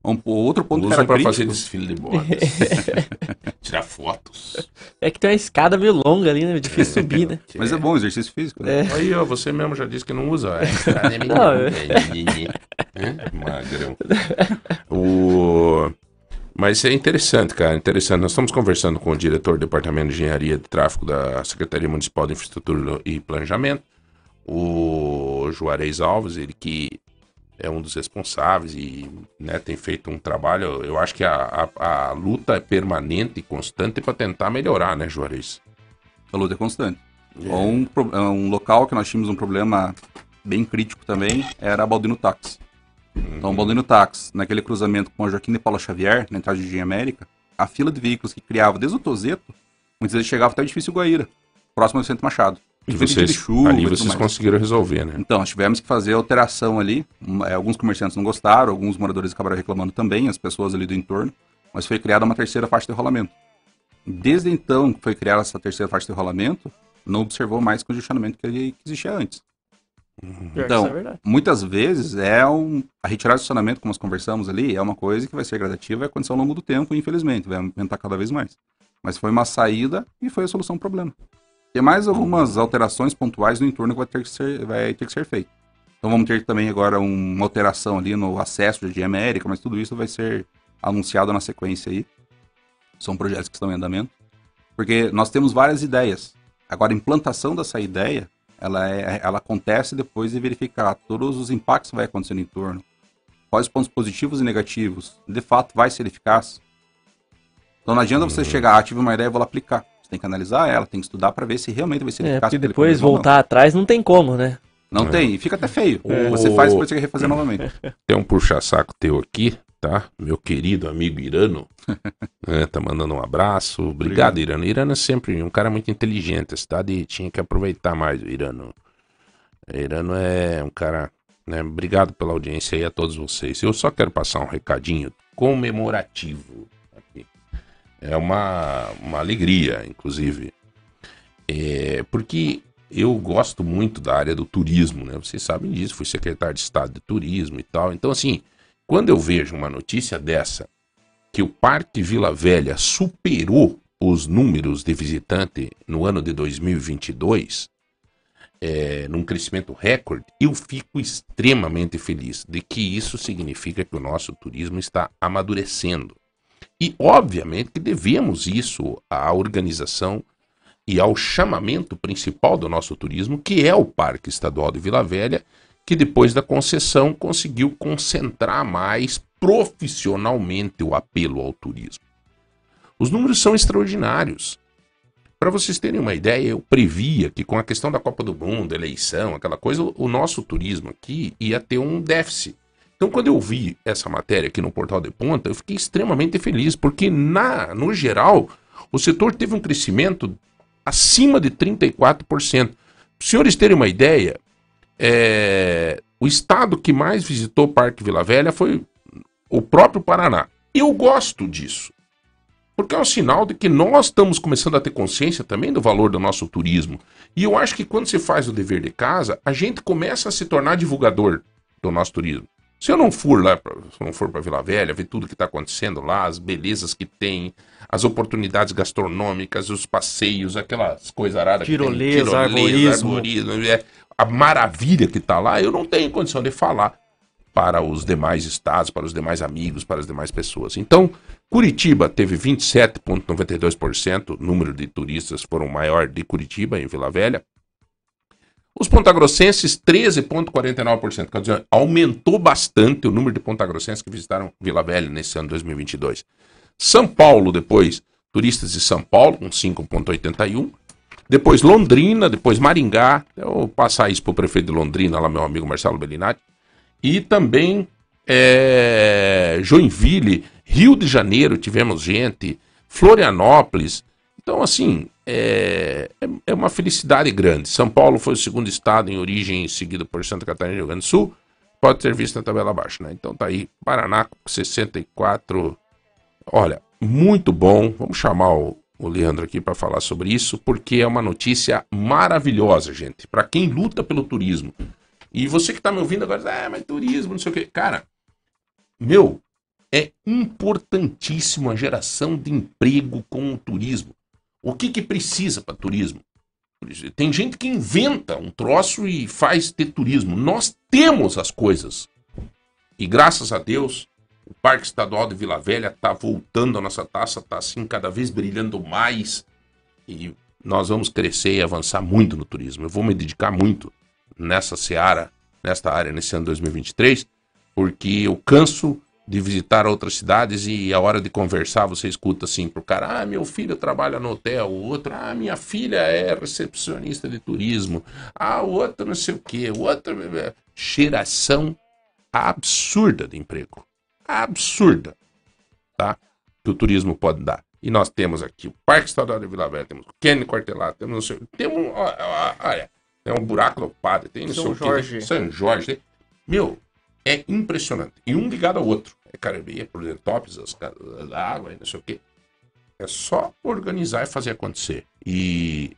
Um, outro ponto Usa crítico, fazer desfile de modas. Tirar fotos. É que tem uma escada meio longa ali, né? É difícil subir, né? mas é bom exercício físico. Né? É. Aí, ó, você mesmo já disse que não usa. É, Não, é, Magrão. O... Mas é interessante, cara, interessante. Nós estamos conversando com o diretor do Departamento de Engenharia de Tráfego da Secretaria Municipal de Infraestrutura e Planejamento, o Juarez Alves, ele que é um dos responsáveis e né, tem feito um trabalho. Eu acho que a, a, a luta é permanente e constante para tentar melhorar, né, Juarez? A luta é constante. Um, pro- um local que nós tínhamos um problema bem crítico também era Baldino Táxi. Então, o Balduino Táxi, naquele cruzamento com a Joaquim de Paula Xavier, na entrada de Jardim América, a fila de veículos que criava desde o Tozeto, muitas vezes chegava até o edifício Guaíra, próximo ao Centro Machado. E Diferente vocês, de chuva ali e vocês mais. conseguiram resolver, né? Então, nós tivemos que fazer alteração ali. É, alguns comerciantes não gostaram, alguns moradores acabaram reclamando também, as pessoas ali do entorno. Mas foi criada uma terceira faixa de rolamento. Desde então que foi criada essa terceira faixa de rolamento, não observou mais congestionamento que, que existia antes. Que Então, isso é verdade. muitas vezes é um, a retirada do estacionamento, como nós conversamos ali, é uma coisa que vai ser gradativa e vai acontecer ao longo do tempo, infelizmente, vai aumentar cada vez mais. Mas foi uma saída e foi a solução do problema. Tem mais algumas alterações pontuais no entorno que vai ter que ser, vai ter que ser feito. Então vamos ter também agora uma alteração ali no acesso de América, mas tudo isso vai ser anunciado na sequência aí. São projetos que estão em andamento. Porque nós temos várias ideias. Agora, a implantação dessa ideia, ela, é, ela acontece depois de verificar todos os impactos que vai acontecer no entorno. Quais pontos positivos e negativos, de fato, vai ser eficaz. Então não adianta você chegar, ah, tive uma ideia e vou lá aplicar. Tem que analisar ela, tem que estudar para ver se realmente vai ser É, eficaz. porque aquele depois voltar atrás não tem como, né? Não, não tem, e fica até feio. É. Você faz depois você quer refazer novamente. Tem um puxa-saco teu aqui, tá? Meu querido amigo Irano. né, tá mandando um abraço. Obrigado, Irano. Irano é sempre um cara muito inteligente. A cidade tinha que aproveitar mais o Irano. Irano é um cara. Né? Obrigado pela audiência aí a todos vocês. Eu só quero passar um recadinho comemorativo. É uma, uma alegria, inclusive. É, porque eu gosto muito da área do turismo, né? Vocês sabem disso, fui secretário de Estado de Turismo e tal. Então, assim, quando eu vejo uma notícia dessa, que o Parque Vila Velha superou os números de visitante no ano de 2022, é, num crescimento recorde, eu fico extremamente feliz de que isso significa que o nosso turismo está amadurecendo. E, obviamente, que devemos isso à organização e ao chamamento principal do nosso turismo, que é o Parque Estadual de Vila Velha, que depois da concessão conseguiu concentrar mais profissionalmente o apelo ao turismo. Os números são extraordinários. Para vocês terem uma ideia, eu previa que com a questão da Copa do Mundo, eleição, aquela coisa, o nosso turismo aqui ia ter um déficit. Então, quando eu vi essa matéria aqui no Portal de Ponta, eu fiquei extremamente feliz, porque na, no geral, o setor teve um crescimento acima de 34%. Para os senhores terem uma ideia, é, o estado que mais visitou o Parque Vila Velha foi o próprio Paraná. Eu gosto disso. Porque é um sinal de que nós estamos começando a ter consciência também do valor do nosso turismo. E eu acho que quando se faz o dever de casa, a gente começa a se tornar divulgador do nosso turismo. Se eu não for lá, pra, se eu não for para Vila Velha, ver tudo que está acontecendo lá, as belezas que tem, as oportunidades gastronômicas, os passeios, aquelas coisas aradas que tem, Tirolesa, arborismo. arborismo, é, a maravilha que está lá, eu não tenho condição de falar para os demais estados, para os demais amigos, para as demais pessoas. Então, Curitiba teve 27,92%, o número de turistas foram maior de Curitiba, em Vila Velha. Os pontagrossenses, 13,49%. Quer dizer, aumentou bastante o número de pontagrossenses que visitaram Vila Velha nesse ano 2022. São Paulo, depois, turistas de São Paulo, com 5,81%. Depois Londrina, depois Maringá. Eu passar isso para o prefeito de Londrina, lá meu amigo Marcelo Bellinati. E também é, Joinville, Rio de Janeiro, tivemos gente, Florianópolis. Então, assim, é, é, é uma felicidade grande. São Paulo foi o segundo estado em origem, seguido por Santa Catarina e Rio Grande do Sul. Pode ser visto na tabela abaixo, né? Então tá aí, Paraná com 64. Olha, muito bom. Vamos chamar o, o Leandro aqui para falar sobre isso, porque é uma notícia maravilhosa, gente. Para quem luta pelo turismo. E você que tá me ouvindo agora, ah, mas turismo, não sei o quê. Cara, meu, é importantíssimo a geração de emprego com o turismo. O que que precisa para turismo? Tem gente que inventa um troço e faz ter turismo. Nós temos as coisas. E graças a Deus, o Parque Estadual de Vila Velha está voltando a nossa taça, está assim cada vez brilhando mais. E nós vamos crescer e avançar muito no turismo. Eu vou me dedicar muito nessa seara, nesta área, nesse ano 2023, porque eu canso de visitar outras cidades e a hora de conversar você escuta assim pro cara, ah, meu filho trabalha no hotel, o outro, ah, minha filha é recepcionista de turismo, ah, o outro não sei o que, o outro... Cheiração absurda de emprego. Absurda. Tá? Que o turismo pode dar. E nós temos aqui o Parque Estadual de Vila Velha, temos o Kenny Quartelado, temos, não sei- temos ó, olha, tem um buraco no padre, tem São Jorge. São Jorge. Meu, é impressionante. E um ligado ao outro. É Caribe, é Prudentópolis, as casas da água, não sei o quê. É só organizar e fazer acontecer. E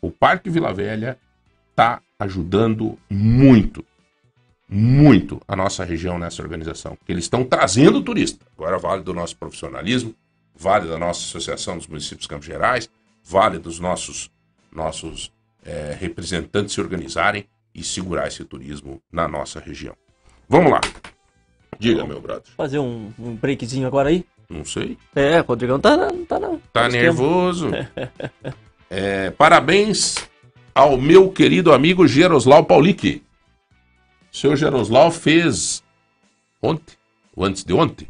o Parque Vila Velha está ajudando muito, muito a nossa região nessa organização. Eles estão trazendo turista. Agora vale do nosso profissionalismo, vale da nossa Associação dos Municípios Campos Gerais, vale dos nossos, nossos eh, representantes se organizarem e segurar esse turismo na nossa região. Vamos lá. Diga, meu brother. Fazer um, um breakzinho agora aí. Não sei. É, o Rodrigão tá. Tá, na, Tá nervoso? É, parabéns ao meu querido amigo Geroslau Paulic. Seu Geroslau fez ontem, ou antes de ontem,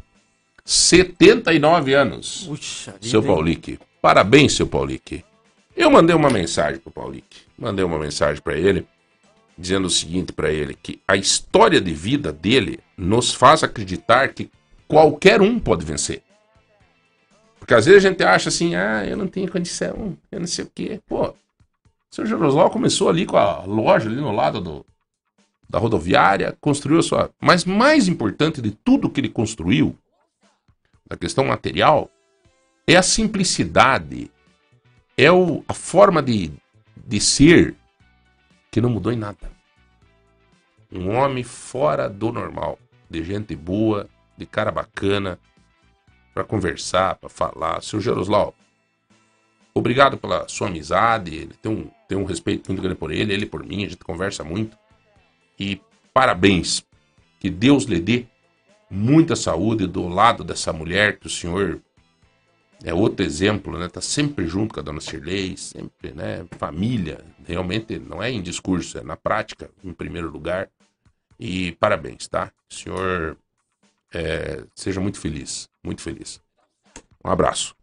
79 anos. Puxa Seu hein? Paulic. Parabéns, seu Paulic. Eu mandei uma mensagem pro Paulic. Mandei uma mensagem para ele, dizendo o seguinte para ele, que a história de vida dele nos faz acreditar que qualquer um pode vencer. Porque às vezes a gente acha assim, ah, eu não tenho condição, eu não sei o quê. Pô, o seu Jeroslau começou ali com a loja ali no lado do, da rodoviária, construiu a sua... Mas mais importante de tudo que ele construiu, da questão material, é a simplicidade, é o, a forma de, de ser que não mudou em nada. Um homem fora do normal, de gente boa, de cara bacana, para conversar, para falar. Seu Geroslau, obrigado pela sua amizade, ele tem um, tem um respeito muito grande por ele, ele por mim, a gente conversa muito. E parabéns, que Deus lhe dê muita saúde do lado dessa mulher que o senhor é outro exemplo, né? Tá sempre junto com a dona Shirley, sempre, né? Família, realmente não é em discurso, é na prática, em primeiro lugar. E parabéns, tá? Senhor é, seja muito feliz, muito feliz. Um abraço.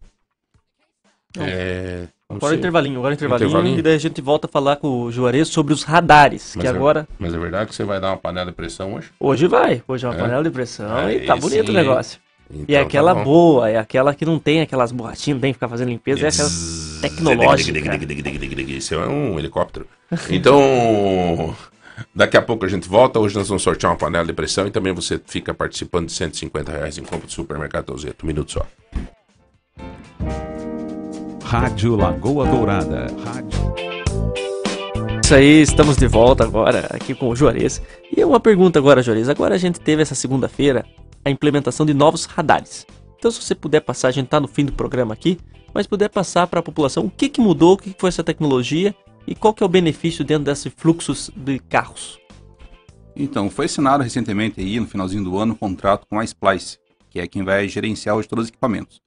É, Agora o sei. intervalinho, agora o intervalinho, Intervalinho? e daí a gente volta a falar com o Juarez sobre os radares, Mas que é- agora, Mas é verdade que você vai dar uma panela de pressão hoje? hoje vai, hoje é uma É? panela de pressão Aí e tá bonito sim, o negócio. Então, e é tá aquela bom. boa, é aquela que não tem aquelas borrachinhas, não tem que ficar fazendo limpeza, é aquela tecnológica. Isso é um helicóptero. Então, daqui a pouco a gente volta. Hoje nós vamos sortear uma panela de pressão e também você fica participando de 150 reais em compra do supermercado Tozeto. Um minuto só. Rádio Lagoa Dourada. Rádio Isso aí, estamos de volta agora aqui com o Juarez. E uma pergunta agora, Juarez. Agora a gente teve essa segunda-feira a implementação de novos radares. Então, se você puder passar, a gente tá no fim do programa aqui, mas puder passar para a população o que, que mudou, o que, que foi essa tecnologia e qual que é o benefício dentro desses fluxos de carros. Então, foi assinado recentemente aí, no finalzinho do ano, um contrato com a Splice, que é quem vai gerenciar hoje todos os equipamentos.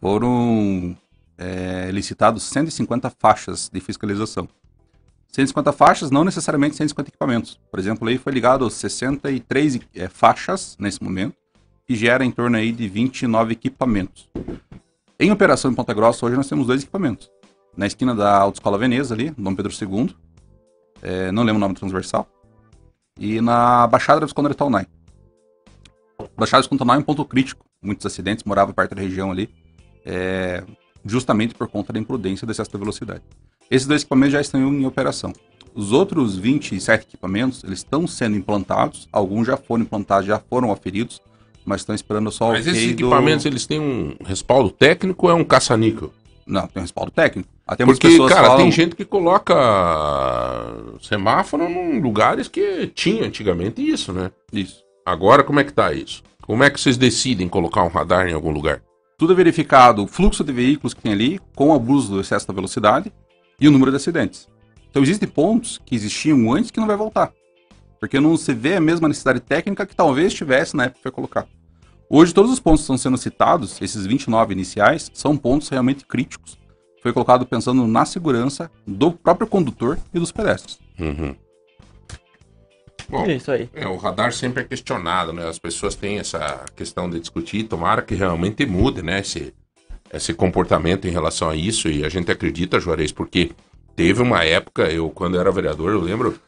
Foram é, licitados 150 faixas de fiscalização. 150 faixas, não necessariamente 150 equipamentos. Por exemplo, aí foi ligado 63 é, faixas nesse momento, que gera em torno aí de 29 equipamentos. Em operação em Ponta Grossa, hoje nós temos dois equipamentos. Na esquina da Autoescola Veneza, ali, Dom Pedro II, é, não lembro o nome do transversal, e na Baixada da Visconde de Taunay. Baixada da Visconde de é um ponto crítico. Muitos acidentes moravam perto da região ali, é, justamente por conta da imprudência do excesso da velocidade. Esses dois equipamentos já estão em operação. Os outros 27 equipamentos, eles estão sendo implantados, alguns já foram implantados, já foram aferidos, mas estão esperando só Mas o esses ok do- equipamentos, eles têm um respaldo técnico ou é um caça-níquel? Não, tem um respaldo técnico. Até Porque, cara, falam... tem gente que coloca semáforo em lugares que tinha antigamente isso, né? Isso. Agora, como é que tá isso? Como é que vocês decidem colocar um radar em algum lugar? Tudo é verificado o fluxo de veículos que tem ali, com o abuso do excesso da velocidade e o número de acidentes. Então existem pontos que existiam antes que não vai voltar. Porque não se vê a mesma necessidade técnica que talvez tivesse na época que foi colocado. Hoje todos os pontos que estão sendo citados, esses 29 iniciais, são pontos realmente críticos. Foi colocado pensando na segurança do próprio condutor e dos pedestres. Uhum. Bom, É isso aí. é, o radar sempre é questionado, né? As pessoas têm essa questão de discutir, tomara que realmente mude, né? Esse, esse comportamento em relação a isso, e a gente acredita, Juarez, porque teve uma época, eu, quando era vereador, eu lembro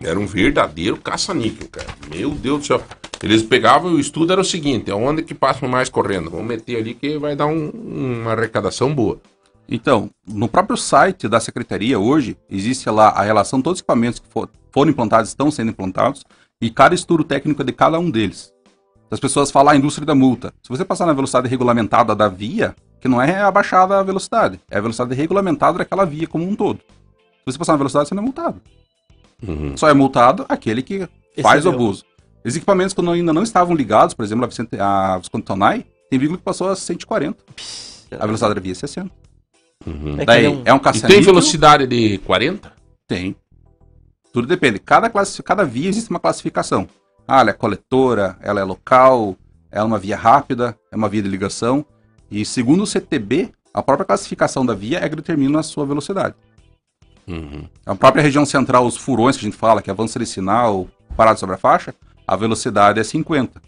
Era um verdadeiro caça-níquel, cara. Meu Deus do céu. Eles pegavam o estudo era o seguinte, aonde que passam mais correndo? Vamos meter ali que vai dar um- uma arrecadação boa. Então, no próprio site da secretaria hoje, existe lá a relação todos os equipamentos que for- foram implantados, estão sendo implantados, e cada estudo técnico de cada um deles. As pessoas falam a indústria da multa. Se você passar na velocidade regulamentada da via, que não é abaixada a velocidade, é a velocidade regulamentada daquela via como um todo. Se você passar na velocidade, você não é multado. Uhum. Só é multado aquele que faz o Excedeu. abuso. Os equipamentos quando ainda não estavam ligados, por exemplo, a Vicente- a Visconde Tonai, tem veículo que passou a 140. A velocidade da via é 60. Uhum. É que Daí, é um- é um E caça tem velocidade de 40? Tem. Tudo depende. Cada, classi- cada via existe uma classificação. Ah, ela é coletora, ela é local, ela é uma via rápida, é uma via de ligação. E segundo o CTB, a própria classificação da via é que determina a sua velocidade. Uhum. A própria região central, os furões que a gente fala, que avança de sinal, parado sobre a faixa, a velocidade é 50,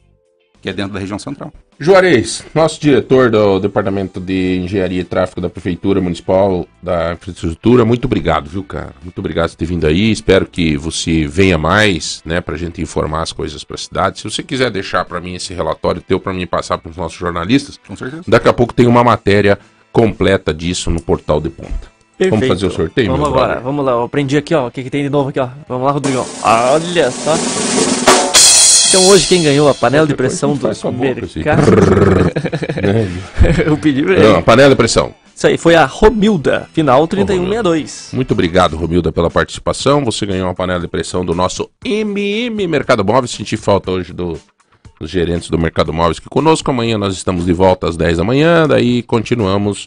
que é dentro da região central. Juarez, nosso diretor do Departamento de Engenharia e Tráfego da Prefeitura Municipal da Infraestrutura, muito obrigado, viu, cara? Muito obrigado por ter vindo aí. Espero que você venha mais, né, pra gente informar as coisas pra cidade. Se você quiser deixar pra mim esse relatório teu pra mim passar pros nossos jornalistas, Com certeza. daqui a pouco tem uma matéria completa disso no portal de ponta. Vamos Perfeito. fazer o sorteio, Vamos agora, brother? vamos lá. Eu aprendi aqui, ó. O que, que tem de novo aqui, ó. Vamos lá, Rodrigão. Olha só. Então hoje quem ganhou a panela de pressão não do mercado. Eu pedi pra Não, ele. panela de pressão. Isso aí foi a Romilda, final 3162. Muito obrigado, Romilda, pela participação. Você ganhou uma panela de pressão do nosso MM Mercado Móveis. Senti falta hoje do, dos gerentes do Mercado Móveis que conosco. Amanhã nós estamos de volta às 10 da manhã. Daí continuamos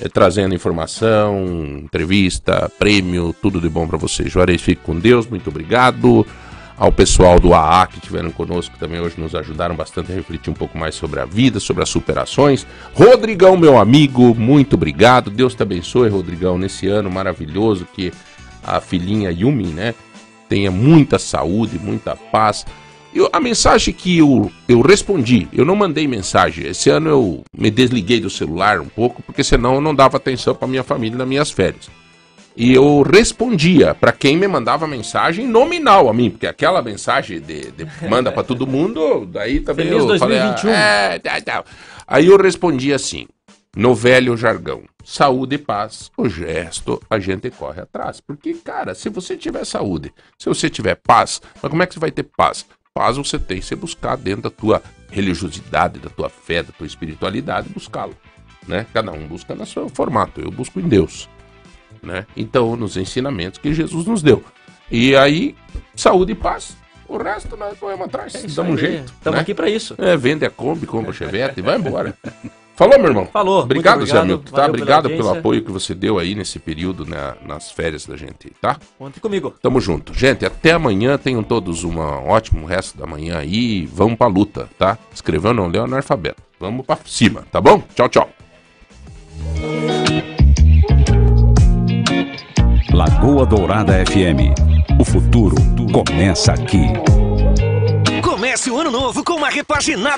eh, trazendo informação, entrevista, prêmio, tudo de bom para você. Juarez, fique com Deus. Muito obrigado. Ao pessoal do AA que estiveram conosco também hoje nos ajudaram bastante a refletir um pouco mais sobre a vida, sobre as superações. Rodrigão, meu amigo, muito obrigado. Deus te abençoe, Rodrigão, nesse ano maravilhoso que a filhinha Yumi, né, tenha muita saúde, muita paz. Eu- a mensagem que eu, eu respondi, eu não mandei mensagem. Esse ano eu me desliguei do celular um pouco, porque senão eu não dava atenção para minha família nas minhas férias. E eu respondia para quem me mandava mensagem nominal a mim, porque aquela mensagem de, de manda para todo mundo, daí também Feliz eu falei, 2021. ah, é, tá, tá. Aí eu respondia assim, no velho jargão, saúde e paz, o gesto a gente corre atrás. Porque, cara, se você tiver saúde, se você tiver paz, mas como é que você vai ter paz? Paz você tem que buscar dentro da tua religiosidade, da tua fé, da tua espiritualidade, buscá-lo. Né? Cada um busca no seu formato, eu busco em Deus né? Então, nos ensinamentos que Jesus nos deu. E aí, saúde e paz. O resto nós corremos atrás, É damos um jeito. Estamos né? aqui pra isso. É, vende a Kombi, compra o Chevette e vai embora. Falou, meu irmão? Falou. Obrigado, muito Zé obrigado. Milton, tá? Obrigado pelo apoio que você deu aí nesse período, né, nas férias da gente, tá? Conte comigo. Tamo junto. Gente, até amanhã. Tenham todos um ótimo resto da manhã aí. Vamos pra luta, tá? Escreveu não leu analfabeto. Vamos pra cima, tá bom? Tchau, tchau. Lagoa Dourada FM. O futuro começa aqui. Comece o ano novo com uma repaginada.